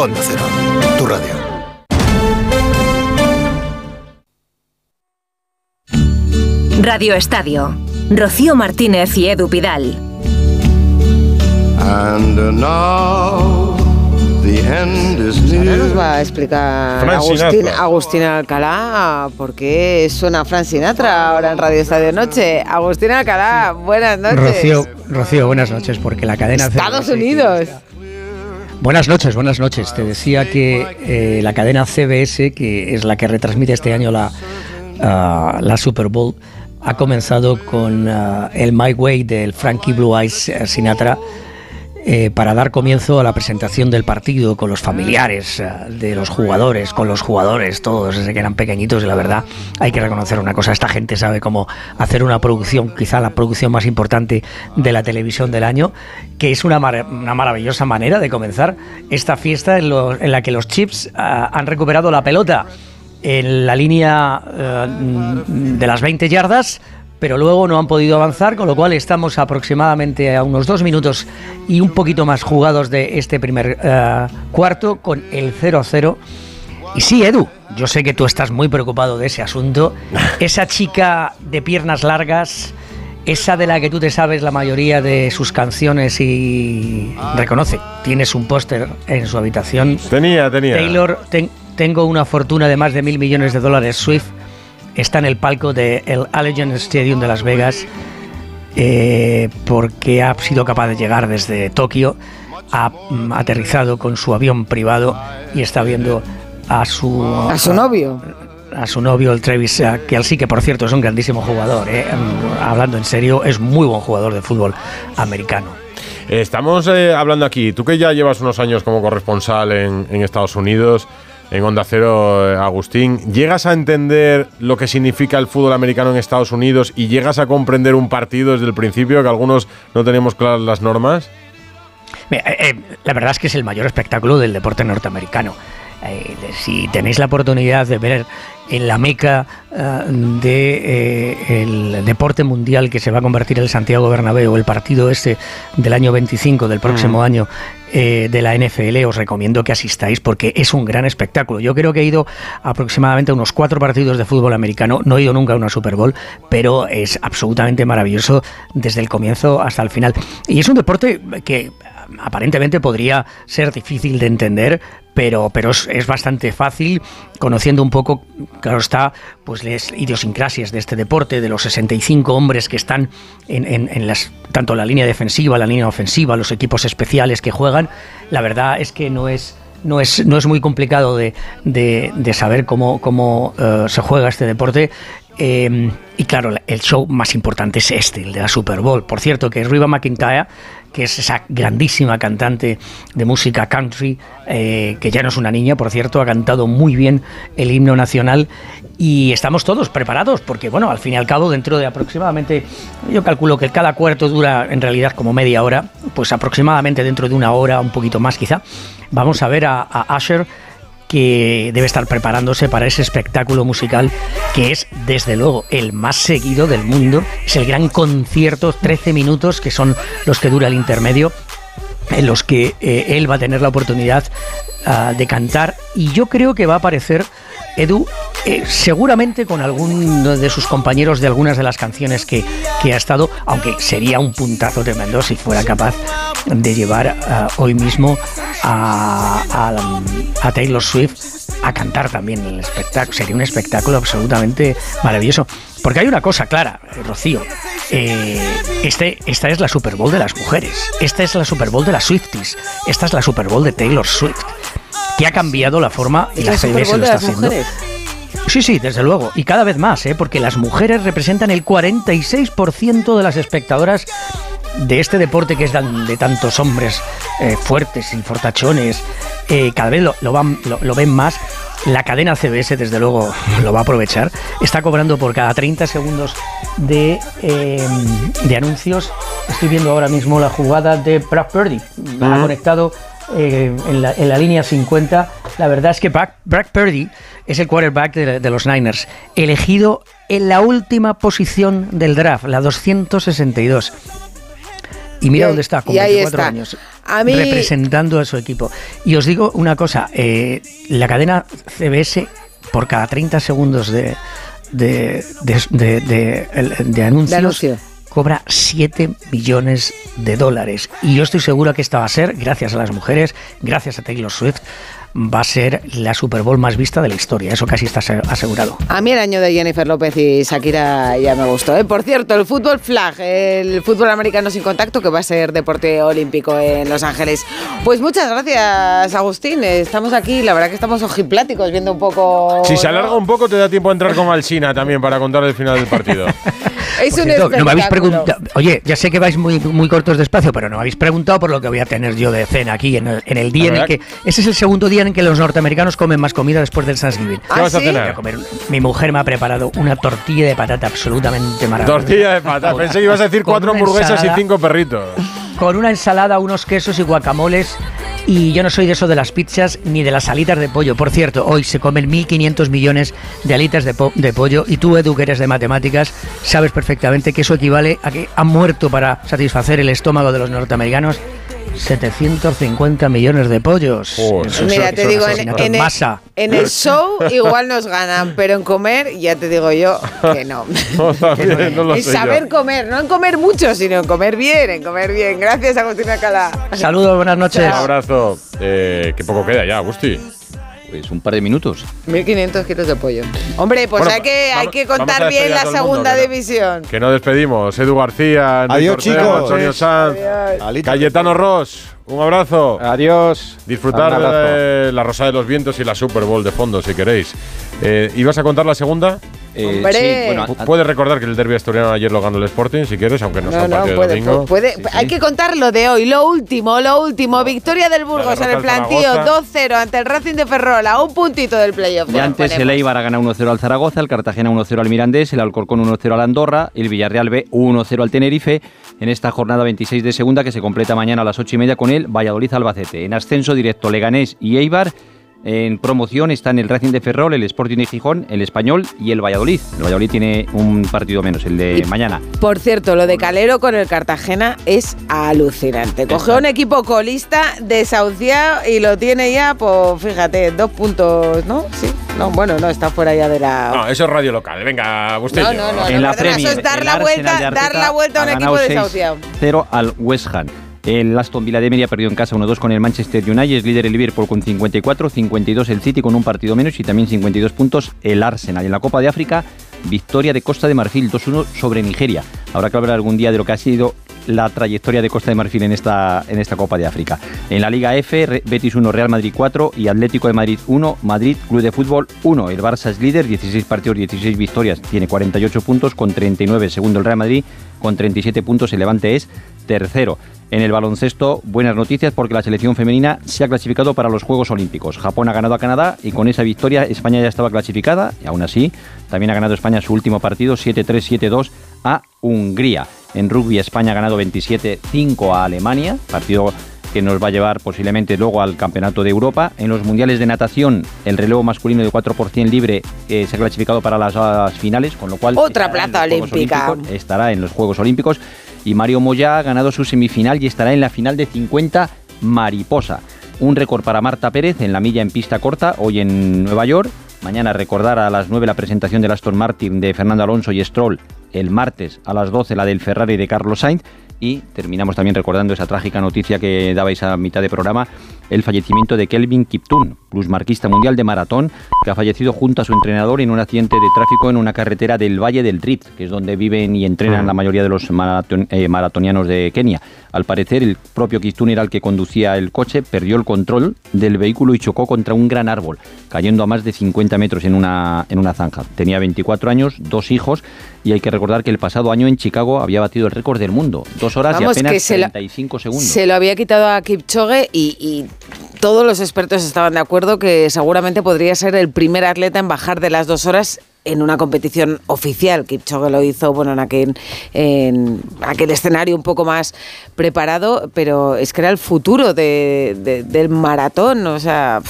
Onda Cero, tu radio. Radio Estadio. Rocío Martínez y Edu Pidal. And now the end is Ahora nos va a explicar Agustín. Agustín Alcalá por qué suena Fran Sinatra ahora en Radio Estadio Noche. Agustín Alcalá, buenas noches. Rocío, Rocío, buenas noches, porque la cadena... Estados Unidos. Buenas noches, buenas noches. Te decía que eh, la cadena CBS, que es la que retransmite este año la, ah, la Super Bowl, ha comenzado con ah, el My Way del Frankie Blue Eyes eh, Sinatra eh, para dar comienzo a la presentación del partido con los familiares ah, de los jugadores, con los jugadores, todos desde que eran pequeñitos. Y la verdad, hay que reconocer una cosa: esta gente sabe cómo hacer una producción, quizá la producción más importante de la televisión del año, que es una, una maravillosa manera de comenzar esta fiesta en, en la que los Chips ah, han recuperado la pelota en la línea eh, de las 20 yardas, pero luego no han podido avanzar, con lo cual estamos aproximadamente a unos dos minutos y un poquito más jugados de este primer eh, cuarto con el 0-0. Y sí, Edu, yo sé que tú estás muy preocupado de ese asunto. Esa chica de piernas largas, esa de la que tú te sabes la mayoría de sus canciones y reconoce, tienes un póster en su habitación. Tenía, tenía. Taylor, ten- tengo una fortuna de más de mil millones de dólares. Swift está en el palco del Allegiant Stadium de Las Vegas eh, porque ha sido capaz de llegar desde Tokio, ha mm, aterrizado con su avión privado y está viendo a su A su novio. a su novio, el Travis eh, Kelce, que por cierto es un grandísimo jugador. eh. Mm, Hablando en serio, es muy buen jugador de fútbol americano. Estamos eh, hablando aquí, tú que ya llevas unos años como corresponsal en, en Estados Unidos, en Onda Cero, eh, Agustín, ¿llegas a entender lo que significa el fútbol americano en Estados Unidos y llegas a comprender un partido desde el principio, que algunos no tenemos claras las normas? Eh, eh, la verdad es que es el mayor espectáculo del deporte norteamericano. Si tenéis la oportunidad de ver en la meca eh, de eh, el deporte mundial que se va a convertir el Santiago Bernabéu, el partido este del año 25 del próximo Mm. año eh, de la NFL, os recomiendo que asistáis porque es un gran espectáculo. Yo creo que he ido aproximadamente a unos cuatro partidos de fútbol americano, no he ido nunca a una Super Bowl, pero es absolutamente maravilloso desde el comienzo hasta el final. Y es un deporte que aparentemente podría ser difícil de entender, pero, pero es, es bastante fácil, conociendo un poco, claro está, pues las idiosincrasias de este deporte, de los 65 hombres que están en, en- las, tanto la línea defensiva, la línea ofensiva, los equipos especiales que juegan, la verdad es que no es... No es, no es muy complicado de, de- de saber cómo, cómo eh, se juega este deporte. Eh, y claro, el show más importante es este, el de la Super Bowl. Por cierto, que Riva McIntyre, que es esa grandísima cantante de música country, eh, que ya no es una niña, por cierto, ha cantado muy bien el himno nacional y estamos todos preparados porque, bueno, al fin y al cabo, dentro de aproximadamente, yo calculo que cada cuarto dura en realidad como media hora, pues aproximadamente dentro de una hora, un poquito más quizá, vamos a ver a, a Usher que debe estar preparándose para ese espectáculo musical que es desde luego el más seguido del mundo. Es el gran concierto, 13 minutos que son los que dura el intermedio, en los que eh, él va a tener la oportunidad ah, de cantar y yo creo que va a aparecer Edu eh, seguramente con algún de sus compañeros de algunas de las canciones que, que ha estado, aunque sería un puntazo tremendo si fuera capaz de llevar ah, hoy mismo a, a- a Taylor Swift a cantar también el espectáculo. Sería un espectáculo absolutamente maravilloso. Porque hay una cosa clara, eh, Rocío. eh, este, esta es la Super Bowl de las mujeres. Esta es la Super Bowl de las Swifties. Esta es la Super Bowl de Taylor Swift. Que ha cambiado la forma y la CBS Bowl lo está haciendo. mujeres. Sí, sí, desde luego. Y cada vez más, ¿eh? porque las mujeres representan el 46% de las espectadoras de este deporte que es de tantos hombres eh, fuertes y fortachones. Eh, cada vez lo, lo van- lo- lo ven más. La cadena CBS, desde luego, lo va a aprovechar. Está cobrando por cada 30 segundos de, eh, de anuncios. Estoy viendo ahora mismo la jugada de Brock Purdy. Ha Ujú. conectado eh, en, la, en la línea 50. La verdad es que Brock Purdy es el quarterback de, de los Niners, elegido en la última posición del draft, la 262. Y mira Y dónde está, con y ahí 24 está. años, A mí- representando a su equipo. Y os digo una cosa, eh, la cadena CBS, por cada 30 segundos de, de, de- de- de- el- de anuncios, De anuncio. Cobra 7 millones de dólares. Y yo estoy seguro que esta va a ser, gracias a las mujeres, gracias a Taylor Swift, va a ser la Super Bowl más vista de la historia. Eso casi está ase- asegurado. A mí el año de Jennifer López y Shakira ya me gustó. ¿eh? Por cierto, el fútbol flag, el fútbol americano sin contacto, que va a ser deporte olímpico en Los Ángeles. Pues muchas gracias, Agustín. Estamos aquí, la verdad que estamos ojipláticos viendo un poco. Si se alarga un poco, te da tiempo a entrar con Alsina también para contar el final del partido. Es un cierto, no me habéis preguntado. Oye, ya sé que vais muy, muy cortos de espacio, pero no me habéis preguntado por lo que voy a tener yo de cena aquí en el, en el día en el que. Ese es el segundo día en que los norteamericanos comen más comida después del Thanksgiving. ¿Qué ¿Ah, vas a sí? cenar? Voy a comer- mi mujer me ha preparado una tortilla de patata absolutamente maravillosa. Tortilla de patata. Pensé que ibas a decir Con cuatro una hamburguesas y ensalada. cinco perritos. con una ensalada, unos quesos y guacamoles. Y yo no soy de eso de las pizzas ni de las alitas de pollo. Por cierto, hoy se comen 1.500 millones de alitas de, po- de pollo y tú, Edu, que eres de matemáticas, sabes perfectamente que eso equivale a que han muerto para satisfacer el estómago de los norteamericanos 750 millones de pollos. Eso- Mira, te eso- digo, en, el, masa. en el show igual nos ganan, pero en comer ya te digo yo que no. No, también, no lo en sé saber yo. comer, no en comer mucho, sino en comer bien, en comer bien. Gracias, Agustín Alcalá. Saludos, buenas noches. Un abrazo. Eh, qué poco queda ya, Agusti. Pues un par de minutos. 1.500 kilos de pollo. Hombre, pues Bueno, hay que, hay que contar bien la mundo, segunda que no- división. Que nos despedimos. Edu García, Adiós, Ortega, chicos. Antonio Sanz, Cayetano Ross. Un abrazo. Adiós. Disfrutar abrazo. de la Rosa de los Vientos y la Super Bowl de fondo, si queréis. Eh, ¿Ibas a contar la segunda? Eh, Hombre. sí, bueno, Pu- Puedes recordar que el derbi asturiano ayer lo ganó el Sporting, si quieres, aunque no, sea No, un no, partido de puede, domingo. puede- hay que contar lo de hoy, lo último, lo último. Victoria del Burgos en el plantío, Zaragoza. 2-0 ante el Racing de Ferrol, a un puntito del playoff. Ya antes el Eibar ha ganado 1-0 al Zaragoza, el Cartagena 1-0 al Mirandés, el Alcorcón 1-0 al Andorra, el Villarreal B 1-0 al Tenerife en esta jornada 26 de segunda que se completa mañana a las 8 y media con el Valladolid Albacete. En ascenso directo Leganés y Eibar. En promoción están el Racing de Ferrol, el Sporting de Gijón, el Español y el Valladolid. El Valladolid tiene un partido menos, el de mañana. Por cierto, lo de Calero con el Cartagena es alucinante. Cogió un equipo colista desahuciado y lo tiene ya, pues fíjate, dos puntos, ¿no? Sí. No, bueno, no, está fuera ya de la. No, eso es radio local. Venga, Agustín. No, no, no, En no, la perdona, Premier, eso es dar la vuelta, dar la vuelta a un equipo desahuciado. 6-0 al West Ham. El Aston Villa de Media perdió en casa 1-2 con el Manchester United, líder el Liverpool con 54, 52 el City con un partido menos y también 52 puntos el Arsenal. En la Copa de África, victoria de Costa de Marfil 2-1 sobre Nigeria. Habrá que hablar algún día de lo que ha sido la trayectoria de Costa de Marfil en esta, en esta Copa de África. En la Liga F, Betis 1, Real Madrid 4 y Atlético de Madrid 1, Madrid Club de Fútbol 1. El Barça es líder, 16 partidos, 16 victorias, tiene 48 puntos con 39. Segundo el Real Madrid con 37 puntos, el Levante es tercero. En el baloncesto, buenas noticias porque la selección femenina se ha clasificado para los Juegos Olímpicos. Japón ha ganado a Canadá y con esa victoria España ya estaba clasificada y aún así también ha ganado España su último partido 7-3, 7-2 a Hungría. En rugby España ha ganado 27-5 a Alemania, partido que nos va a llevar posiblemente luego al Campeonato de Europa. En los Mundiales de Natación, el relevo masculino de 4% libre eh, se ha clasificado para las, las finales, con lo cual Otra Juegos olímpica. Estará en los Juegos Olímpicos. Y Mario Moya ha ganado su semifinal y estará en la final de 50 mariposa. Un récord para Marta Pérez en la milla en pista corta, hoy en Nueva York. Mañana recordar a las 9 la presentación del Aston Martin de Fernando Alonso y Stroll. El martes a las 12 la del Ferrari de Carlos Sainz. Y terminamos también recordando esa trágica noticia que dabais a mitad de programa, el fallecimiento de Kelvin Kiptun, plusmarquista mundial de maratón, que ha fallecido junto a su entrenador en un accidente de tráfico en una carretera del Valle del Rit, que es donde viven y entrenan la mayoría de los maraton- eh, maratonianos de Kenia. Al parecer, el propio Kiptun era el que conducía el coche, perdió el control del vehículo y chocó contra un gran árbol, cayendo a más de 50 metros en una, en una zanja. Tenía 24 años, dos hijos, y hay que recordar que el pasado año en Chicago había batido el récord del mundo, dos horas Vamos, y apenas que se lo- 35 segundos. Se lo había quitado a Kipchoge y, y todos los expertos estaban de acuerdo que seguramente podría ser el primer atleta en bajar de las dos horas en una competición oficial. Kipchoge lo hizo, bueno, en aquel, en aquel escenario un poco más preparado, pero es que era el futuro de, de- del maratón, o sea...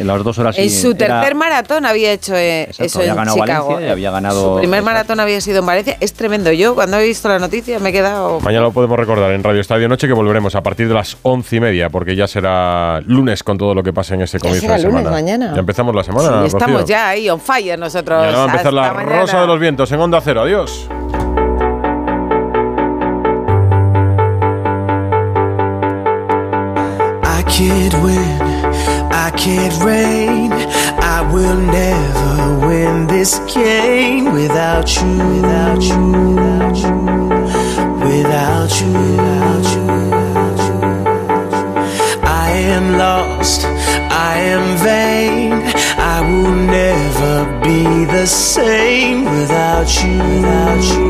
En las dos horas en y- su tercer era- maratón había hecho eh, Exacto, eso había en ganado Chicago. Valencia y había ganado- Su primer Exacto. maratón había sido en Valencia. Es tremendo. Yo cuando he visto la noticia me he quedado... Mañana lo podemos recordar en Radio Estadio Noche que volveremos a partir de las once y media, porque ya será lunes con todo lo que pase en este comienzo será de lunes semana. mañana. Ya empezamos la semana. Sí, Rocío. estamos ya ahí on fire nosotros. Y ahora va a empezar la mañana. rosa de los vientos en Onda Cero. Adiós. I can't win, I can't reign. I will never win this game without you, without you, without you, without you, without you. I am lost. I am vain. I will never be the same without you, without you.